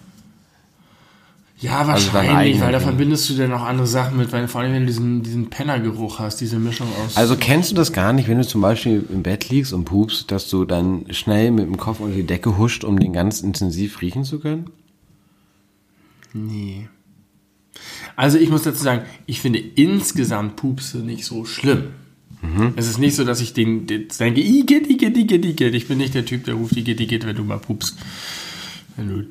[SPEAKER 2] Ja,
[SPEAKER 1] Also
[SPEAKER 2] wahrscheinlich,
[SPEAKER 1] eigenen
[SPEAKER 2] weil da verbindest du dann auch andere Sachen mit, weil vor allem wenn du diesen, diesen Pennergeruch hast, diese Mischung aus.
[SPEAKER 1] Also kennst du das gar nicht, wenn du zum Beispiel im Bett liegst und pupst, dass du dann schnell mit dem Kopf unter die Decke huscht, um den ganz intensiv riechen zu können?
[SPEAKER 2] Nee. Also ich muss dazu sagen, ich finde insgesamt Pupse nicht so schlimm. Es ist nicht so, dass ich den, den denke, Igitt, Igitt, Igitt, Igitt. Ich bin nicht der Typ, der ruft Igitt, Igitt, wenn du mal pupst. Wenn du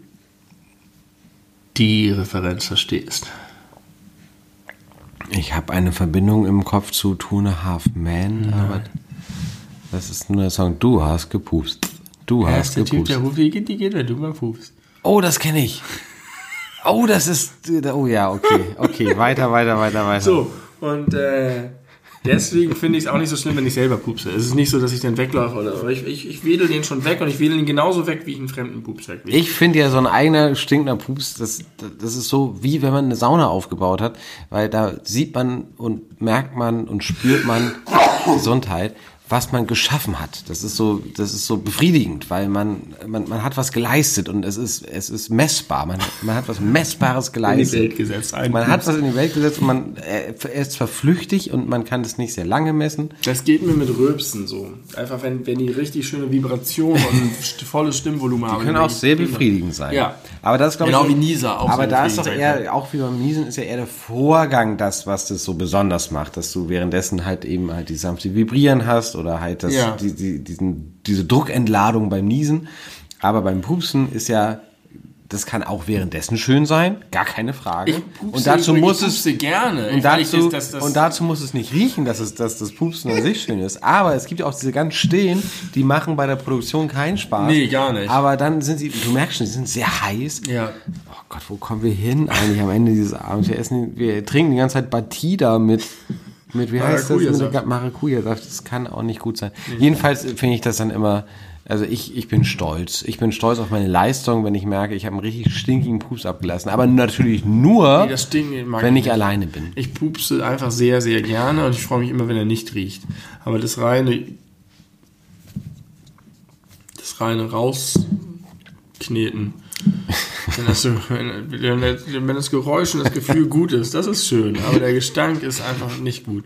[SPEAKER 2] die Referenz verstehst.
[SPEAKER 1] Ich habe eine Verbindung im Kopf zu Two and a Half Men, aber das ist nur der Song Du hast gepupst. Du
[SPEAKER 2] Er
[SPEAKER 1] hast
[SPEAKER 2] ist der Typ,
[SPEAKER 1] gepupst.
[SPEAKER 2] der ruft Igitt, Igitt, wenn du mal pupst.
[SPEAKER 1] Oh, das kenne ich. Oh, das ist. Oh ja, okay. Okay, weiter, weiter, weiter, weiter.
[SPEAKER 2] So, und äh, deswegen finde ich es auch nicht so schlimm, wenn ich selber pupse. Es ist nicht so, dass ich dann weglaufe oder aber ich, ich, ich wedel den schon weg und ich wedel ihn genauso weg, wie ich einen fremden Pups weg.
[SPEAKER 1] Ich finde ja so ein eigener stinkender Pups, das, das ist so wie wenn man eine Sauna aufgebaut hat, weil da sieht man und merkt man und spürt man Gesundheit. Was man geschaffen hat. Das ist so, das ist so befriedigend, weil man, man, man hat was geleistet und es ist, es ist messbar. Man, man hat was Messbares geleistet. [laughs]
[SPEAKER 2] In die Welt gesetzt. Ein
[SPEAKER 1] man hat was in die Welt gesetzt und man, er ist zwar flüchtig und man kann das nicht sehr lange messen.
[SPEAKER 2] Das geht mir mit Röpsen so. Einfach wenn, wenn die richtig schöne Vibration und [laughs] volles Stimmvolumen haben.
[SPEAKER 1] Die können auch sehr befriedigend sein.
[SPEAKER 2] Ja.
[SPEAKER 1] Aber das glaube
[SPEAKER 2] Genau
[SPEAKER 1] ich,
[SPEAKER 2] wie Nieser auch
[SPEAKER 1] Aber
[SPEAKER 2] sehr
[SPEAKER 1] da ist doch eher, auch wie beim Niesen ist ja eher der Vorgang das, was das so besonders macht, dass du währenddessen halt eben halt die sanfte Vibrieren hast oder halt das,
[SPEAKER 2] Ja.
[SPEAKER 1] die, die, diesen, diese Druckentladung beim Niesen. Aber beim Pupsen ist ja, das kann auch währenddessen schön sein, gar keine Frage. Und dazu muss es
[SPEAKER 2] gerne.
[SPEAKER 1] und dazu,
[SPEAKER 2] das- das-
[SPEAKER 1] und dazu muss es nicht riechen, dass, es, dass das Pupsen an sich schön ist. Aber es gibt auch diese ganz stillen, die machen bei der Produktion keinen Spaß.
[SPEAKER 2] Nee, gar nicht.
[SPEAKER 1] Aber dann sind sie, du merkst schon, sie sind sehr heiß.
[SPEAKER 2] Ja.
[SPEAKER 1] Oh Gott, wo kommen wir hin eigentlich am Ende dieses Abends? Wir essen, wir trinken die ganze Zeit Batida mit, mit wie heißt das?
[SPEAKER 2] Maracuja-Saft.
[SPEAKER 1] Maracuja-Saft. Das kann auch nicht gut sein. Jedenfalls finde ich das dann immer, also ich, ich bin stolz. Ich bin stolz auf meine Leistung, wenn ich merke, ich habe einen richtig stinkigen Pups abgelassen. Aber natürlich nur,
[SPEAKER 2] Nee,
[SPEAKER 1] wenn
[SPEAKER 2] ich
[SPEAKER 1] alleine bin.
[SPEAKER 2] Ich pupse einfach sehr, sehr gerne und ich freue mich immer, wenn er nicht riecht. Aber das reine, das reine rauskneten, [laughs] wenn das, wenn das Geräusch und das Gefühl gut ist, das ist schön. Aber der Gestank ist einfach nicht gut.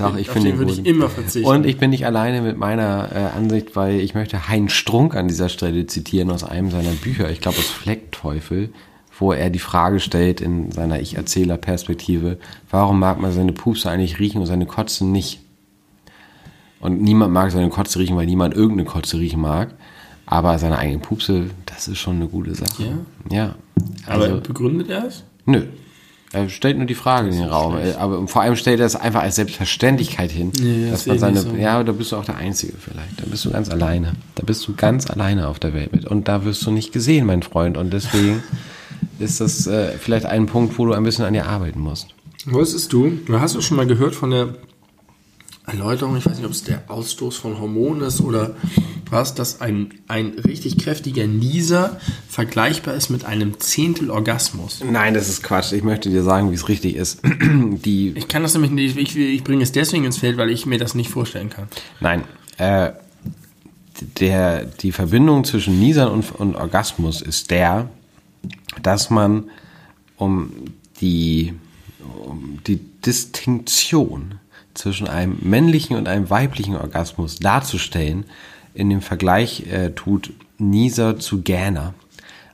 [SPEAKER 1] Doch, ich
[SPEAKER 2] Auf
[SPEAKER 1] finde
[SPEAKER 2] den würde ich immer verzichten.
[SPEAKER 1] Und ich bin nicht alleine mit meiner äh, Ansicht, weil ich möchte Hein Strunk an dieser Stelle zitieren aus einem seiner Bücher, ich glaube aus Fleckteufel, wo er die Frage stellt in seiner Ich-Erzähler-Perspektive, warum mag man seine Pupse eigentlich riechen und seine Kotze nicht? Und niemand mag seine Kotze riechen, weil niemand irgendeine Kotze riechen mag. Aber seine eigene Pupse, das ist schon eine gute Sache.
[SPEAKER 2] Ja?
[SPEAKER 1] Ja.
[SPEAKER 2] Aber
[SPEAKER 1] Also,
[SPEAKER 2] begründet er es?
[SPEAKER 1] Nö. Er stellt nur die Frage in den Raum. Aber vor allem stellt er es einfach als Selbstverständlichkeit hin.
[SPEAKER 2] Nee, das
[SPEAKER 1] dass man
[SPEAKER 2] ich
[SPEAKER 1] seine,
[SPEAKER 2] so.
[SPEAKER 1] ja, da bist du auch der Einzige vielleicht. Da bist du ganz alleine. Da bist du ganz alleine auf der Welt mit. Und da wirst du nicht gesehen, mein Freund. Und deswegen [laughs] ist das äh, vielleicht ein Punkt, wo du ein bisschen an dir arbeiten musst.
[SPEAKER 2] Wusstest du, du hast du schon mal gehört von der Erläuterung, ich weiß nicht, ob es der Ausstoß von Hormonen ist oder was, dass ein, ein richtig kräftiger Nieser vergleichbar ist mit einem Zehntel Orgasmus.
[SPEAKER 1] Nein, das ist Quatsch. Ich möchte dir sagen, wie es richtig ist. [clears throat] die
[SPEAKER 2] Ich kann das nämlich nicht, ich, ich bringe es deswegen ins Feld, weil ich mir das nicht vorstellen kann.
[SPEAKER 1] Nein, äh, der, die Verbindung zwischen Niesern und, und Orgasmus ist der, dass man um die, um die Distinktion zwischen einem männlichen und einem weiblichen Orgasmus darzustellen, in dem Vergleich äh, tut Nieser zu Gähner.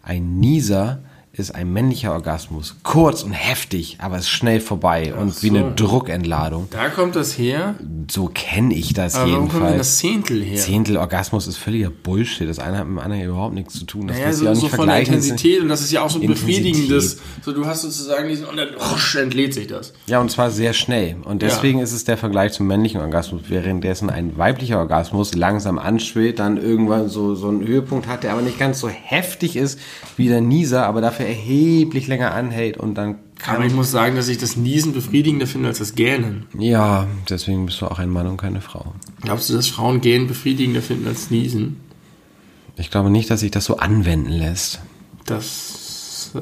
[SPEAKER 1] Ein Nieser ist ein männlicher Orgasmus. Kurz und heftig, aber ist schnell vorbei und wie
[SPEAKER 2] so.
[SPEAKER 1] eine Druckentladung.
[SPEAKER 2] Da kommt das her.
[SPEAKER 1] So kenne ich das
[SPEAKER 2] Aber warum kommt denn
[SPEAKER 1] jedenfalls.
[SPEAKER 2] das Zehntel her?
[SPEAKER 1] Zehntel Orgasmus ist völliger Bullshit. Das eine hat mit dem anderen überhaupt nichts zu tun. Das
[SPEAKER 2] Naja, so,
[SPEAKER 1] auch
[SPEAKER 2] so
[SPEAKER 1] nicht
[SPEAKER 2] von der. Intensität und das ist ja auch so ein befriedigendes. So, du hast sozusagen diesen, und dann rusch, entlädt sich das.
[SPEAKER 1] Ja, und zwar sehr schnell. Und deswegen ist es der Vergleich zum männlichen Orgasmus, währenddessen ein weiblicher Orgasmus langsam anschwillt, dann irgendwann so, so einen Höhepunkt hat, der aber nicht ganz so heftig ist wie der Nieser, aber dafür erheblich länger anhält und dann kann
[SPEAKER 2] Aber ich muss sagen, dass ich das Niesen befriedigender finde als das Gähnen.
[SPEAKER 1] Ja, deswegen bist du auch ein Mann und keine Frau.
[SPEAKER 2] Glaubst du, dass Frauen Gähnen befriedigender finden als Niesen?
[SPEAKER 1] Ich glaube nicht, dass sich das so anwenden lässt.
[SPEAKER 2] Das. Äh,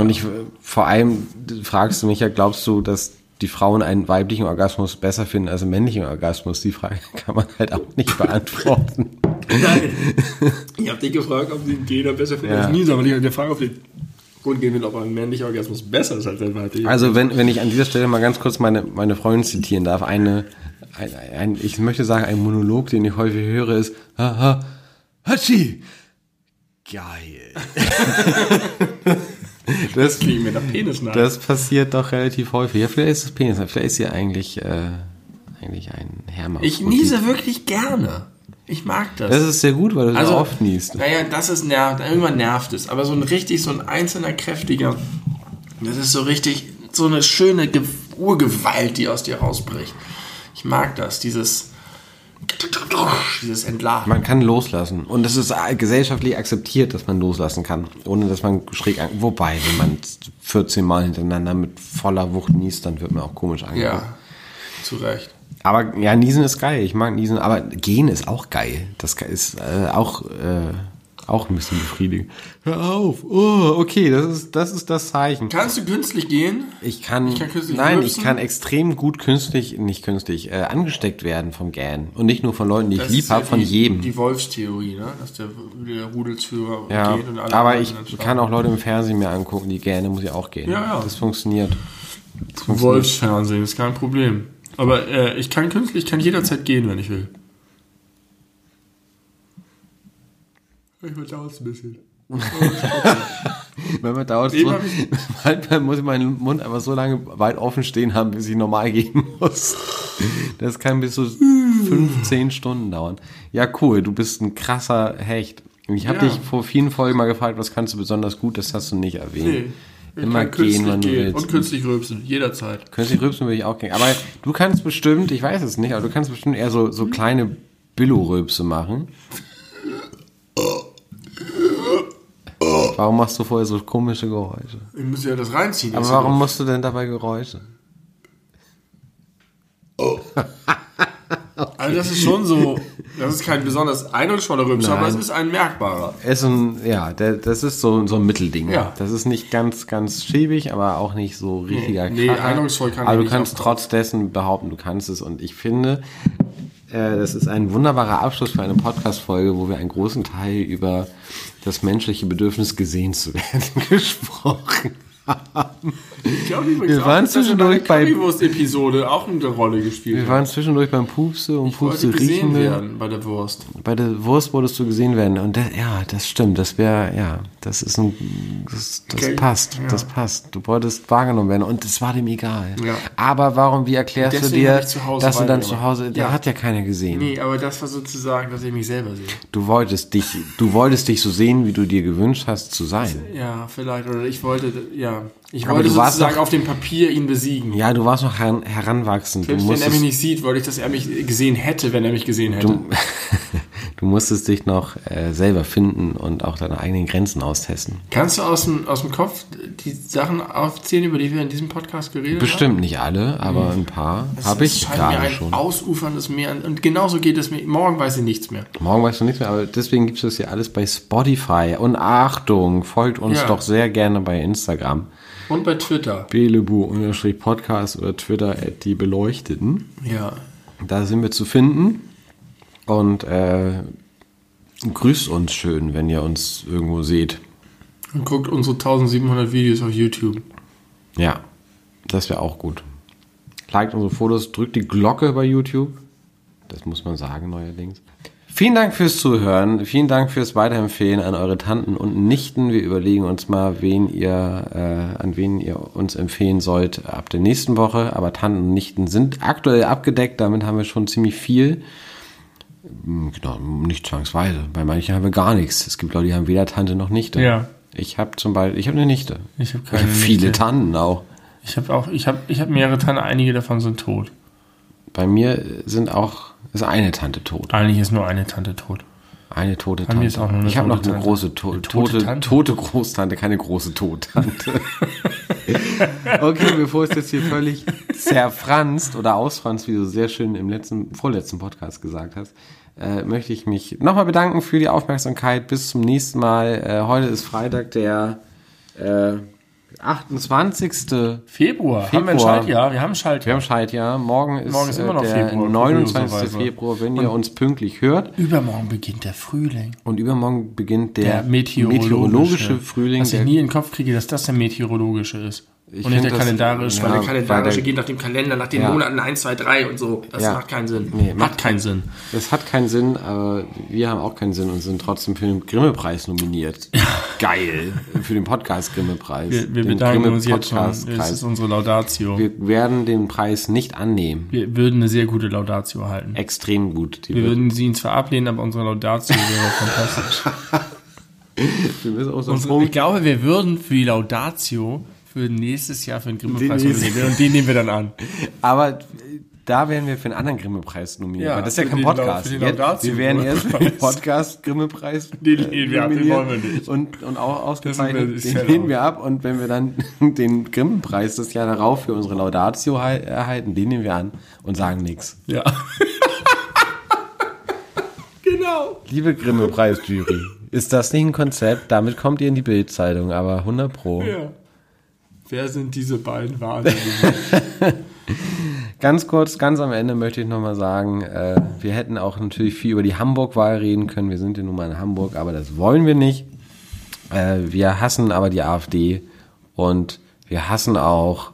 [SPEAKER 1] Und ich, vor allem fragst du mich ja, glaubst du, dass die Frauen einen weiblichen Orgasmus besser finden als einen männlichen Orgasmus? Die Frage [laughs] kann man halt auch nicht beantworten.
[SPEAKER 2] Nein. ich habe dich gefragt, ob einen Gähner besser finden
[SPEAKER 1] Ja.
[SPEAKER 2] als Niesen, aber ich auf den Grund gehen will, ob ein männlicher Orgasmus besser ist als ein weiblicher.
[SPEAKER 1] Also wenn, wenn ich an dieser Stelle mal ganz kurz meine, meine Freundin zitieren darf, eine, ein, ein, ich möchte sagen, ein Monolog, den ich häufig höre, ist, haha, Hatschi, geil. [laughs] das,
[SPEAKER 2] Kriegen wir da Penis nach.
[SPEAKER 1] das passiert doch relativ häufig. Ja, vielleicht ist es Penis, vielleicht ist sie eigentlich, äh, eigentlich ein Hermaphrodit.
[SPEAKER 2] ich niese wirklich gerne. Ich mag das.
[SPEAKER 1] Das ist sehr gut, weil du
[SPEAKER 2] also,
[SPEAKER 1] so oft niest.
[SPEAKER 2] Naja, das ist nervt. Irgendwann nervt es. Aber so ein richtig, so ein einzelner kräftiger, das ist so richtig, so eine schöne Ge Urgewalt, die aus dir rausbricht. Ich mag das, dieses, dieses Entladen.
[SPEAKER 1] Man kann loslassen. Und es ist gesellschaftlich akzeptiert, dass man loslassen kann. Ohne dass man schräg an. Wobei, wenn man 14 Mal hintereinander mit voller Wucht niest, dann wird man auch komisch angeguckt.
[SPEAKER 2] Ja, zu Recht.
[SPEAKER 1] Aber ja, Niesen ist geil. Ich mag Niesen. Aber Gehen ist auch geil. Das ist äh, auch, äh, auch ein bisschen befriedigend. Hör auf. Oh, okay, das ist das ist das Zeichen.
[SPEAKER 2] Kannst du künstlich gehen?
[SPEAKER 1] Ich kann,
[SPEAKER 2] Ich kann künstlich
[SPEAKER 1] nein,
[SPEAKER 2] rülpsen?
[SPEAKER 1] ich kann extrem gut künstlich, nicht künstlich, äh, angesteckt werden vom Gähnen. Und nicht nur von Leuten, die ich
[SPEAKER 2] Das
[SPEAKER 1] lieb
[SPEAKER 2] ist ja
[SPEAKER 1] habe, von jedem.
[SPEAKER 2] Die Wolfstheorie, ne? Dass der, der Rudelsführer
[SPEAKER 1] ja,
[SPEAKER 2] geht und alle
[SPEAKER 1] aber ich kann auch Leute im Fernsehen mir angucken, die gerne muss ich auch gehen.
[SPEAKER 2] Ja, ja.
[SPEAKER 1] Das funktioniert. Das funktioniert.
[SPEAKER 2] Wolfsfernsehen ist kein Problem. Aber äh, ich kann künstlich, ich kann jederzeit gehen, wenn ich will. Ich dauert ein bisschen. [laughs]
[SPEAKER 1] Manchmal dauert es
[SPEAKER 2] Eben
[SPEAKER 1] so, manchmal muss ich [laughs] meinen Mund einfach so lange weit offen stehen haben, bis ich normal gehen [laughs] muss. Das kann bis zu fünf, zehn Stunden dauern. Ja, cool, du bist ein krasser Hecht. Ich habe
[SPEAKER 2] Ja.
[SPEAKER 1] dich vor vielen Folgen mal gefragt, was kannst du besonders gut, das hast du nicht erwähnt.
[SPEAKER 2] Nee.
[SPEAKER 1] Immer gehen, wann du willst.
[SPEAKER 2] Und künstlich rülpsen, jederzeit.
[SPEAKER 1] Künstlich rülpsen würde ich auch gehen. Aber du kannst bestimmt, ich weiß es nicht, aber du kannst bestimmt eher so, so kleine Billo-Rülpse machen. Warum machst du vorher so komische Geräusche?
[SPEAKER 2] Ich muss ja das reinziehen.
[SPEAKER 1] Aber warum musst du denn dabei Geräusche? [laughs]
[SPEAKER 2] Also das ist schon so, das ist kein besonders eindrucksvoller Rülpser, aber es ist ein merkbarer.
[SPEAKER 1] Es ist ein, ja, der, das ist so, so ein Mittelding.
[SPEAKER 2] Ja.
[SPEAKER 1] Das ist nicht ganz, ganz schäbig, aber auch nicht so richtiger
[SPEAKER 2] nee,
[SPEAKER 1] Kracher.
[SPEAKER 2] eindrucksvoll kann
[SPEAKER 1] Aber
[SPEAKER 2] er
[SPEAKER 1] du
[SPEAKER 2] nicht
[SPEAKER 1] kannst
[SPEAKER 2] aufkommen.
[SPEAKER 1] trotz dessen behaupten, du kannst es. Und ich finde, äh, das ist ein wunderbarer Abschluss für eine Podcast-Folge, wo wir einen großen Teil über das menschliche Bedürfnis gesehen zu werden [laughs] gesprochen haben.
[SPEAKER 2] Ich glaube übrigens
[SPEAKER 1] Wir
[SPEAKER 2] auch,
[SPEAKER 1] waren
[SPEAKER 2] in
[SPEAKER 1] zwischendurch bei-
[SPEAKER 2] Currywurst-Episode auch eine Rolle gespielt
[SPEAKER 1] Wir
[SPEAKER 2] hat.
[SPEAKER 1] waren zwischendurch beim Pupse und
[SPEAKER 2] Ich
[SPEAKER 1] Pupse riechen
[SPEAKER 2] werden bei der Wurst.
[SPEAKER 1] Bei der Wurst wolltest du gesehen werden. Und das, ja, das stimmt. Das wäre, ja, das ist ein, das, das
[SPEAKER 2] Okay,
[SPEAKER 1] passt.
[SPEAKER 2] ja.
[SPEAKER 1] Das passt. Du wolltest wahrgenommen werden und es war dem egal.
[SPEAKER 2] Ja.
[SPEAKER 1] Aber warum, wie erklärst du dir, dass du dann zu Hause, der
[SPEAKER 2] Ja.
[SPEAKER 1] hat ja keiner gesehen.
[SPEAKER 2] Nee, aber das war sozusagen, dass ich mich selber sehe.
[SPEAKER 1] Du wolltest dich, du wolltest dich so sehen, wie du dir gewünscht hast zu sein.
[SPEAKER 2] Ja, vielleicht. Oder ich wollte, ja. Ich
[SPEAKER 1] Aber
[SPEAKER 2] wollte
[SPEAKER 1] du warst
[SPEAKER 2] sozusagen
[SPEAKER 1] doch-
[SPEAKER 2] auf dem Papier ihn besiegen.
[SPEAKER 1] Ja, du warst noch heran, heranwachsend.
[SPEAKER 2] Selbst wenn er mich nicht sieht, wollte ich, dass er mich gesehen hätte, wenn er mich gesehen hätte.
[SPEAKER 1] du [laughs] musstest dich noch äh, selber finden und auch deine eigenen Grenzen austesten.
[SPEAKER 2] Kannst du aus dem, aus dem Kopf die Sachen aufzählen, über die wir in diesem Podcast geredet haben?
[SPEAKER 1] Bestimmt nicht alle, aber ein paar habe ich
[SPEAKER 2] scheint mir
[SPEAKER 1] gerade
[SPEAKER 2] ein
[SPEAKER 1] schon.
[SPEAKER 2] ausuferndes Meer. Und genauso geht es mir. Morgen weiß ich nichts mehr.
[SPEAKER 1] Morgen weißt du nichts mehr, aber deswegen gibt es das ja alles bei Spotify. Und Achtung, folgt uns
[SPEAKER 2] Ja.
[SPEAKER 1] doch sehr gerne bei Instagram.
[SPEAKER 2] Und bei Twitter.
[SPEAKER 1] Belebu-Podcast oder Twitter die Beleuchteten.
[SPEAKER 2] Ja.
[SPEAKER 1] Da sind wir zu finden. Und äh, grüßt uns schön, wenn ihr uns irgendwo seht.
[SPEAKER 2] Und guckt unsere 1700 Videos auf YouTube.
[SPEAKER 1] Ja, das wäre auch gut. Liked unsere Fotos, drückt die Glocke bei YouTube. Das muss man sagen neuerdings. Vielen Dank fürs Zuhören. Vielen Dank fürs Weiterempfehlen an eure Tanten und Nichten. Wir überlegen uns mal, wen ihr, äh, an wen ihr uns empfehlen sollt ab der nächsten Woche. Aber Tanten und Nichten sind aktuell abgedeckt. Damit haben wir schon ziemlich viel. Hm, Genau, nicht zwangsweise. Bei manchen haben wir gar nichts. Es gibt Leute, die haben weder Tante noch Nichte.
[SPEAKER 2] Ja.
[SPEAKER 1] Ich habe zum Beispiel, ich habe eine Nichte.
[SPEAKER 2] Ich habe
[SPEAKER 1] habe viele
[SPEAKER 2] Nichte.
[SPEAKER 1] Tanten auch.
[SPEAKER 2] Ich habe auch, ich habe, ich habe mehrere Tanten, einige davon sind tot.
[SPEAKER 1] Bei mir sind auch, ist eine Tante tot.
[SPEAKER 2] Eigentlich ist nur eine Tante tot.
[SPEAKER 1] Eine tote Tante. ich habe noch eine
[SPEAKER 2] Tante.
[SPEAKER 1] große to
[SPEAKER 2] Eine tote
[SPEAKER 1] tote,
[SPEAKER 2] Tante?
[SPEAKER 1] tote Großtante, keine große Tottante. [laughs] okay, bevor es jetzt hier völlig zerfranst oder ausfranst, wie du sehr schön im letzten, vorletzten Podcast gesagt hast, äh, möchte ich mich nochmal bedanken für die Aufmerksamkeit. Bis zum nächsten Mal. Äh, heute ist Freitag, der äh, 28.
[SPEAKER 2] Februar. Haben wir ein
[SPEAKER 1] Februar.
[SPEAKER 2] Schaltjahr? Wir haben ein
[SPEAKER 1] Wir
[SPEAKER 2] Schaltjahr.
[SPEAKER 1] haben Schaltjahr. Morgen ist,
[SPEAKER 2] Morgen ist immer noch
[SPEAKER 1] äh, der
[SPEAKER 2] Februar,
[SPEAKER 1] 29.
[SPEAKER 2] kurioserweise.
[SPEAKER 1] Februar, wenn ihr uns pünktlich hört.
[SPEAKER 2] Übermorgen beginnt der Frühling.
[SPEAKER 1] Und übermorgen beginnt der,
[SPEAKER 2] Der meteorologische,
[SPEAKER 1] meteorologische Frühling.
[SPEAKER 2] Was ich nie in den Kopf kriege, dass das der meteorologische ist.
[SPEAKER 1] Ich
[SPEAKER 2] und nicht
[SPEAKER 1] find
[SPEAKER 2] der
[SPEAKER 1] das-
[SPEAKER 2] kalendarische.
[SPEAKER 1] ja,
[SPEAKER 2] weil der
[SPEAKER 1] weil
[SPEAKER 2] kalendarische
[SPEAKER 1] der-
[SPEAKER 2] geht nach dem Kalender, nach den
[SPEAKER 1] Ja.
[SPEAKER 2] Monaten 1, 2, 3 und so. Das
[SPEAKER 1] Ja.
[SPEAKER 2] macht keinen Sinn.
[SPEAKER 1] Nee,
[SPEAKER 2] macht keinen Sinn.
[SPEAKER 1] Das hat keinen Sinn, aber wir haben auch keinen Sinn und sind trotzdem für den Grimme-Preis nominiert. [laughs] Geil. Für den Podcast-Grimme-Preis.
[SPEAKER 2] Wir, wir
[SPEAKER 1] Den
[SPEAKER 2] bedanken uns jetzt schon. Das ist unsere Laudatio. Wir,
[SPEAKER 1] Wir werden den Preis nicht annehmen.
[SPEAKER 2] würden eine sehr gute Laudatio halten.
[SPEAKER 1] Extrem gut. Die
[SPEAKER 2] Wir würden sie ihn zwar ablehnen, aber unsere Laudatio wäre [laughs] fantastisch.
[SPEAKER 1] wir müssen auch so
[SPEAKER 2] Unsere, ich glaube, wir würden für die Laudatio für nächstes Jahr für den Grimme-Preis
[SPEAKER 1] Den
[SPEAKER 2] nominieren. Und den nehmen wir dann an.
[SPEAKER 1] Aber äh, da werden wir für einen anderen Grimme-Preis nominiert.
[SPEAKER 2] Ja,
[SPEAKER 1] das ist ja kein Podcast.
[SPEAKER 2] den
[SPEAKER 1] Jetzt- wir werden erst für den [laughs]
[SPEAKER 2] Grimme-Preis.
[SPEAKER 1] Podcast-Grimme-Preis
[SPEAKER 2] Den lehnen wir ab, den
[SPEAKER 1] nominiert
[SPEAKER 2] wollen wir nicht.
[SPEAKER 1] Und, und auch ausgezeichnet, den
[SPEAKER 2] ja
[SPEAKER 1] lehnen wir ab. Und wenn wir dann [laughs] den Grimme-Preis das Jahr darauf für unsere Laudatio erhalten, den nehmen wir an und sagen nichts.
[SPEAKER 2] Ja. [laughs] genau.
[SPEAKER 1] Liebe Grimme-Preis-Jury, Ist das nicht ein Konzept? Damit kommt ihr in die Bildzeitung, aber 100 pro.
[SPEAKER 2] Ja. Wer sind diese beiden Wahnsinnigen? [laughs]
[SPEAKER 1] Ganz kurz, ganz am Ende möchte ich nochmal sagen, äh, wir hätten auch natürlich viel über die Hamburg-Wahl reden können. Wir sind ja nun mal in Hamburg, aber das wollen wir nicht. Äh, wir hassen aber die AfD und wir hassen auch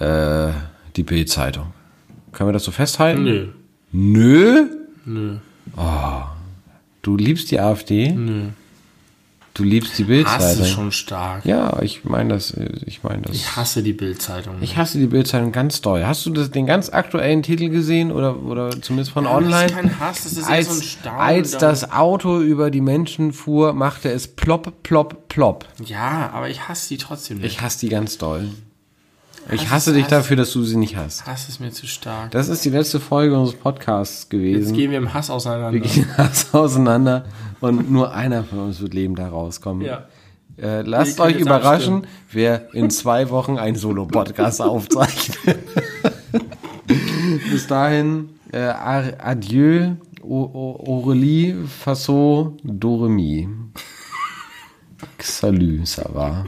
[SPEAKER 1] äh, die Bild-Zeitung. Können wir das so festhalten?
[SPEAKER 2] Nö.
[SPEAKER 1] Nö?
[SPEAKER 2] Nö.
[SPEAKER 1] Du liebst die AfD?
[SPEAKER 2] Nö.
[SPEAKER 1] Du liebst die Bild-Zeitung?
[SPEAKER 2] ist schon stark.
[SPEAKER 1] Ja, ich meine das, ich meine das.
[SPEAKER 2] Ich hasse die Bildzeitung.
[SPEAKER 1] Ich hasse die Bildzeitung ganz doll. Hast du das, den ganz aktuellen Titel gesehen oder, oder zumindest von
[SPEAKER 2] Das
[SPEAKER 1] online?
[SPEAKER 2] ist kein Hass, das ist
[SPEAKER 1] als,
[SPEAKER 2] so ein Staunen.
[SPEAKER 1] als
[SPEAKER 2] da-
[SPEAKER 1] das Auto über die Menschen fuhr, machte es plopp, plopp, plopp.
[SPEAKER 2] Ja, aber ich hasse die trotzdem nicht.
[SPEAKER 1] Ich hasse die ganz doll. Ich
[SPEAKER 2] Hass
[SPEAKER 1] hasse dich dafür, dass du sie nicht hast.
[SPEAKER 2] Hass ist mir zu stark.
[SPEAKER 1] Das ist die letzte Folge unseres Podcasts
[SPEAKER 2] Jetzt
[SPEAKER 1] gewesen.
[SPEAKER 2] gehen wir im Hass auseinander.
[SPEAKER 1] Wir gehen Hass auseinander und nur einer von uns wird lebend da rauskommen.
[SPEAKER 2] Ja.
[SPEAKER 1] Äh, lasst euch
[SPEAKER 2] jetzt
[SPEAKER 1] überraschen, wer in zwei Wochen einen Solo-Podcast [laughs] aufzeichnet. [laughs] Bis dahin, äh, adieu, Aurélie, Faso, Doremi. [laughs] Salut, ça va.